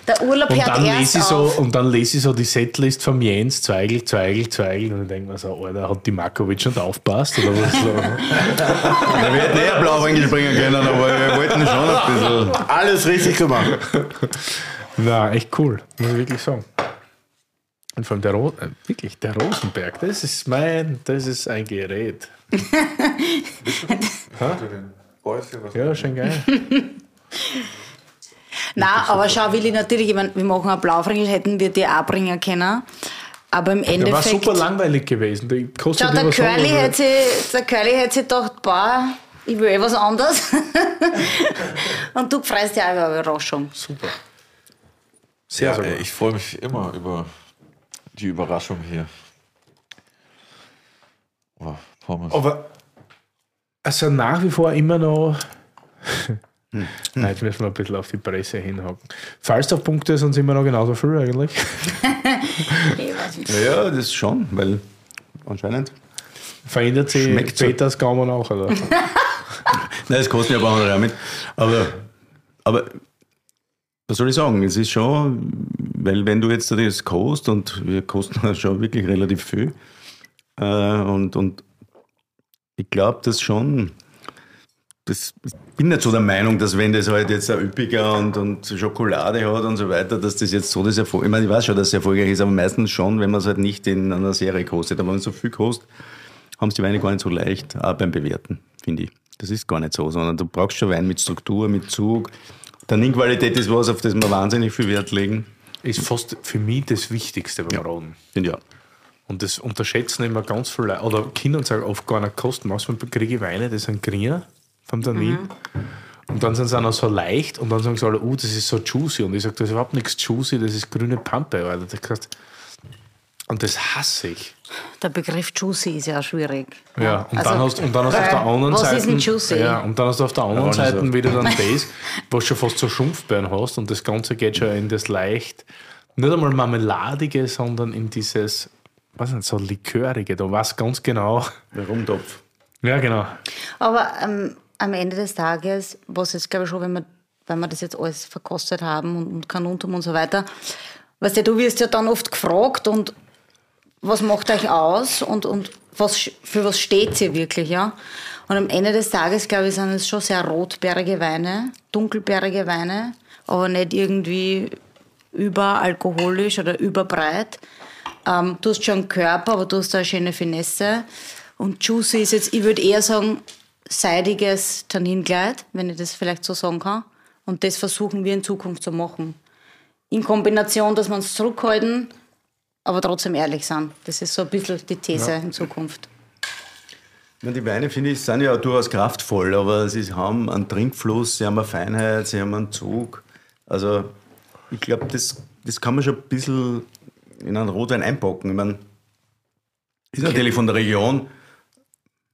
Der Urlaub Und hört dann, erst lese ich so, auf. und dann lese ich so die Setlist vom Jens, Zweigel, Zweigel, Zweigel, und ich denke mir so, Alter, hat die Markovic nicht aufpasst? Oder was? So? Da wir hätten eher blau springen können, aber wir wollten schon ein bisschen. Alles richtig gemacht. Na, echt cool, muss ich wirklich sagen. Und vor allem der, Ro äh, wirklich, der Rosenberg, das ist mein, das ist ein Gerät. Ja, schon geil. Nein, aber schau, will ich natürlich, ich mein, wir machen ein Blaufränkisch, hätten wir die auch bringen können. Aber im Der war Endeffekt. super langweilig gewesen. Kostet Schau, der Curly, hätte sich, der Curly hätte sich gedacht, boah, ich will eh was anderes. Und du freust dich auch über Überraschung. Super. Sehr, Ja, sehr ey, gut. ich freue mich immer über die Überraschung hier. Oh, Pommes. Aber also nach wie vor immer noch. Hm. Nein, jetzt müssen wir ein bisschen auf die Presse hinhaken. Falstaff-Punkte sind immer noch genauso viel eigentlich. Ja, das schon, weil anscheinend. Verändert sich Schmeckt so. Peters Gaumen auch, oder? Nein, das kostet ja ein paar hundert mit. Aber, aber was soll ich sagen? Es ist schon, weil wenn du jetzt das kostet und wir kosten das schon wirklich relativ viel. Äh, und, und ich glaube, dass schon. Das, ich bin nicht so der Meinung, dass wenn das halt jetzt ein üppiger und, und Schokolade hat und so weiter, dass das jetzt so das Erfolg. Ich meine, ich weiß schon, dass es erfolgreich ist, aber meistens schon, wenn man es halt nicht in einer Serie kostet. Aber wenn es so viel kostet, haben es die Weine gar nicht so leicht, auch beim Bewerten, finde ich. Das ist gar nicht so, sondern du brauchst schon Wein mit Struktur, mit Zug. Tanninqualität ist was, auf das wir wahnsinnig viel Wert legen. Ist fast für mich das Wichtigste beim Roden. Finde ich auch. Und das unterschätzen immer ganz viele Leute. Oder Kinder sagen oft gar nicht kosten. Manchmal kriege ich Weine, die sind grüner vom Tannin. Und dann sind sie auch noch so leicht und dann sagen sie alle, oh, das ist so juicy. Und ich sage, das ist überhaupt nichts juicy, das ist grüne Pampe. Alter. Das heißt, Und das hasse ich. Der Begriff Juicy ist ja schwierig. Ja, und Also, dann hast, und dann hast du auf der weil, anderen was Seite. ist ein Juicy? Ja, und dann hast du auf der anderen Ja, Seite wieder dann das, was schon fast so Schrumpfbeeren hast. Und das Ganze geht schon in das leicht, nicht einmal Marmeladige, sondern in dieses, was nicht, so Likörige. Da weißt ganz genau. Der Rumtopf. Ja, genau. Aber ähm, am Ende des Tages, was jetzt glaube ich schon, wenn wir, wenn wir das jetzt alles verkostet haben und, und Kanuntum und so weiter, weißt du, du wirst ja dann oft gefragt und was macht euch aus und, und was, für was steht ihr wirklich, ja? Und am Ende des Tages, glaube ich, sind es schon sehr rotbeerige Weine, dunkelbeerige Weine, aber nicht irgendwie überalkoholisch oder überbreit. Ähm, du hast schon einen Körper, aber du hast da eine schöne Finesse. Und Juicy ist jetzt, ich würde eher sagen, seidiges Tanninkleid, wenn ich das vielleicht so sagen kann. Und das versuchen wir in Zukunft zu machen. In Kombination, dass wir uns zurückhalten, aber trotzdem ehrlich sind. Das ist so ein bisschen die These in Zukunft. Die Weine, finde ich, sind ja durchaus kraftvoll, aber sie haben einen Trinkfluss, sie haben eine Feinheit, sie haben einen Zug. Also, ich glaube, das, das kann man schon ein bisschen in einen Rotwein einpacken. Ich meine, ist natürlich von der Region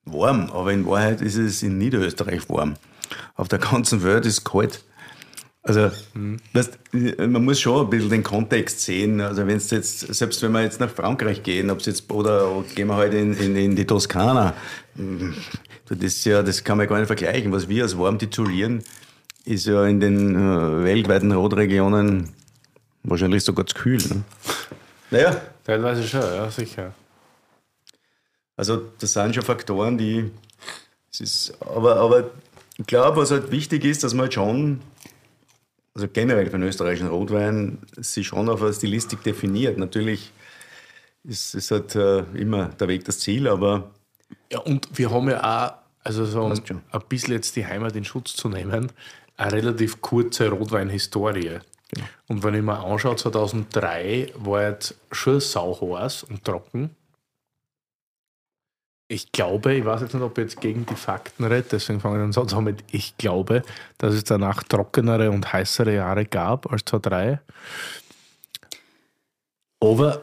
warm, aber in Wahrheit ist es in Niederösterreich warm. Auf der ganzen Welt ist es kalt. Also, weißt, man muss schon ein bisschen den Kontext sehen. Also, wenn jetzt, selbst wenn wir jetzt nach Frankreich gehen, ob's jetzt, oder gehen wir halt in, in, in die Toskana, mm, das, ist ja, das kann man gar nicht vergleichen. Was wir als warm titulieren, ist ja in den äh, weltweiten Rotregionen wahrscheinlich sogar zu kühl. Ne? Naja, Teilweise schon, ja, sicher. also das sind schon Faktoren, die. Es ist, aber, aber ich glaube, was halt wichtig ist, dass man halt schon, also generell für den österreichischen Rotwein, sich schon auf eine Stilistik definiert. Natürlich ist es halt äh, immer der Weg das Ziel, aber Ja, und wir haben ja auch, also so schon. ein bisschen jetzt die Heimat in Schutz zu nehmen, eine relativ kurze Rotweinhistorie. Und wenn ich mir anschaue, 2003 war jetzt schon sauheiß und trocken. Ich glaube, ich weiß jetzt nicht, ob ich jetzt gegen die Fakten rede, deswegen fange ich den Satz an mit ich glaube, dass es danach trockenere und heißere Jahre gab als 2003. Aber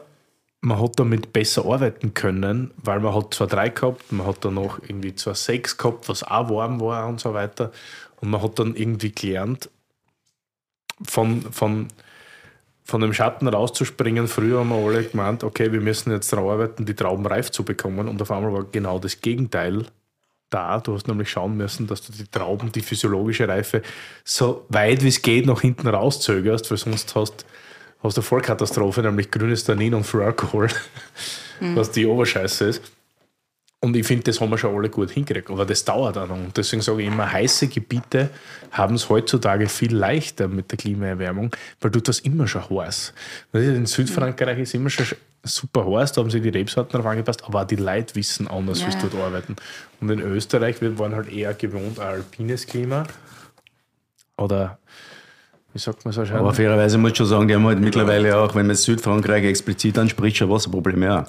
man hat damit besser arbeiten können, weil man hat zwar drei gehabt, man hat dann noch irgendwie zwar sechs gehabt, was auch warm war und so weiter. Und man hat dann irgendwie gelernt, von, von, von dem Schatten rauszuspringen. Früher haben wir alle gemeint, okay, wir müssen jetzt daran arbeiten, die Trauben reif zu bekommen. Und auf einmal war genau das Gegenteil da. Du hast nämlich schauen müssen, dass du die Trauben, die physiologische Reife, so weit wie es geht nach hinten rauszögerst, weil sonst hast hast du Vollkatastrophe, nämlich grünes Tannin und Free Alkohol, was die Oberscheiße ist. Und ich finde, das haben wir schon alle gut hingekriegt. Aber das dauert auch noch. Und deswegen sage ich immer, heiße Gebiete haben es heutzutage viel leichter mit der Klimaerwärmung, weil du das immer schon heiß. In Südfrankreich ist immer schon super heiß, da haben sie die Rebsorten darauf angepasst, aber auch die Leute wissen anders, Ja, wie sie ja. dort arbeiten. Und in Österreich wir waren halt eher gewohnt ein alpines Klima. Oder wie sagt man so schön? Aber fairerweise muss ich schon sagen, die haben halt mittlerweile auch, wenn man Südfrankreich explizit anspricht, schon Wasserprobleme auch.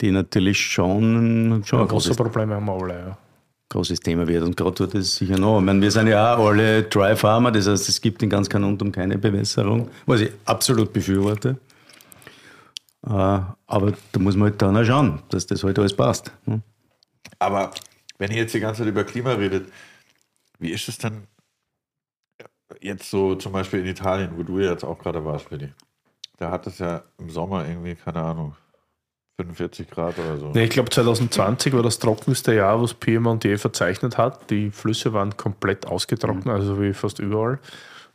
Die natürlich schon, schon ein großes, Wasserprobleme haben wir alle, ja. großes Thema wird. Und gerade ist es sicher noch. Ich meine, wir sind ja auch alle Dry Farmer, das heißt, es gibt in ganz Kanuntum keine Bewässerung, was ich absolut befürworte. Äh, Aber da muss man halt dann auch schauen, dass das halt alles passt. ne? Aber wenn ihr jetzt die ganze Zeit über Klima redet, wie ist es dann jetzt so zum Beispiel in Italien, wo du ja jetzt auch gerade warst, Willi? Da hat es ja im Sommer irgendwie, keine Ahnung, 45 Grad oder so. Nee, ich glaube 2020 war das trockenste Jahr, was je verzeichnet hat. Die Flüsse waren komplett ausgetrocknet, also wie fast überall.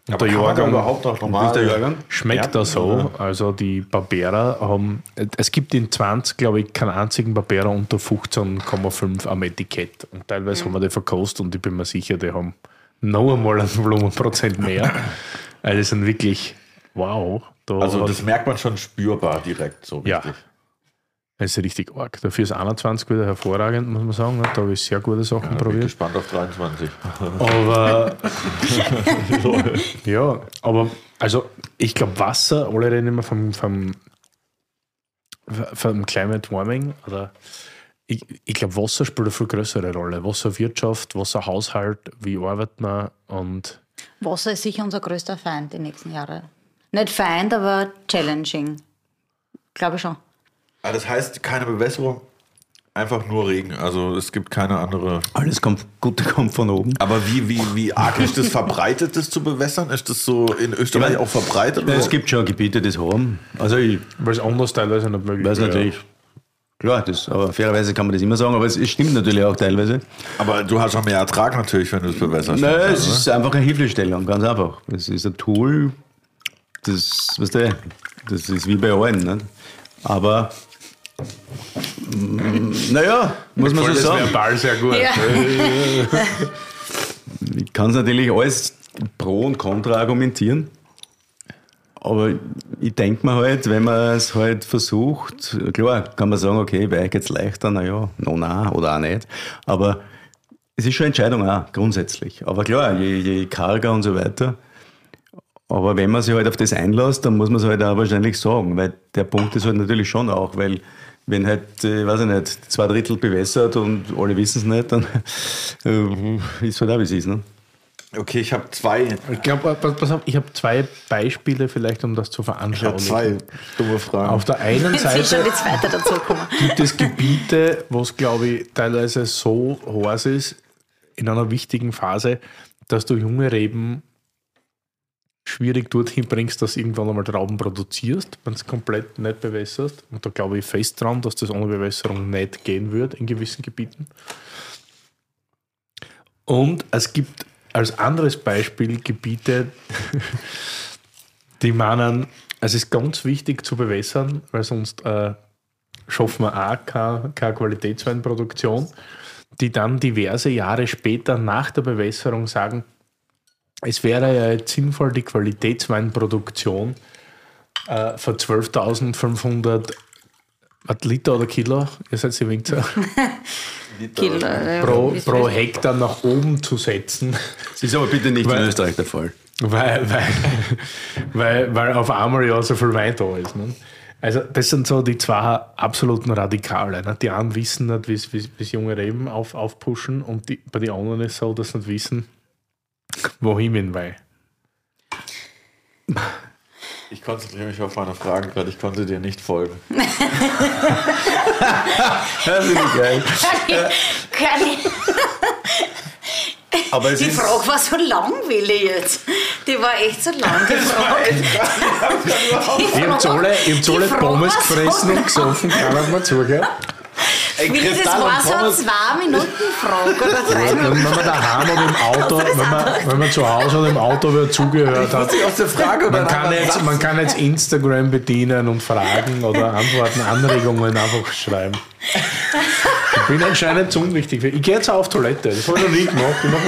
Und Aber der Jahrgang überhaupt noch normal schmeckt ernten, da so. Also die Barbera haben, es gibt in 20, glaube ich, keinen einzigen Barbera unter 15,5 am Etikett. Und teilweise haben wir die verkostet und ich bin mir sicher, die haben noch einmal einen Volumenprozent mehr. Also sind wirklich, wow. Da Also das merkt man schon spürbar direkt so Ja. richtig. Das ist richtig arg. Dafür ist 21 wieder hervorragend, muss man sagen. Da habe ich sehr gute Sachen Ja, bin probiert. gespannt auf 23. Aber ja, aber also ich glaube Wasser, alle reden immer vom, vom, vom Climate Warming oder ich, ich glaube Wasser spielt eine viel größere Rolle. Wasserwirtschaft, Wasserhaushalt, wie arbeitet man und Wasser ist sicher unser größter Feind die nächsten Jahre. Nicht Feind, aber challenging. Glaube ich schon. Ah, das heißt, keine Bewässerung, einfach nur Regen. Also es gibt keine andere. Alles kommt, Gute kommt von oben. Aber wie, wie, wie arg ist das verbreitet, das zu bewässern? Ist das so in Österreich auch verbreitet? Ja, es gibt schon Gebiete, die das haben. Also ich Weil es anders teilweise nicht möglich weiß wäre. natürlich, klar, das, aber fairerweise kann man das immer sagen, aber es, es stimmt natürlich auch teilweise. Aber du hast auch mehr Ertrag natürlich, wenn du es bewässerst. Nein, es ist einfach eine Hilfestellung, ganz einfach. Es ist ein Tool, das, weißt du, das ist wie bei allen. Nicht? Aber, mm, naja, muss man so Das sagen. verbal sehr gut. Ja. Ich kann es natürlich alles pro und contra argumentieren. Aber ich denke mir halt, wenn man es halt versucht, klar kann man sagen, okay, bei euch geht's leichter, naja, no, na, oder auch nicht. Aber es ist schon eine Entscheidung auch, grundsätzlich. Aber klar, je, je karger und so weiter. Aber wenn man sich halt auf das einlässt, dann muss man es halt auch wahrscheinlich sagen, weil der Punkt ist halt natürlich schon auch, weil wenn halt, äh, weiß ich nicht, zwei Drittel bewässert und alle wissen es nicht, dann äh, ist halt auch, wie es ist. Ne? Okay, ich habe zwei. Ich glaube, auf, ich habe zwei Beispiele vielleicht, um das zu Ich habe veranschaulichen. zwei dumme Fragen. Auf der einen Seite gibt es Gebiete, wo es, glaube ich, teilweise so heiß ist, in einer wichtigen Phase, dass du junge Reben schwierig dorthin bringst, dass du irgendwann einmal Trauben produzierst, wenn es komplett nicht bewässerst. Und da glaube ich fest dran, dass das ohne Bewässerung nicht gehen wird in gewissen Gebieten. Und es gibt als anderes Beispiel Gebiete, die meinen, es ist ganz wichtig zu bewässern, weil sonst äh, schaffen wir auch keine Qualitätsweinproduktion, die dann diverse Jahre später nach der Bewässerung sagen, es wäre ja jetzt sinnvoll, die Qualitätsweinproduktion äh, von 12.500 was, Liter oder Kilo, ihr seid die Winzer, Kilo, pro, pro Hektar nach oben zu setzen. Das ist aber bitte nicht Weil- in Österreich der Fall. Weil, weil, weil, weil auf einmal ja so viel Wein da ist. Ne? Also, das sind so die zwei absoluten Radikale. Ne? Die einen wissen nicht, wie es junge Reben auf, aufpushen, und die, bei den anderen ist es so, dass sie nicht wissen, dem Wein. Ich konzentriere mich auf meine Fragen gerade, ich konnte dir nicht folgen. Finde ich geil. Curly, Aber es die ist, Frage war so langweilig jetzt. Die war echt so lang, die Frage. Ich habe alle, ich hab alle Pommes war so gefressen und lang. gesoffen, keiner hat mir zugehört. Willi, das war so eine Zwei-Minuten-Frage oder drei Wenn Minuten. man daheim oder im Auto, wenn man, wenn man zu Hause oder im Auto wer zugehört hat, aus der Frage Man kann, jetzt, man kann jetzt Instagram bedienen und Fragen oder Antworten, Anregungen einfach schreiben. Ich bin anscheinend zu unwichtig. Ich gehe jetzt auf Toilette. Das habe ich noch nie gemacht. Ich mache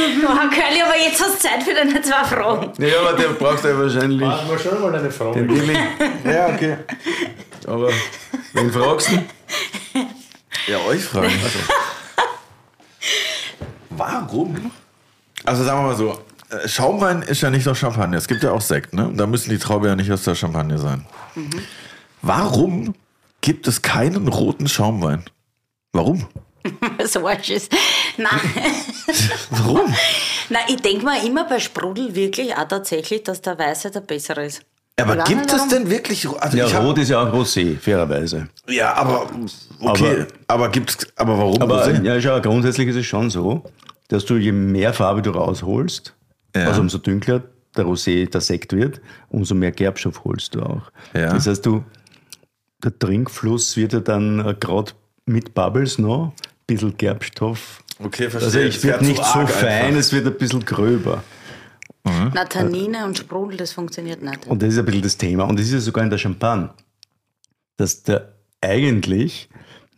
Oh, Curly, aber jetzt hast du Zeit für deine zwei Fragen. ja, aber der braucht ja wahrscheinlich War schon mal eine Frage. den Willi. Ja, okay. Aber wen fragst du? Ja, euch fragen. Also. Warum? Also sagen wir mal so, äh, Schaumwein ist ja nicht nur Champagner. Es gibt ja auch Sekt, ne? Da müssen die Traube ja nicht aus der Champagne sein. Warum gibt es keinen roten Schaumwein? Warum? So Arsch ist. Nein, Warum? Nein ich denke mal immer bei Sprudel wirklich auch tatsächlich, dass der Weiße der bessere ist. Aber Oder gibt es denn wirklich? Also Ja, ich hab- Rot ist ja auch Rosé, fairerweise. ja, aber okay. Aber, gibt's? Aber warum? Aber Rosé? ja, schau, grundsätzlich ist es schon so, dass du je mehr Farbe du rausholst, Ja. also umso dunkler der Rosé, der Sekt wird, umso mehr Gerbstoff holst du auch. Ja. Das heißt, du, der Trinkfluss wird ja dann äh, gerade mit Bubbles noch, bisschen Gerbstoff. Okay, verstehe. Also ich Es wird nicht so fein, einfach. es wird ein bisschen gröber. Na, Tannine und Sprudel, das funktioniert nicht. Und das ist ein bisschen das Thema. Und das ist ja sogar in der Champagne, dass der eigentlich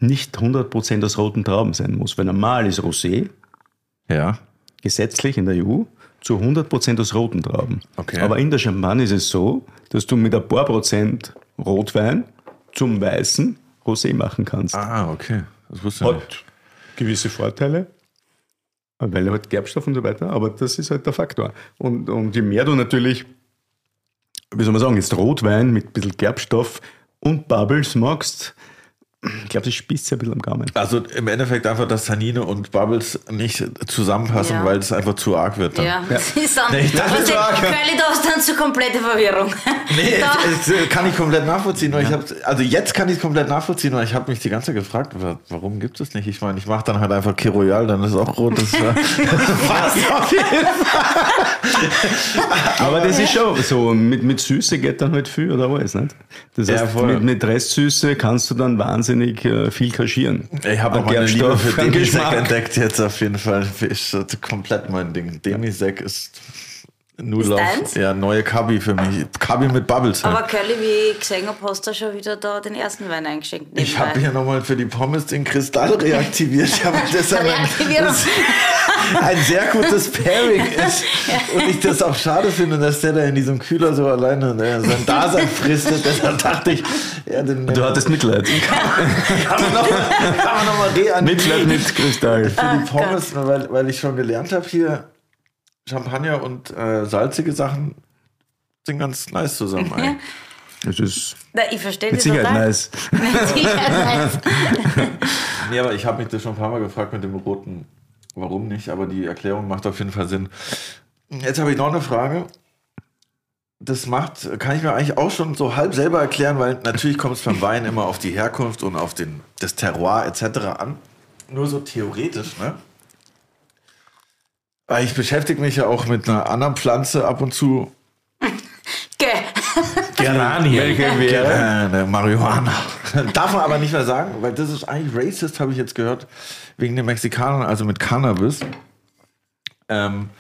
nicht 100% aus roten Trauben sein muss. Weil normal ist Rosé Ja. gesetzlich in der EU zu 100% aus roten Trauben. Okay. Aber in der Champagne ist es so, dass du mit ein paar Prozent Rotwein zum weißen Rosé machen kannst. Ah, okay. Das wusste ich nicht. Gewisse Vorteile, weil er halt Gerbstoff und so weiter, aber das ist halt der Faktor. Und, und je mehr du natürlich, wie soll man sagen, jetzt Rotwein mit ein bisschen Gerbstoff und Bubbles magst, Ich glaube, das spießt sich ein bisschen am Gaumen. Also im Endeffekt einfach, dass Tannine und Bubbles nicht zusammenpassen, Ja. weil es einfach zu arg wird. Dann. Ja, das ist dann. Nee, das was ist die- arg. Hast dann zu komplette Verwirrung. Nee, da, das, das kann ich komplett nachvollziehen. Nur ich hab, also jetzt kann ich es komplett nachvollziehen, weil ich habe mich die ganze Zeit gefragt, wa- warum gibt es nicht? Ich meine, ich mache dann halt einfach Key Royal, dann ist auch rot. Das war, passt auf jeden Aber das ist schon so, mit, mit Süße geht dann halt viel oder alles, nicht? Das Ja, heißt, voll. mit, mit Restsüße kannst du dann wahnsinnig äh, viel kaschieren. Ich habe auch meine Liebe für Geschmack. entdeckt jetzt auf jeden Fall. Ist komplett mein Ding. Demisec ist Nudelauf. deins? Ja, neue Kabi für mich. Kabi mit Bubbles. Halt. aber Curly, wie ich gesehen habe, hast du schon wieder da den ersten Wein eingeschenkt. Ich habe nebenbei. hier nochmal für die Pommes den Kristall reaktiviert. Aber das ist ein, ein sehr gutes Pairing ist. Und ich das auch schade finde, dass der da in diesem Kühler so alleine ne, sein Dasein fristet. Deshalb dachte ich, ja, den Du hattest Mitleid. kann man nochmal noch mal reanimieren. Mitleid mit Kristall. für die Pommes, weil, weil ich schon gelernt habe hier, Champagner und äh, salzige Sachen sind ganz nice zusammen. ey. Das ist Na, ich verstehe mit das Sicherheit total. nice. Mit Sicherheit nice. Nee, aber ich habe mich das schon ein paar Mal gefragt mit dem roten, warum nicht, aber die Erklärung macht auf jeden Fall Sinn. Jetzt habe ich noch eine Frage. Das macht, kann ich mir eigentlich auch schon so halb selber erklären, weil natürlich kommt es beim Wein immer auf die Herkunft und auf den, das Terroir etc. an. Nur so theoretisch, ne? Weil ich beschäftige mich ja auch mit einer anderen Pflanze ab und zu. Geh. Geranien. Welche wäre? Äh, ne, Marihuana. Darf man aber nicht mehr sagen, weil das ist eigentlich racist, habe ich jetzt gehört, wegen den Mexikanern, also mit Cannabis. Ähm,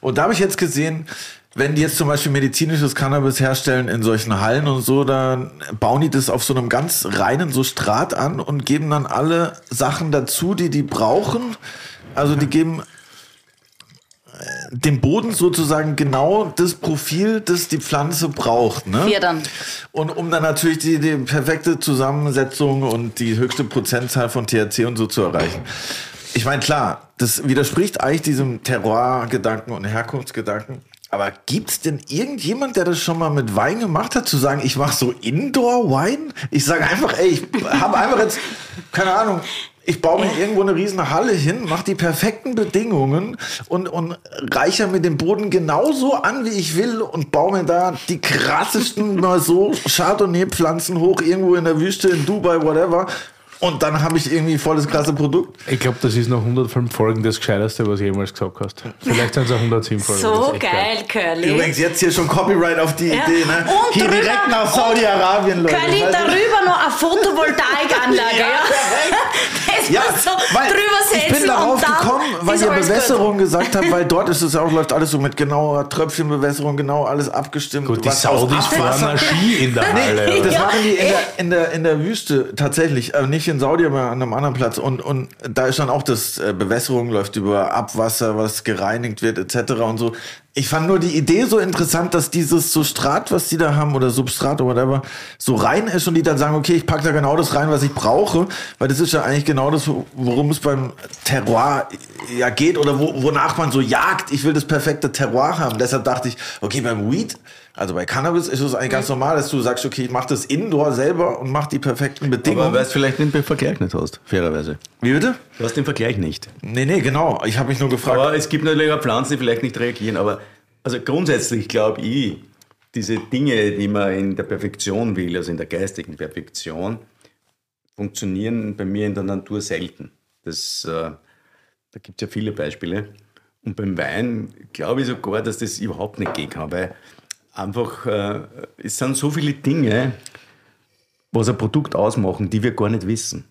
und da habe ich jetzt gesehen, wenn die jetzt zum Beispiel medizinisches Cannabis herstellen in solchen Hallen und so, dann bauen die das auf so einem ganz reinen Substrat an und geben dann alle Sachen dazu, die die brauchen. Also die geben dem Boden sozusagen genau das Profil, das die Pflanze braucht. Ne? Wir dann. Und um dann natürlich die, die perfekte Zusammensetzung und die höchste Prozentzahl von THC und so zu erreichen. Ich meine, klar, das widerspricht eigentlich diesem Terroir-Gedanken und Herkunftsgedanken. Aber gibt's denn irgendjemand, der das schon mal mit Wein gemacht hat, zu sagen, ich mache so Indoor-Wein? Ich sage einfach, ey, ich habe einfach jetzt, keine Ahnung, ich baue mir irgendwo eine riesen Halle hin, mache die perfekten Bedingungen und, und reicher mir den Boden genauso an, wie ich will und baue mir da die krassesten mal so Chardonnay-Pflanzen hoch, irgendwo in der Wüste, in Dubai, whatever. Und dann habe ich irgendwie voll das krasse Produkt. Ich glaube, das ist nach 105 Folgen das Gescheiteste, was du jemals gesagt hast. Vielleicht sind es auch 107 Folgen. So echt geil, Curly. Übrigens jetzt hier schon Copyright auf die Ja. Idee, ne? Und hier drüber- direkt nach Saudi-Arabien, Leute. Curly, Weil- darüber noch eine Photovoltaikanlage. ja, Ja, muss so weil drüber setzen ich bin darauf gekommen, weil ihr Bewässerung gesagt habt, weil dort ist es auch, läuft alles so mit genauer Tröpfchenbewässerung, genau alles abgestimmt. Gut, die Saudis fahren Ski in der Halle. Das Ja. machen die in der, in, der, in der Wüste tatsächlich, äh, nicht in Saudi, aber an einem anderen Platz. Und, und da ist dann auch das äh, Bewässerung läuft über Abwasser, was gereinigt wird etc. und so. Ich fand nur die Idee so interessant, dass dieses Substrat, was die da haben oder Substrat oder whatever, so rein ist und die dann sagen, okay, ich packe da genau das rein, was ich brauche, weil das ist ja eigentlich genau das, worum es beim Terroir ja geht oder wo, wonach man so jagt. Ich will das perfekte Terroir haben. Deshalb dachte ich, okay, beim Weed, also bei Cannabis ist es eigentlich ganz normal, dass du sagst, okay, ich mache das Indoor selber und mache die perfekten Bedingungen. Aber weil du vielleicht den Vergleich nicht hast, fairerweise. Wie bitte? Du hast den Vergleich nicht. Nee, nee, genau. Ich habe mich nur gefragt. Aber es gibt natürlich auch Pflanzen, die vielleicht nicht reagieren. Aber also grundsätzlich glaube ich, diese Dinge, die man in der Perfektion will, also in der geistigen Perfektion, funktionieren bei mir in der Natur selten. Das, äh, da gibt es ja viele Beispiele. Und beim Wein glaube ich sogar, dass das überhaupt nicht gehen kann, weil einfach äh, es sind so viele Dinge, was ein Produkt ausmachen, die wir gar nicht wissen.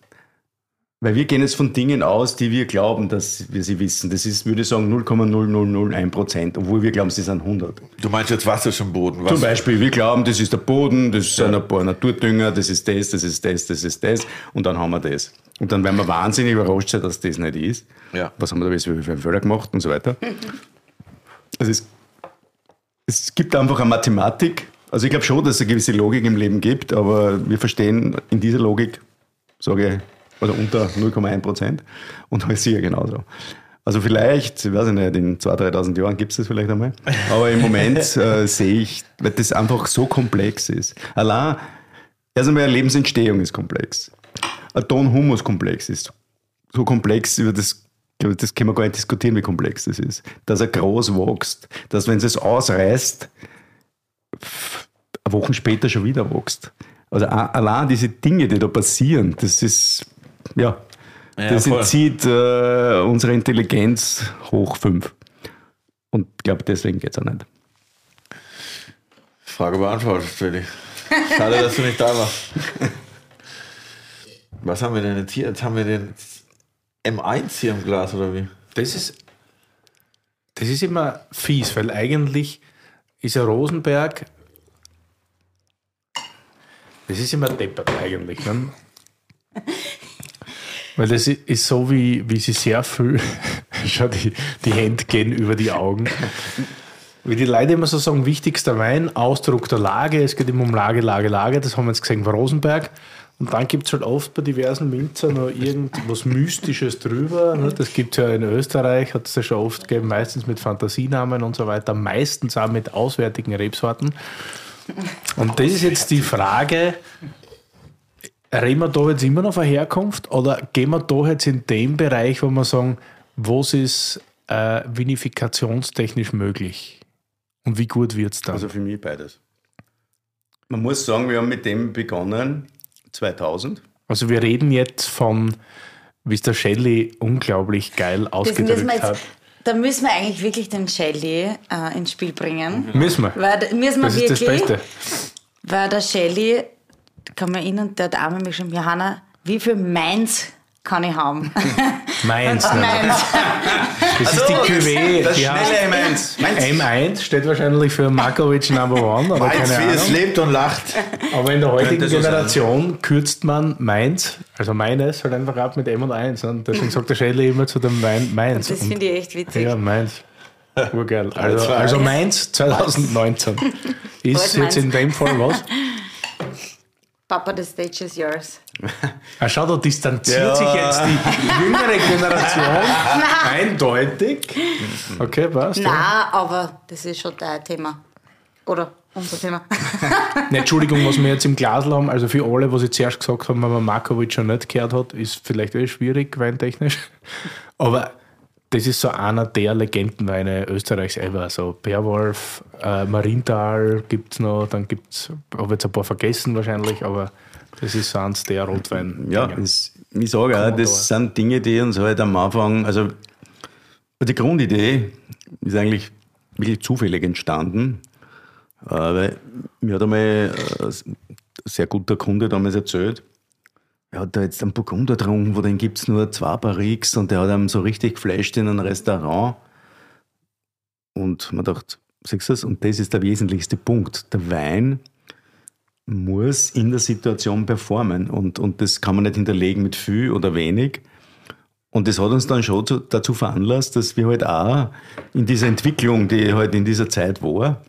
Weil wir gehen jetzt von Dingen aus, die wir glauben, dass wir sie wissen. Das ist, würde ich sagen, 0,0001 Prozent, obwohl wir glauben, sie sind 100. du meinst jetzt was ist im Boden? Was? Zum Beispiel, wir glauben, das ist der Boden, das sind ein paar Naturdünger, das ist das, das ist das, das ist das und dann haben wir das. Und dann werden wir wahnsinnig überrascht sein, dass das nicht ist. Ja. Was haben wir da jetzt für Fehler gemacht und so weiter. Also es, es gibt einfach eine Mathematik. Also ich glaube schon, dass es eine gewisse Logik im Leben gibt, aber wir verstehen in dieser Logik, sage ich, oder unter 0,1 Prozent und halt sicher genauso. Also vielleicht, ich weiß ich nicht, in 2.000, 3.000 Jahren gibt es das vielleicht einmal. Aber im Moment äh, sehe ich, weil das einfach so komplex ist. Allein, erst einmal, Lebensentstehung ist komplex. ein Ton-Humus-Komplex ist. So komplex, über das, das können wir gar nicht diskutieren, wie komplex das ist. Dass er groß wächst, dass wenn es ausreißt, Wochen später schon wieder wächst. Also allein diese Dinge, die da passieren, das ist, ja, ja das voll. zieht äh, unsere Intelligenz hoch fünf. Und ich glaube, deswegen geht es auch nicht. Frage beantwortet, Freddy. Schade, dass du nicht da warst. Was haben wir denn jetzt hier? Jetzt haben wir den M1 hier im Glas, oder wie? Das ist, das ist immer fies, weil eigentlich ist ja Rosenberg das ist immer deppert eigentlich. Ne? Weil das ist so, wie, wie sie sehr viel, schau, die, die Hände gehen über die Augen. Wie die Leute immer so sagen, wichtigster Wein, Ausdruck der Lage, es geht immer um Lage, Lage, Lage, das haben wir jetzt gesehen bei Rosenberg. Und dann gibt es halt oft bei diversen Winzern noch irgendwas Mystisches drüber. Ne? Das gibt es ja in Österreich, hat es ja schon oft gegeben, meistens mit Fantasienamen und so weiter, meistens auch mit auswärtigen Rebsorten. Und das ist jetzt die Frage, reden wir da jetzt immer noch von Herkunft oder gehen wir da jetzt in dem Bereich, wo wir sagen, was ist äh, vinifikationstechnisch möglich? Und wie gut wird es dann? Also für mich beides. Man muss sagen, wir haben mit dem begonnen 2000. Also wir reden jetzt von, wie es der Shelley unglaublich geil ausgedrückt hat da müssen wir eigentlich wirklich den Shelly äh, ins Spiel bringen. Müssen wir. Weil, müssen wir das wirklich, ist das Beste. Weil der Shelly, kann man erinnern, der hat einmal mich schon, Johanna, wie viel Mainz kann ich haben. Mainz. Mainz. Das ist die Cuvée. Das die schnelle M1. M1 steht wahrscheinlich für Markovic Number One. Oder Mainz, keine wie es lebt und lacht. Aber in der heutigen Generation sein. kürzt man Mainz, also meines, halt einfach ab mit M und 1. Und deswegen sagt der Schädel immer zu dem Main, Mainz. Das finde ich echt witzig. Ja, Mainz. Urgeil. Also, also Mainz 2019 ist jetzt in dem Fall was? Papa, the stage is yours. Ah, schau, da distanziert ja. sich jetzt die jüngere Generation eindeutig. Okay, passt. Nein, ja. aber das ist schon dein Thema. Oder unser Thema. ne, Entschuldigung, was wir jetzt im Glas haben, also für alle, was ich zuerst gesagt habe, wenn man Markovic schon nicht gehört hat, ist vielleicht eh schwierig, weintechnisch. Aber das ist so einer der Legendenweine Österreichs ever. So Beerwolf, äh, Marienthal gibt es noch, dann gibt es, habe jetzt ein paar vergessen wahrscheinlich, aber das ist so eins der Rotwein. Ja, das, ich sage auch, das sind Dinge, die uns halt am Anfang, also die Grundidee ist eigentlich wirklich zufällig entstanden, äh, weil mir hat einmal äh, ein sehr guter Kunde damals erzählt, er hat da jetzt einen Burgunder getrunken, wo den gibt es nur zwei Barriques und der hat einem so richtig geflasht in einem Restaurant. Und man dachte, siehst du das? Und das ist der wesentlichste Punkt. Der Wein muss in der Situation performen und, und das kann man nicht hinterlegen mit viel oder wenig. Und das hat uns dann schon zu, dazu veranlasst, dass wir halt auch in dieser Entwicklung, die halt in dieser Zeit war,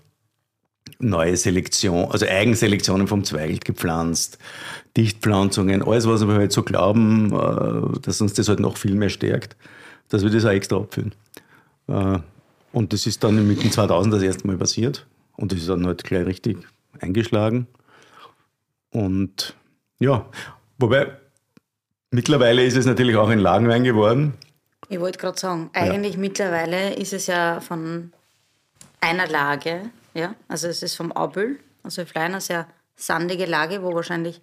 neue Selektion, also Eigenselektionen vom Zweigelt gepflanzt, Dichtpflanzungen, alles, was wir halt so glauben, äh, dass uns das halt noch viel mehr stärkt, dass wir das auch extra abfüllen. Äh, und das ist dann mit den 2000 das erste Mal passiert und das ist dann halt gleich richtig eingeschlagen. Und ja, wobei mittlerweile ist es natürlich auch ein Lagenwein geworden. Ich wollte gerade sagen, eigentlich ja. mittlerweile ist es ja von einer Lage, ja, also es ist vom Abel, also für eine sehr sandige Lage, wo wahrscheinlich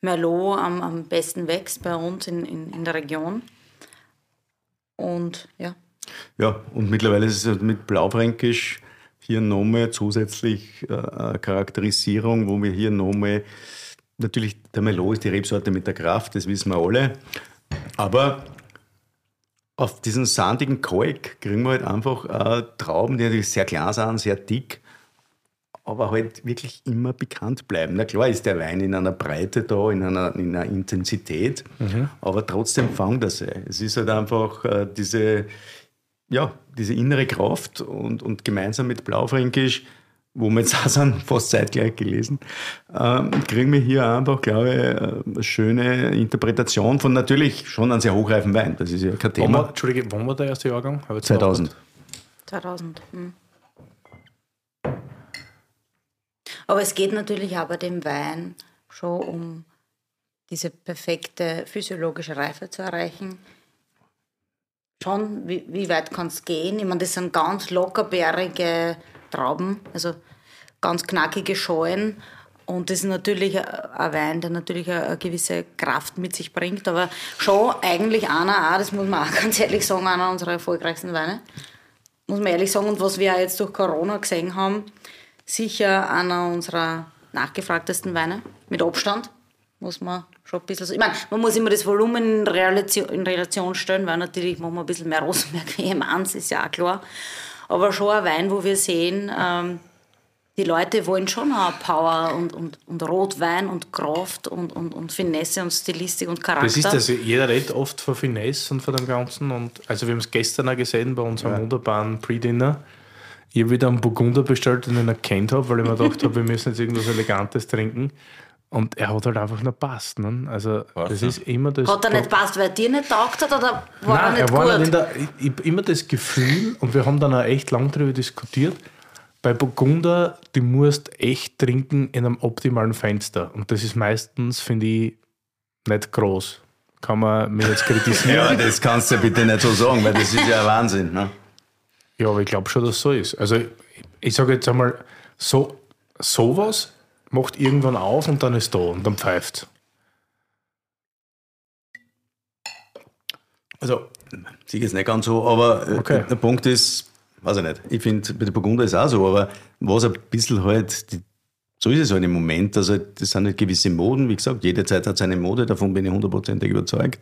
Merlot am, am besten wächst bei uns in, in, in der Region. Und ja. Ja, und mittlerweile ist es mit Blaufränkisch hier nochmal zusätzlich äh, Charakterisierung, wo wir hier nochmal, natürlich der Merlot ist die Rebsorte mit der Kraft, das wissen wir alle, aber auf diesen sandigen Kalk kriegen wir halt einfach äh, Trauben, die natürlich sehr klein sind, sehr dick, aber halt wirklich immer bekannt bleiben. Na klar ist der Wein in einer Breite da, in einer, in einer Intensität, mhm. aber trotzdem fangt er sich. Es ist halt einfach äh, diese, ja, diese innere Kraft und, und gemeinsam mit Blaufränkisch, wo wir jetzt auch sind, fast zeitgleich gelesen, ähm, kriegen wir hier einfach, glaube ich, eine schöne Interpretation von natürlich schon einem sehr hochreifen Wein. Das ist ja kein Thema. Entschuldige, wann war der erste Jahrgang? 2000. 2000. Hm. Aber es geht natürlich auch bei dem Wein schon um diese perfekte physiologische Reife zu erreichen. Schon, wie, wie weit kann es gehen? Ich meine, das sind ganz lockerbärige Trauben, also ganz knackige Schalen. Und das ist natürlich ein Wein, der natürlich eine gewisse Kraft mit sich bringt, aber schon eigentlich einer, auch, das muss man auch ganz ehrlich sagen, einer unserer erfolgreichsten Weine. Muss man ehrlich sagen, und was wir jetzt durch Corona gesehen haben, sicher einer unserer nachgefragtesten Weine, mit Abstand, muss man schon ein bisschen so. Ich meine, man muss immer das Volumen in Relation, in Relation stellen, weil natürlich machen wir ein bisschen mehr Rosenberg wie im Ans, ist ja auch klar. Aber schon ein Wein, wo wir sehen, ähm, die Leute wollen schon auch Power und, und, und Rotwein und Kraft und, und, und Finesse und Stilistik und Charakter. Das ist das. Jeder redet oft von Finesse und von dem Ganzen. Und also wir haben es gestern auch gesehen bei unserem ja. wunderbaren Pre-Dinner. Ich habe wieder einen Burgunder bestellt, den ich erkannt habe, weil ich mir gedacht habe, wir müssen jetzt irgendwas Elegantes trinken. Und er hat halt einfach nicht passt. Ne? Also, das ist immer das. Hat er nicht passt, weil er dir nicht taugt hat oder war Nein, er nicht er war gut? Nicht in der, ich, ich immer das Gefühl, und wir haben dann auch echt lang darüber diskutiert, bei Burgunder, die musst echt trinken in einem optimalen Fenster. Und das ist meistens, finde ich, nicht groß. Kann man mir jetzt kritisieren. Ja, das kannst du ja bitte nicht so sagen, weil das ist ja ein Wahnsinn. Ne? Ja, aber ich glaube schon, dass es so ist. Also ich sage jetzt einmal, so, sowas macht irgendwann auf und dann ist da und dann pfeift Also, sicher jetzt nicht ganz so, aber äh, Okay. der Punkt ist, weiß ich nicht, ich finde, bei der Burgunder ist auch so, aber was ein bisschen halt, die, so ist es halt im Moment, also das sind halt gewisse Moden, wie gesagt, jede Zeit hat seine Mode, davon bin ich hundertprozentig überzeugt.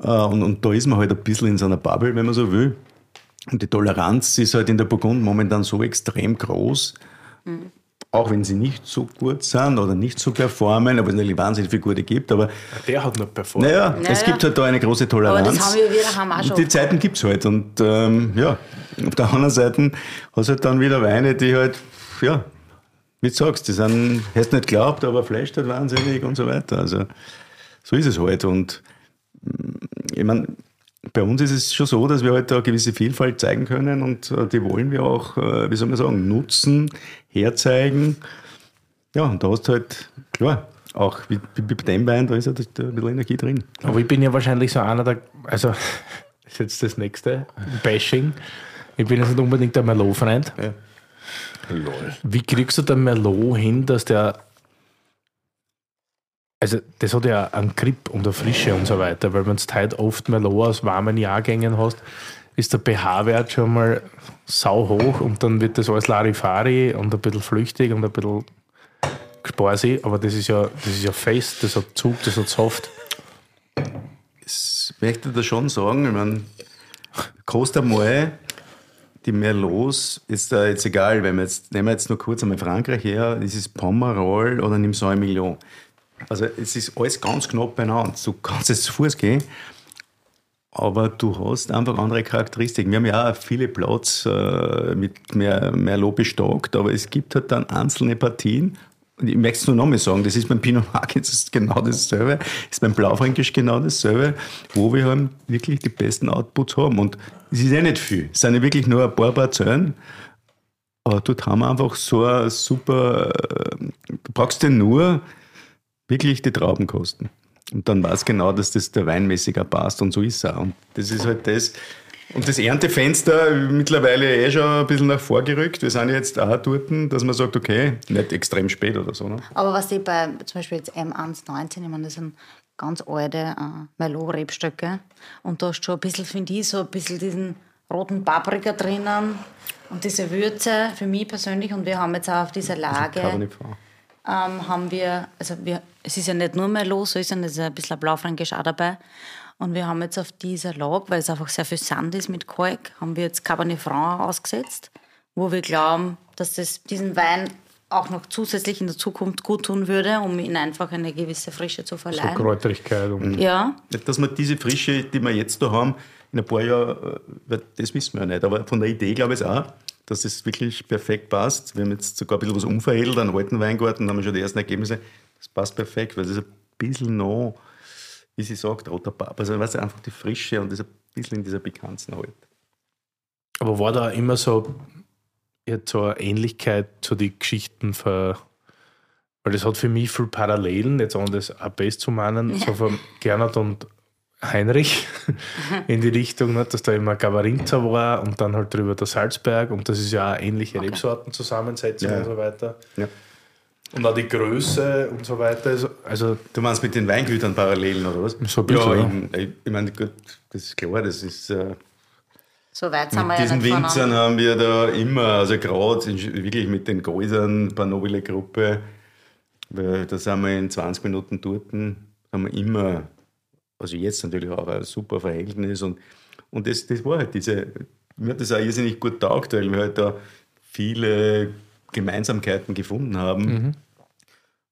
Äh, Und, und da ist man halt ein bisschen in so einer Bubble, wenn man so will. Und die Toleranz ist halt in der Burgund momentan so extrem groß, auch wenn sie nicht so gut sind oder nicht so performen, aber es natürlich wahnsinnig viele gute gibt, aber Der hat nicht performt. naja, Ja, es gibt halt da eine große Toleranz. Aber das haben wir wieder haben auch Und schon. die Zeiten gibt es halt. Und ähm, ja, auf der anderen Seite hast du halt dann wieder Weine, die halt, ja, wie du sagst, die sind, hast nicht geglaubt, aber flasht halt wahnsinnig und so weiter. Also so ist es halt. Und mm, ich meine, bei uns ist es schon so, dass wir halt da eine gewisse Vielfalt zeigen können und äh, die wollen wir auch, äh, wie soll man sagen, nutzen, herzeigen. Ja, und da hast du halt, klar, auch wie, wie bei dem Wein, da ist halt ein bisschen Energie drin. Aber ich bin ja wahrscheinlich so einer der, also das ist jetzt das nächste, Bashing. Ich bin jetzt nicht unbedingt der Merlot-Freund. Ja. Wie kriegst du den Merlot hin, dass der, also das hat ja einen Grip und eine Frische und so weiter, weil wenn du heute oft Merlot aus warmen Jahrgängen hast, ist der pH-Wert schon mal sau hoch und dann wird das alles Larifari und ein bisschen flüchtig und ein bisschen sparsig, aber das ist ja, das ist ja fest, das hat Zug, das hat Soft. Das möchte ich da schon sagen. Ich meine, kostet einmal die Merlots, ist da jetzt egal, wenn wir jetzt, nehmen wir jetzt nur kurz einmal Frankreich her, das ist Pomerol oder nimm Saint-Emilion. Also es ist alles ganz knapp beieinander. Du kannst jetzt zu Fuß gehen, aber du hast einfach andere Charakteristiken. Wir haben ja auch viele Platz äh, mit mehr, Merlot bestockt, aber es gibt halt dann einzelne Partien, und ich möchte es nur nochmal sagen, das ist beim Pinot ist genau dasselbe, ist beim Blaufränkisch genau dasselbe, wo wir halt wirklich die besten Outputs haben. Und es ist ja nicht viel, es sind ja wirklich nur ein paar Parzellen, aber dort haben wir einfach so ein super, äh, du brauchst ja nur wirklich die Traubenkosten. Und dann weiß genau, dass das der weinmäßiger passt und so ist er. Und das ist halt das. Und das Erntefenster mittlerweile eh schon ein bisschen nach vorgerückt. Wir sind jetzt auch dort, dass man sagt, okay, nicht extrem spät oder so. Ne? Aber was ich bei zum Beispiel jetzt M119, ich meine, das sind ganz alte äh, Merlot-Rebstöcke. Und da ist schon ein bisschen, finde ich, so ein bisschen diesen roten Paprika drinnen und diese Würze für mich persönlich. Und wir haben jetzt auch auf dieser Lage, Cabernet Franc. Ähm, haben wir, also wir, es ist ja nicht nur Merlot, so ist ja, es ist ein bisschen Blaufränkisch auch dabei. Und wir haben jetzt auf dieser Lage, weil es einfach sehr viel Sand ist mit Kalk, haben wir jetzt Cabernet Franc ausgesetzt, wo wir glauben, dass das diesen Wein auch noch zusätzlich in der Zukunft gut tun würde, um ihm einfach eine gewisse Frische zu So verleihen. Kräuterigkeit und ja, dass wir diese Frische, die wir jetzt da haben, in ein paar Jahren, äh, wird- das wissen wir ja nicht. Aber von der Idee glaube ich auch, dass das wirklich perfekt passt. Wir haben jetzt sogar ein bisschen was umveredelt, einen alten Weingarten, da haben wir schon die ersten Ergebnisse. Das passt perfekt, weil das ist ein bisschen noch, wie sie sagt, roter Pap. Also weißt du, einfach die Frische und das ein bisschen in dieser Pikanzen halt. Aber war da immer so, jetzt so eine Ähnlichkeit zu den Geschichten von Weil das hat für mich viel Parallelen, jetzt ohne das ABS zu meinen, so von Gernot und Heinrich in die Richtung, nicht, dass da immer Gavarinza war und dann halt drüber der Salzberg und das ist ja auch ähnliche Rebsortenzusammensetzung Ja. und so weiter. Ja. Und auch die Größe und so weiter. Also, also Du meinst mit den Weingütern Parallelen oder was? So ein bisschen, ja. ja. Ich, ich meine, gut, das ist klar, das ist. Äh, So weit sind wir mit ja diesen nicht Winzern haben wir da immer, also gerade wirklich mit den Gäusern, bei nobile Gruppe, weil da sind wir in 20 Minuten dort, haben wir immer, also jetzt natürlich auch ein super Verhältnis und, und das, das war halt diese, mir hat das auch irrsinnig gut taugt, weil wir halt da viele Gemeinsamkeiten gefunden haben.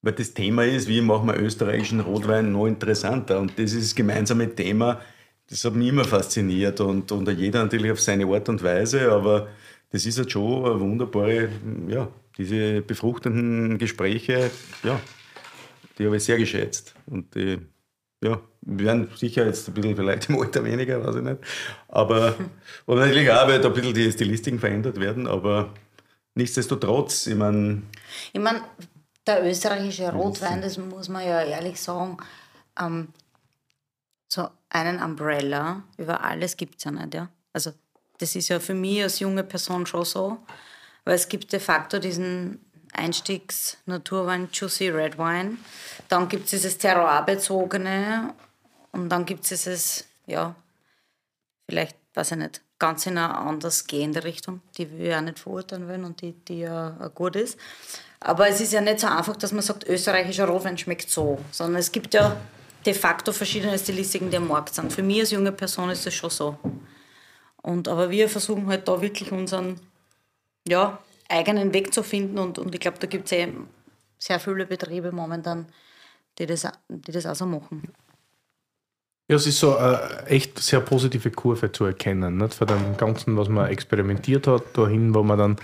Weil das Thema ist, wie machen wir österreichischen Rotwein noch interessanter? Und das ist das gemeinsame Thema, das hat mich immer fasziniert und, und jeder natürlich auf seine Art und Weise, aber das ist halt schon eine wunderbare, ja, diese befruchtenden Gespräche, ja, die habe ich sehr geschätzt. Und die, ja, werden sicher jetzt ein bisschen vielleicht im Alter weniger, weiß ich nicht. Aber und natürlich auch, weil da ein bisschen die Stilistiken verändert werden, aber nichtsdestotrotz, ich meine, Ich meine, der österreichische Rotwein, das muss man ja ehrlich sagen, ähm, so einen Umbrella über alles gibt es ja nicht. Ja? Also das ist ja für mich als junge Person schon so, weil es gibt de facto diesen Einstiegs-Naturwein Juicy Red Wine, dann gibt es dieses Terroir-bezogene und dann gibt es dieses, ja, vielleicht, weiß ich nicht, ganz in eine anders gehende Richtung, die wir ja nicht verurteilen wollen und die, die ja auch gut ist. Aber es ist ja nicht so einfach, dass man sagt, österreichischer Rotwein schmeckt so, sondern es gibt ja de facto verschiedene Stilistiken, die am Markt sind. Für mich als junge Person ist das schon so. Und, aber wir versuchen halt da wirklich unseren ja, eigenen Weg zu finden und, und ich glaube, da gibt es eh sehr viele Betriebe momentan, die das, die das auch so machen. Ja, es ist so eine echt sehr positive Kurve zu erkennen, nicht? von dem Ganzen, was man experimentiert hat, dahin, wo man dann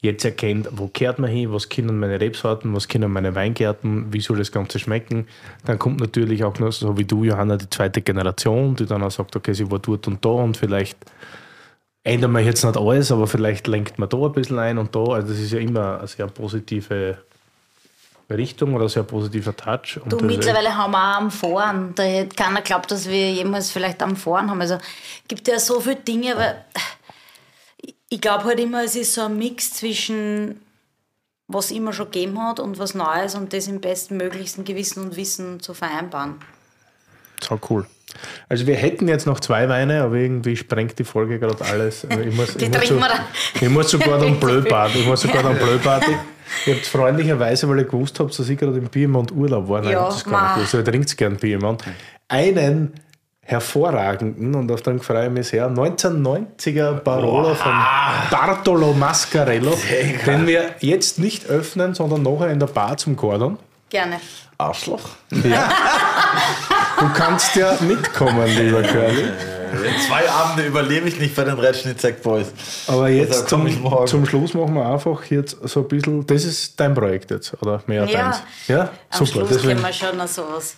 jetzt erkennt, wo kehrt man hin, was können meine Rebsorten, was können meine Weingärten, wie soll das Ganze schmecken. Dann kommt natürlich auch noch, so wie du, Johanna, die zweite Generation, die dann auch sagt, okay, sie war dort und da und vielleicht ändern wir jetzt nicht alles, aber vielleicht lenkt man da ein bisschen ein und da. Also das ist ja immer eine sehr positive Richtung oder ein sehr positiver Touch. Und Du, mittlerweile haben wir auch am Fahren. Da hätte keiner glaubt, dass wir jemals vielleicht am Fahren haben. Also gibt ja so viele Dinge, aber ich- glaube halt immer, es ist so ein Mix zwischen was immer schon gegeben hat und was Neues und das im bestmöglichsten Gewissen und Wissen zu vereinbaren. So cool. Also wir hätten jetzt noch zwei Weine, aber irgendwie sprengt die Folge gerade alles. Also Ich muss, Die ich muss, so, ich muss sogar dann Blödbad. Ich muss sogar dann Blödbad. Ihr habt freundlicherweise, weil ihr gewusst habt, dass ich gerade im Piemont Urlaub war. Nein, Ja, das gar nicht gewusst. Ihr trinkt gern Piemont. Einen hervorragenden, und auf den freue ich mich sehr, 1990er Barolo von Bartolo Mascarello, den wir jetzt nicht öffnen, sondern nachher in der Bar zum Gordon. Gerne. Arschloch. Du kannst ja mitkommen, lieber Curly. In zwei Abende überlebe ich nicht bei den Red Schnitzek Boys. Aber jetzt zum, zum Schluss machen wir einfach jetzt so ein bisschen. Das ist dein Projekt jetzt, oder mehr Ja, deins? Ja, Am super. Schluss Deswegen, können wir schon noch sowas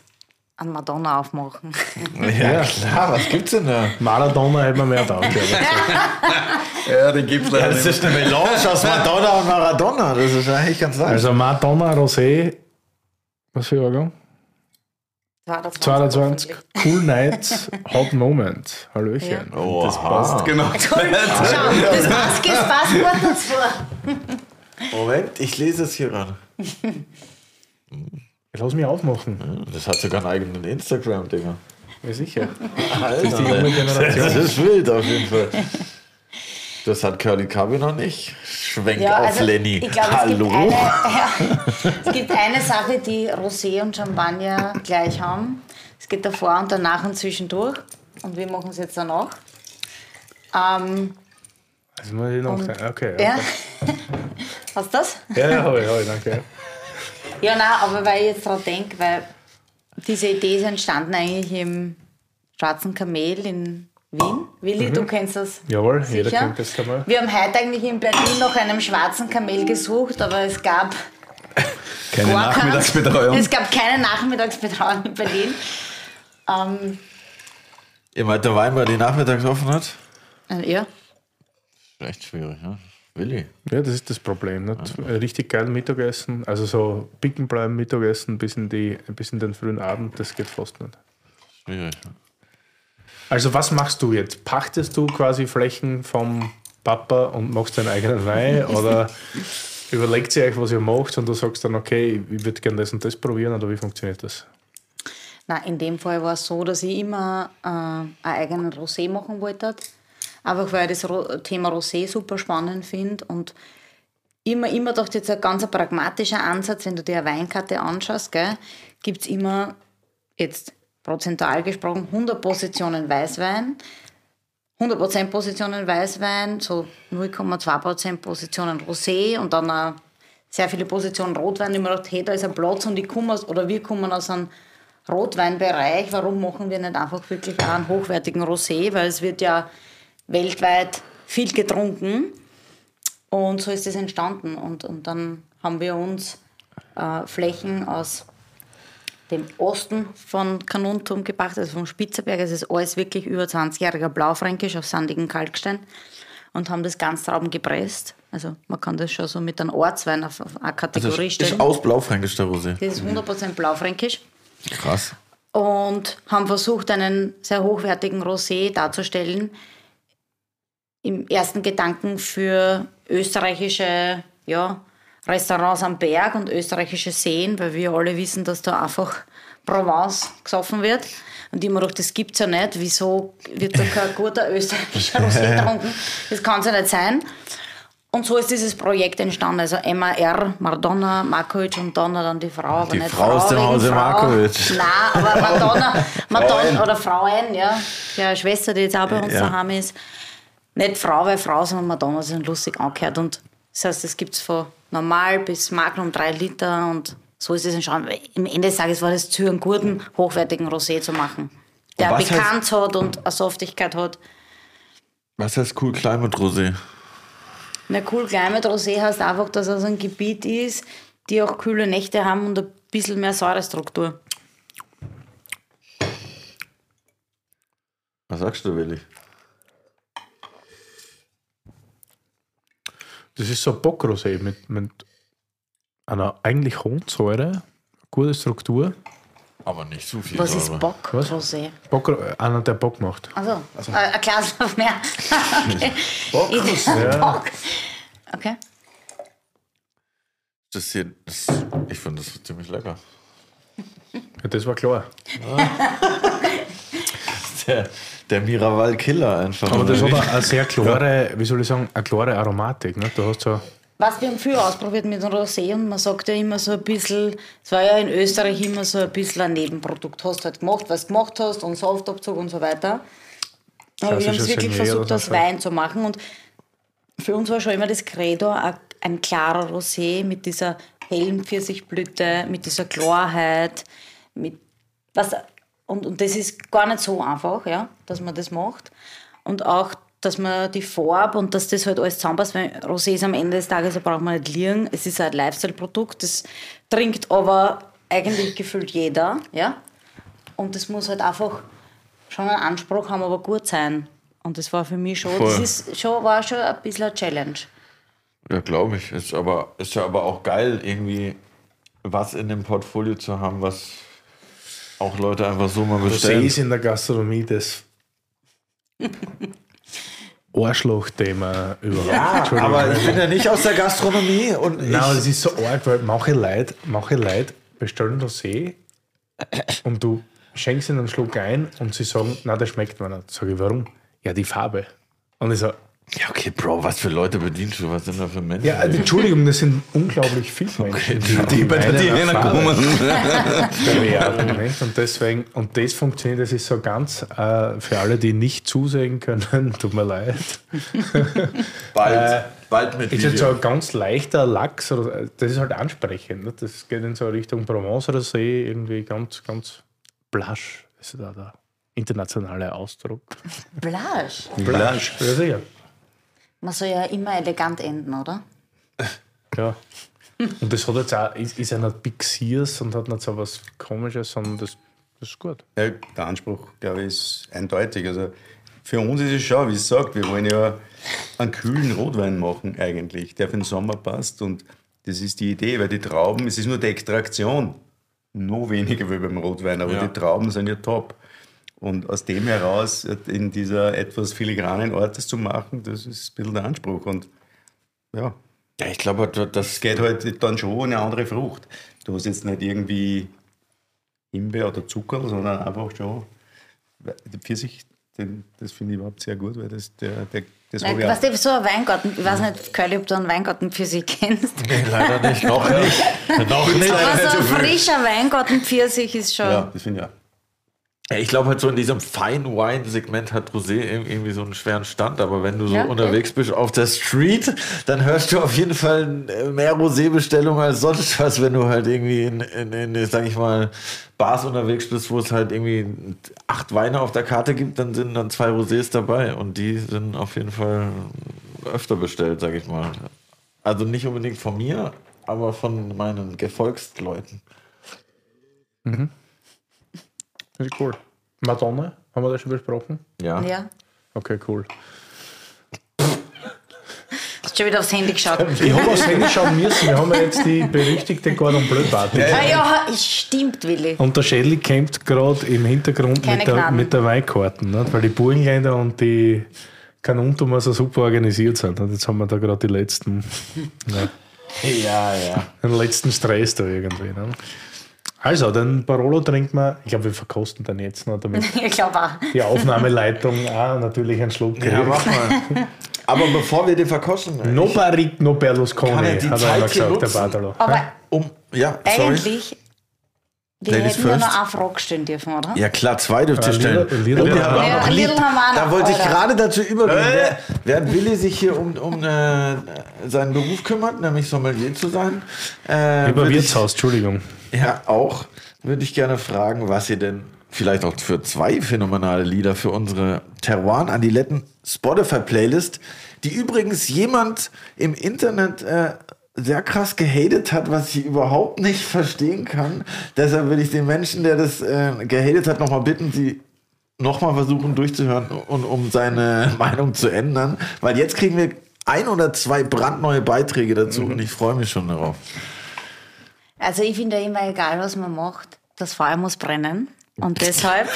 an Madonna aufmachen. Ja, Ja. klar, was gibt's denn da? Maradona hätte man mehr da. ja, den gibt es leider Das ist eine Melange aus Madonna und Maradona. Das ist eigentlich ganz nice. Also Madonna Rosé, was für Jahrgang? 22. Cool Nights, Hot Moment. Hallöchen. oh, Das passt, genau. Schau, das passt, das passt gut dazu. Moment, ich lese es hier gerade. Lass mich aufmachen. Das hat sogar einen eigenen Instagram-Dinger. Ja, sicher. Alter, die junge Generation. Das ist wild auf jeden Fall. Das hat Curly Cubby noch nicht. Schwenk Ja, auf also Lenny. Ich glaube, Hallo. Es, gibt eine, ja, es gibt eine Sache, die Rosé und Champagner gleich haben. Es geht davor und danach und zwischendurch. Und wir machen es jetzt danach. Ähm, Also muss ich noch Und- sagen. Okay. Ja, ja. Hast du das? ja, ja habe ich, hab ich, danke. Ja, nein, aber weil ich jetzt daran denke, weil diese Idee ist entstanden eigentlich im Schwarzen Kamel in Wien. Willi, du kennst das Jawohl, sicher. jeder kennt das Kamel. Wir haben heute eigentlich in Berlin nach einem schwarzen Kamel gesucht, aber es gab Keine keins. Nachmittagsbetreuung. Es gab keine Nachmittagsbetreuung in Berlin. Ähm, Ihr meint der Wein, weil die nachmittags offen hat? äh, ja. Recht schwierig, ne? Willi. Ja, das ist das Problem. Nicht? Richtig geil Mittagessen, also so picken bleiben Mittagessen bis in, die, bis in den frühen Abend, das geht fast nicht. Schwierig. Also was machst du jetzt? Pachtest du quasi Flächen vom Papa und machst deinen eigenen Wein oder überlegt ihr euch, was ihr macht und du sagst dann, okay, ich würde gerne das und das probieren oder wie funktioniert das? Na, in dem Fall war es so, dass ich immer äh, einen eigenen Rosé machen wollte. Einfach weil ich das Thema Rosé super spannend finde und immer, immer doch jetzt ein ganz pragmatischer Ansatz, wenn du dir eine Weinkarte anschaust, gibt es immer jetzt prozentual gesprochen 100 Positionen Weißwein, 100% Positionen Weißwein, so 0,2% Positionen Rosé und dann auch sehr viele Positionen Rotwein. Ich mir gedacht, hey, da ist ein Platz und ich komme aus, oder wir kommen aus einem Rotweinbereich. Warum machen wir nicht einfach wirklich einen hochwertigen Rosé? Weil es wird ja weltweit viel getrunken. Und so ist es entstanden. Und, und dann haben wir uns äh, Flächen aus dem Osten von Kanuntum gebracht, also vom Spitzerberg. Es ist alles wirklich über 20-jähriger Blaufränkisch auf sandigem Kalkstein und haben das ganz Trauben gepresst. Also man kann das schon so mit einem Ortswein auf, auf eine Kategorie Also stellen. ist aus Blaufränkisch der Rosé. das ist 100% Blaufränkisch Krass. und haben versucht, einen sehr hochwertigen Rosé darzustellen. Im ersten Gedanken für österreichische ja, Restaurants am Berg und österreichische Seen, weil wir alle wissen, dass da einfach Provence gesoffen wird. Und ich mir gedacht, das gibt es ja nicht. Wieso wird da kein guter österreichischer Rosé getrunken? Das kann es ja nicht sein. Und so ist dieses Projekt entstanden. Also MAR, Madonna, Markovic und Donna, dann die Frau. Aber Die nicht Frau aus dem Hause. Markovic. Nein, aber Madonna, Madonna oder Frauen, ja. Die Schwester, die jetzt auch bei uns Ja. daheim ist. Nicht Frau, weil Frau, sondern Madonna sind lustig angehört. Und das heißt, es gibt es von normal bis Magnum 3 Liter und so ist es entstanden. Weil Im Ende des Tages war das Ziel, einen guten, hochwertigen Rosé zu machen. Der Bekannt hat und eine Softigkeit hat. Was heißt cool Climate Rosé? Na cool, Climate Rosé heißt einfach, dass es ein Gebiet ist, die auch kühle Nächte haben und ein bisschen mehr Säurestruktur. Was sagst du, Willi? Das ist so Bockrosé mit, mit einer eigentlich hohen Säure, gute Struktur. Aber nicht zu viel. Was ist Säure. Bock Was? Rosé? Bock, einer, der Bock macht. Also, äh, ein Glas auf mehr. okay. Bock Ich- Ja. Bock. Okay. Das hier, das, ich finde das ziemlich lecker. Ja, das war klar. Der, der Miraval Killer einfach. Aber das hat eine sehr klare, wie soll ich sagen, eine klare Aromatik. Ne? Du hast so, Was wir haben viel ausprobiert mit dem Rosé und man sagt ja immer so ein bisschen, es war ja in Österreich immer so ein bisschen ein Nebenprodukt. Hast halt gemacht, was du gemacht hast und Saftabzug und so weiter. Aber wir haben es wirklich versucht, aus. Wein zu machen und für uns war schon immer das Credo ein, ein klarer Rosé mit dieser hellen Pfirsichblüte, mit dieser Klarheit, mit was und, und das ist gar nicht so einfach, ja, dass man das macht. Und auch, dass man die Farbe und dass das halt alles zusammenpasst, weil Rosé ist am Ende des Tages, da braucht man nicht liegen. Es ist ein Lifestyle-Produkt, das trinkt aber eigentlich gefühlt jeder, ja. Und das muss halt einfach schon einen Anspruch haben, aber gut sein. Und das war für mich schon, Voll. das ist schon, war schon ein bisschen eine Challenge. Ja, glaube ich. Ist, aber, ist ja aber auch geil, irgendwie was in dem Portfolio zu haben, was auch Leute einfach so mal Rosé bestellen. ist in der Gastronomie das Arschloch-Thema überhaupt. Ja, aber ich bin ja nicht aus der Gastronomie und Nein, aber das ist so arg, weil manche Leute, manche Leute bestellen Rosé und du schenkst ihnen einen Schluck ein und sie sagen, na, der schmeckt mir nicht. Sag ich, warum? Ja, die Farbe. Und ich so, ja okay, Bro, was für Leute bedienst du? Was sind da für Menschen? ja, also, Entschuldigung, das sind unglaublich viele Menschen, Die bei der meinen Diana Farbe kommen. bewerten. Nicht? Und deswegen, und das funktioniert, das ist so ganz, äh, für alle, die nicht zusehen können, tut mir leid. bald, bald mit Ist jetzt so ein ganz leichter Lachs, oder, das ist halt ansprechend. Ne? Das geht in so Richtung Provence oder See, irgendwie ganz, ganz blasch. Das ist da der internationale Ausdruck. Blasch. Blasch. Ja, sicher. Man soll ja immer elegant enden, oder? Ja. Und das hat jetzt auch, ist, ist ja nicht Big Sears und hat nicht so was Komisches, sondern das, das ist gut. Ja, der Anspruch, glaube ich, ist eindeutig. Also für uns ist es schon, wie es sagt, wir wollen ja einen kühlen Rotwein machen eigentlich, der für den Sommer passt und das ist die Idee, weil die Trauben, es ist nur die Extraktion, noch weniger wie beim Rotwein, aber Ja. die Trauben sind ja top. Und aus dem heraus in dieser etwas filigranen Art das zu machen, das ist ein bisschen der Anspruch. Und ja, Ja, ich glaube, das geht halt dann schon eine andere Frucht. Du hast jetzt nicht irgendwie Himbeer oder Zucker, sondern einfach schon Pfirsich, den, das finde ich überhaupt sehr gut, weil das, der, der, das Nein, auch. der, so ein Weingarten, ich weiß nicht, Curly, ob du einen Weingarten für sie kennst. Nee, leider nicht. Noch nicht. Noch nicht. Aber nicht so so ein frischer Weingarten Pfirsich ist schon. Ja, das finde ich auch. Ja, Ich glaube halt so in diesem Fine Wine Segment hat Rosé ir- irgendwie so einen schweren Stand, aber wenn du so Ja, unterwegs bist auf der Street, dann hörst du auf jeden Fall mehr Rosé-Bestellungen als sonst was, wenn du halt irgendwie in, in, in sag ich mal, Bars unterwegs bist, wo es halt irgendwie acht Weine auf der Karte gibt, dann sind dann zwei Rosés dabei und die sind auf jeden Fall öfter bestellt, sag ich mal. Also nicht unbedingt von mir, aber von meinen Gefolgsleuten. Das ist cool. Madonna, haben wir das schon besprochen? Ja. Ja. Okay, cool. Hast schon wieder aufs Handy geschaut. Ich habe aufs Handy schauen müssen. Wir haben ja jetzt die berüchtigte Cordon Bleu Party. Ah ja, stimmt, Willi. Und der Schädel kämpft gerade im Hintergrund Keine mit der, Gnaden. mit der Weinkarten, nicht? weil die Burgenländer und die Kanuntum so super organisiert sind. Und jetzt haben wir da gerade die letzten, ja, Ja, ja. den letzten Stress da irgendwie. Ne? Also, den Barolo trinkt man, ich glaube, wir verkosten den jetzt noch, damit Ich glaube auch. die Aufnahmeleitung auch natürlich einen Schluck Ja, kriegt. mach mal. Aber bevor wir den verkosten, No Barrique, no Berlusconi, er hat er immer gesagt, der? Bartolo. Aber um, ja, sorry. eigentlich, wir Ladies hätten ja first. noch eine Frage stellen dürfen, oder? Ja klar, zwei dürft ihr Ja, stellen. Lidl- Lidl- wir Ja, Lidl wir auch Da wollte ich gerade dazu übergehen. Wer- Während Willi sich hier um, um äh, seinen Beruf kümmert, nämlich Sommelier zu sein, äh, Über Wirtshaus, Entschuldigung. Ja auch, würde ich gerne fragen, was ihr denn vielleicht auch für zwei phänomenale Lieder für unsere Terroir Adiletten Spotify Playlist, die übrigens jemand im Internet äh, sehr krass gehatet hat, was ich überhaupt nicht verstehen kann. Deshalb will ich den Menschen, der das äh, gehatet hat, nochmal bitten, sie nochmal versuchen durchzuhören und um seine Meinung zu ändern. Weil jetzt kriegen wir ein oder zwei brandneue Beiträge dazu und ich freue mich schon darauf. Also ich finde ja immer egal, was man macht, das Feuer muss brennen. Und deshalb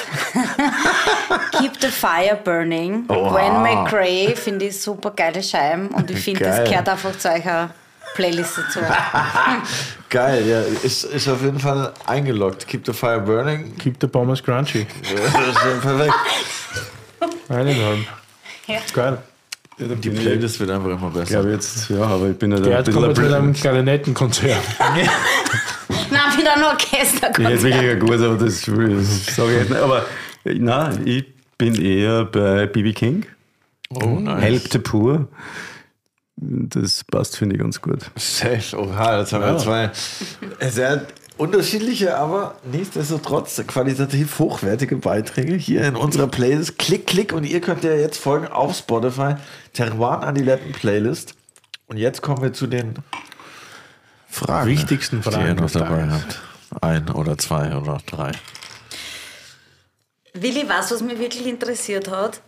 Keep the Fire Burning. Gwen McCrae finde ich super geile Scheiben und ich finde, das gehört einfach zu eurer Playlist dazu. Geil, ja, ist, ist auf jeden Fall eingeloggt. Keep the fire burning. Keep the Pommes crunchy. Das ist ja perfekt. Eineinhalb. Ja. Geil. Die Playlist wird einfach immer besser. glaube jetzt, ja, aber ich bin ja da Der bisschen kommt jetzt mit ein einem Klarinettenkonzert. Nein, wieder ein Orchester. Ich hätte wirklich ein gutes, aber das sage ich jetzt nicht. Aber äh, nein, ich bin eher bei BB King. Oh, nice. Help the Poor. Das passt, finde ich, ganz gut. Safe, oha, das haben wir zwei sehr unterschiedliche, aber nichtsdestotrotz qualitativ hochwertige Beiträge hier in unserer Playlist. Klick, klick und ihr könnt ja jetzt folgen auf Spotify. Terroir Adiletten Playlist. Und jetzt kommen wir zu den Fragen. Wichtigsten die ihr Fragen noch dabei habt. Ein oder zwei oder drei. Willi, du, was mich wirklich interessiert hat?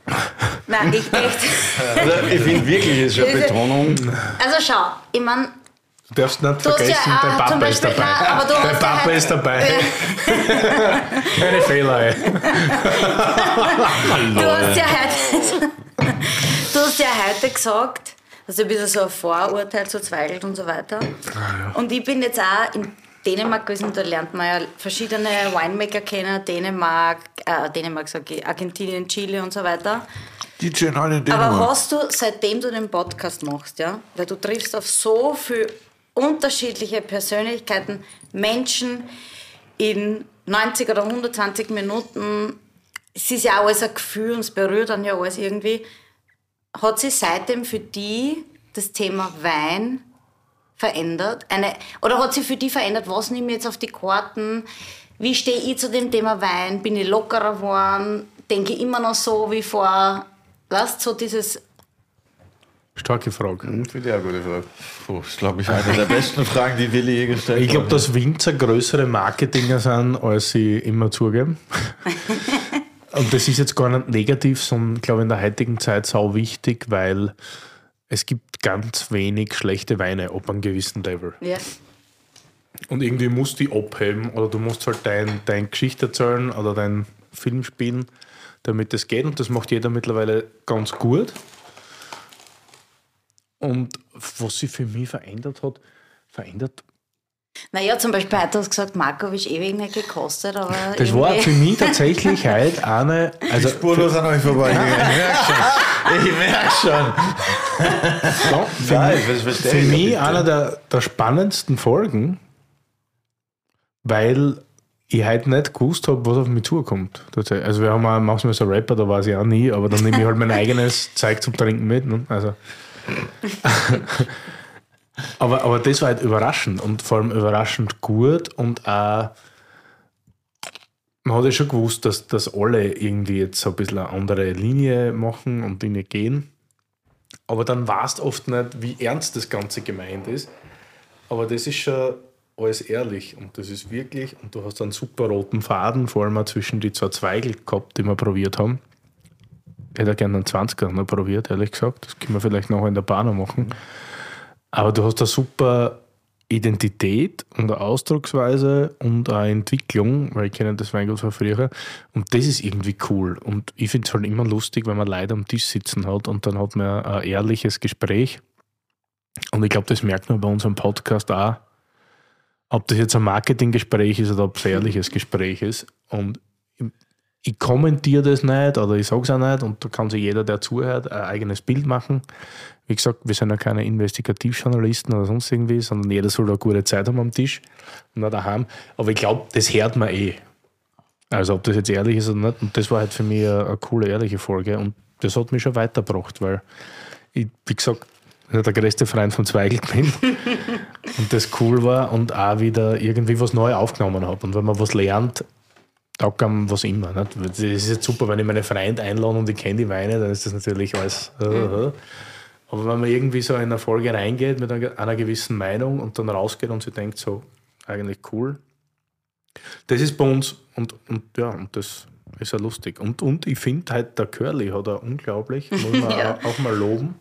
Nein, ich echt. Also, ich finde wirklich, es ist schon Diese- Betonung. Also schau, ich meine, Du darfst nicht Du vergessen, ja dein Papa ist Beispiel- dabei. Nein, aber dein ja Papa halt- ist dabei. Keine Fehler. ey. du hast ja heute, du hast ja heute gesagt, also ein bisschen so ein Vorurteil zu Zweigelt und so weiter. Und ich bin jetzt auch in Dänemark gewesen, da lernt man ja verschiedene Winemaker kennen, Dänemark, äh, Dänemark sag ich, Argentinien, Chile und so weiter. Die alle in Aber Dänemark. hast du, seitdem du den Podcast machst, ja, weil du triffst auf so viele unterschiedliche Persönlichkeiten, Menschen in 90 oder 120 Minuten, es ist ja alles ein Gefühl und es berührt dann ja alles irgendwie. Hat sich seitdem für die das Thema Wein verändert? Eine, oder hat sich für die verändert, was nehme ich jetzt auf die Karten? Wie stehe ich zu dem Thema Wein? Bin ich lockerer geworden? Denke ich immer noch so wie vor, weißt so dieses, Starke Frage. Hm, Finde ich auch eine gute Frage. Puh, ist, glaube ich, eine der besten Fragen, die Willi je gestellt Ich glaube, hat. dass Winzer größere Marketinger sind, als sie immer zugeben. Und das ist jetzt gar nicht negativ, sondern ich glaube in der heutigen Zeit sau wichtig, weil es gibt ganz wenig schlechte Weine ab einem gewissen Level. Ja. Und irgendwie musst du die abheben oder du musst halt dein, dein Geschichte erzählen oder dein Film spielen, damit das geht. Und das macht jeder mittlerweile ganz gut. Und was sich für mich verändert hat, verändert. Naja, zum Beispiel heute hast du gesagt, Markovic ewig nicht gekostet, aber. Das war für mich tatsächlich heute eine. Also Spurlos an euch vorbeigegangen. Ich merke schon. Ich merke schon. Für, Nein, mich- für mich einer der, der spannendsten Folgen, weil ich heute nicht gewusst habe, was auf mich zukommt. Also wir haben auch manchmal so Rapper, da weiß ich auch nie, aber dann nehme ich halt mein eigenes Zeug zum Trinken mit. Ne? Also. aber, aber das war halt überraschend und vor allem überraschend gut und auch man hat ja schon gewusst, dass, dass alle irgendwie jetzt so ein bisschen eine andere Linie machen und Dinge gehen. Aber dann weißt oft nicht, wie ernst das Ganze gemeint ist. Aber das ist schon alles ehrlich und das ist wirklich, und du hast einen super roten Faden, vor allem auch zwischen die zwei Zweigel gehabt, die wir probiert haben. Hätte gerne einen 20er noch probiert, ehrlich gesagt. Das können wir vielleicht noch in der Bar noch machen. Aber du hast eine super Identität und eine Ausdrucksweise und eine Entwicklung, weil ich kenne das Weingut von früher. Und das ist irgendwie cool. Und ich finde es halt immer lustig, wenn man Leute am Tisch sitzen hat und dann hat man ein ehrliches Gespräch. Und ich glaube, das merkt man bei unserem Podcast auch. Ob das jetzt ein Marketinggespräch ist oder ob es ein ehrliches Gespräch ist. Und ich, kommentiere das nicht oder ich sage es auch nicht und da kann sich jeder, der zuhört, ein eigenes Bild machen. Wie gesagt, wir sind ja keine Investigativjournalisten oder sonst irgendwie, sondern jeder soll eine gute Zeit haben am Tisch und auch daheim. Aber ich glaube, das hört man eh. Also ob das jetzt ehrlich ist oder nicht. Und das war halt für mich eine, eine coole, ehrliche Folge. Und das hat mich schon weitergebracht, weil ich, wie gesagt, der größte Freund von Zweigel bin und das cool war und auch wieder irgendwie was Neues aufgenommen habe. Und wenn man was lernt, einem was immer. Nicht? Das ist jetzt super, wenn ich meine Freunde einlade und ich kenne die Weine, dann ist das natürlich alles. äh, Aber wenn man irgendwie so in eine Folge reingeht mit einer, gewissen Meinung und dann rausgeht und sich denkt, so, eigentlich cool. Das ist bei uns und, und ja, und das ist ja lustig. Und, und ich finde halt, der Curly hat er unglaublich, muss man Ja. auch mal loben,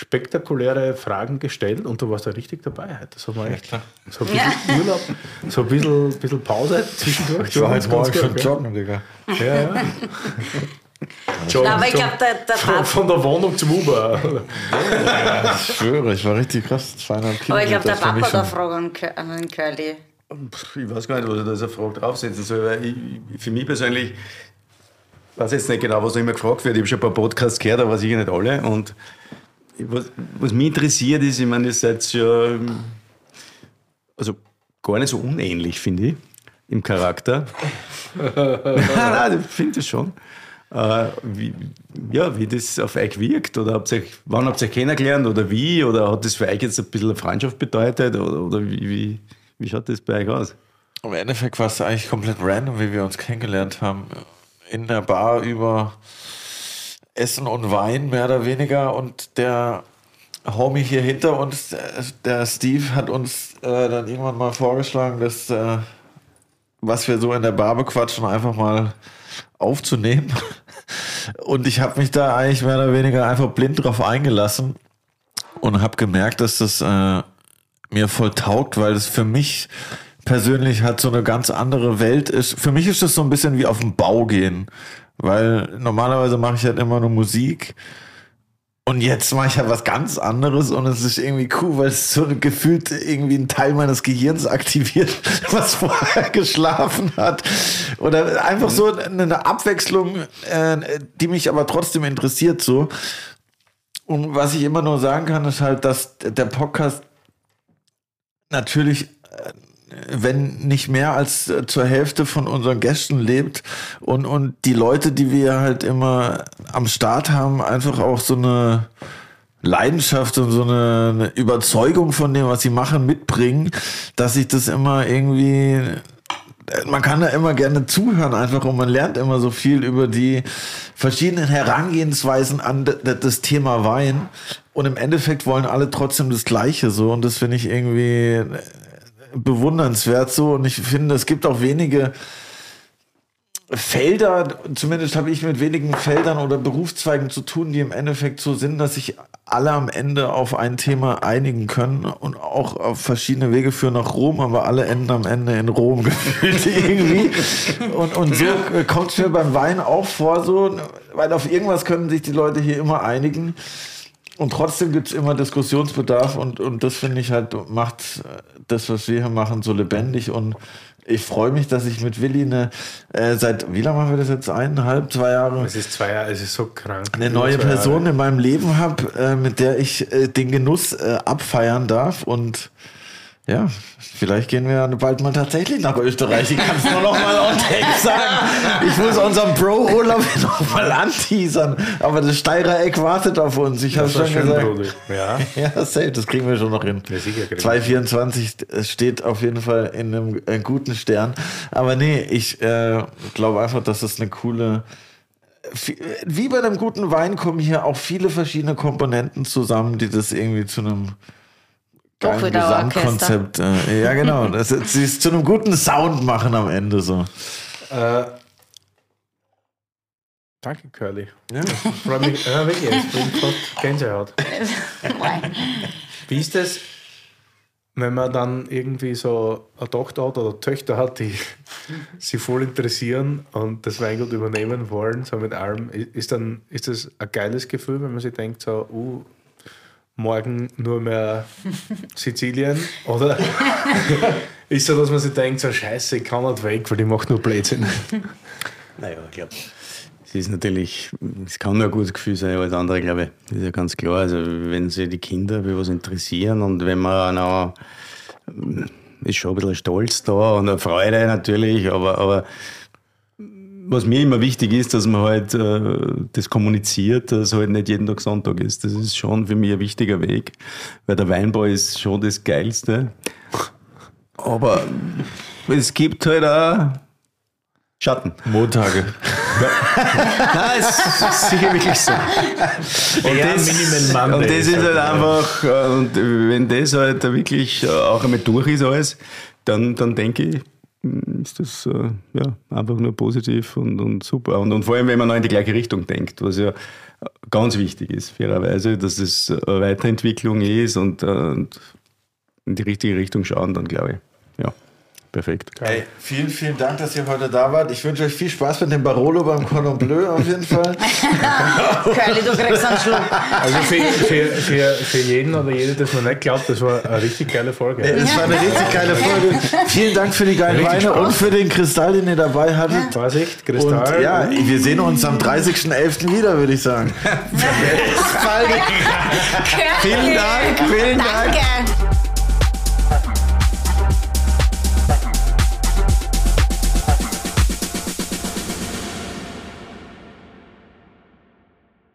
spektakuläre Fragen gestellt und du warst da richtig dabei heute. Das hat man echt so ein bisschen Urlaub, so ein bisschen, bisschen Pause zwischendurch. Ich war heute ganz Morgen schon joggen, Digga. Ja, ja. Joggen Na, aber ich glaube, der, der von, von der Wohnung zum Uber. Ich schwöre, ich war richtig krass. Zweieinhalb aber ich glaube, der Papa da schon- Frage an, den Curly. Ich weiß gar nicht, was ich da so eine Frage draufsetzen soll, weil ich, für mich persönlich weiß jetzt nicht genau, was da immer gefragt wird. Ich habe schon ein paar Podcasts gehört, aber sicher nicht alle. Und was, was mich interessiert ist, ich meine, ihr seid ja also gar nicht so unähnlich, finde ich, im Charakter. nein, nein, ich finde das schon. Äh, wie, ja, wie das auf euch wirkt oder habt ihr wann habt ihr euch kennengelernt oder wie oder hat das für euch jetzt ein bisschen Freundschaft bedeutet oder, oder wie, wie, wie schaut das bei euch aus? Im Endeffekt war es eigentlich komplett random, wie wir uns kennengelernt haben. In der Bar über Essen und Wein, mehr oder weniger. Und der Homie hier hinter uns, der- Steve, hat uns äh, dann irgendwann mal vorgeschlagen, dass äh, was wir so in der Bar bequatschen, einfach mal aufzunehmen. Und ich habe mich da eigentlich mehr oder weniger einfach blind drauf eingelassen und habe gemerkt, dass das äh, mir voll taugt, weil es für mich persönlich halt so eine ganz andere Welt ist. Für mich ist das so ein bisschen wie auf den Bau gehen, weil normalerweise mache ich halt immer nur Musik und jetzt mache ich halt was ganz anderes und es ist irgendwie cool, weil es so gefühlt irgendwie ein Teil meines Gehirns aktiviert, was vorher geschlafen hat. Oder einfach so eine Abwechslung, äh, die mich aber trotzdem interessiert so. Und was ich immer nur sagen kann, ist halt, dass der Podcast natürlich, äh, wenn nicht mehr als äh, zur Hälfte von unseren Gästen lebt und, und die Leute, die wir halt immer am Start haben, einfach auch so eine Leidenschaft und so eine, eine Überzeugung von dem, was sie machen, mitbringen, dass ich das immer irgendwie äh, man kann da immer gerne zuhören einfach und man lernt immer so viel über die verschiedenen Herangehensweisen an das Thema Wein. Und im Endeffekt wollen alle trotzdem das Gleiche so und das finde ich irgendwie äh, bewundernswert so und ich finde, es gibt auch wenige Felder, zumindest habe ich mit wenigen Feldern oder Berufszweigen zu tun, die im Endeffekt so sind, dass sich alle am Ende auf ein Thema einigen können und auch auf verschiedene Wege führen nach Rom, aber alle enden am Ende in Rom gefühlt irgendwie. Und, und so kommt es mir beim Wein auch vor, so, weil auf irgendwas können sich die Leute hier immer einigen. Und trotzdem gibt es immer Diskussionsbedarf und, und das finde ich halt, macht das, was wir hier machen, so lebendig und ich freue mich, dass ich mit Willi eine, äh, seit, wie lange machen wir das jetzt? Eineinhalb, zwei Jahre? Es ist zwei Jahre, es ist so krank. Eine neue Person in meinem Leben habe, äh, mit der ich äh, den Genuss äh, abfeiern darf und ja, vielleicht gehen wir bald mal tatsächlich nach Österreich. Ich kann es nur noch mal on Text sagen. Ich muss unseren Bro-Urlaub noch mal anteasern. Aber das Steirer Eck wartet auf uns. Ich habe schon schön, gesagt. Ja, ja safe, das kriegen wir schon noch hin. Ja, 224 steht auf jeden Fall in einem, einem guten Stern. Aber nee, ich äh, glaube einfach, dass das eine coole wie bei einem guten Wein kommen hier auch viele verschiedene Komponenten zusammen, die das irgendwie zu einem geilen Gesamtkonzept. Äh, ja, genau. Das, sie ist zu einem guten Sound machen am Ende so. Äh, danke, Curly. Ja. freut mich. Ja, wirklich. Bringt gerade Gänsehaut. Wie ist das, wenn man dann irgendwie so eine Tochter hat oder Töchter hat, die sich voll interessieren und das Weingut übernehmen wollen, so mit allem, ist dann ist das ein geiles Gefühl, wenn man sich denkt, so, uh, morgen nur mehr Sizilien? Oder ist so, dass man sich denkt, so scheiße, ich kann nicht weg, weil ich mache nur Blödsinn? Naja, ich glaube, es ist natürlich, es kann nur ein gutes Gefühl sein, alles andere, glaube ich. Das ist ja ganz klar. Also, wenn sich die Kinder für was interessieren und wenn man auch, ist schon ein bisschen Stolz da und eine Freude natürlich, aber, aber was mir immer wichtig ist, dass man halt äh, das kommuniziert, dass halt nicht jeden Tag Sonntag ist. Das ist schon für mich ein wichtiger Weg, weil der Weinbau ist schon das Geilste. Aber es gibt halt auch Schatten. Montage. Nein, es ist sicher wirklich so. Und, ja, das, und das ist halt einfach, äh, und wenn das halt wirklich auch einmal durch ist alles, dann, dann denke ich, ist das äh, ja, einfach nur positiv und, und super. Und, und, vor allem, wenn man noch in die gleiche Richtung denkt, was ja ganz wichtig ist, fairerweise, dass es eine Weiterentwicklung ist und, äh, und in die richtige Richtung schauen, dann glaube ich, ja. Perfekt. Hey, vielen, vielen Dank, dass ihr heute da wart. Ich wünsche euch viel Spaß mit dem Barolo beim Cordon Bleu auf jeden Fall. Curly, du kriegst einen Schluck. Also für, für, für, für jeden oder jede, das man nicht glaubt, das war eine richtig geile Folge. Ja, das war eine richtig geile Folge. Vielen Dank für die geilen Weine Spaß. und für den Kristall, den ihr dabei hattet. Vorsicht, Kristall. Und ja, wir sehen uns am 30.11. wieder, würde ich sagen. vielen Dank, vielen Dank. Danke.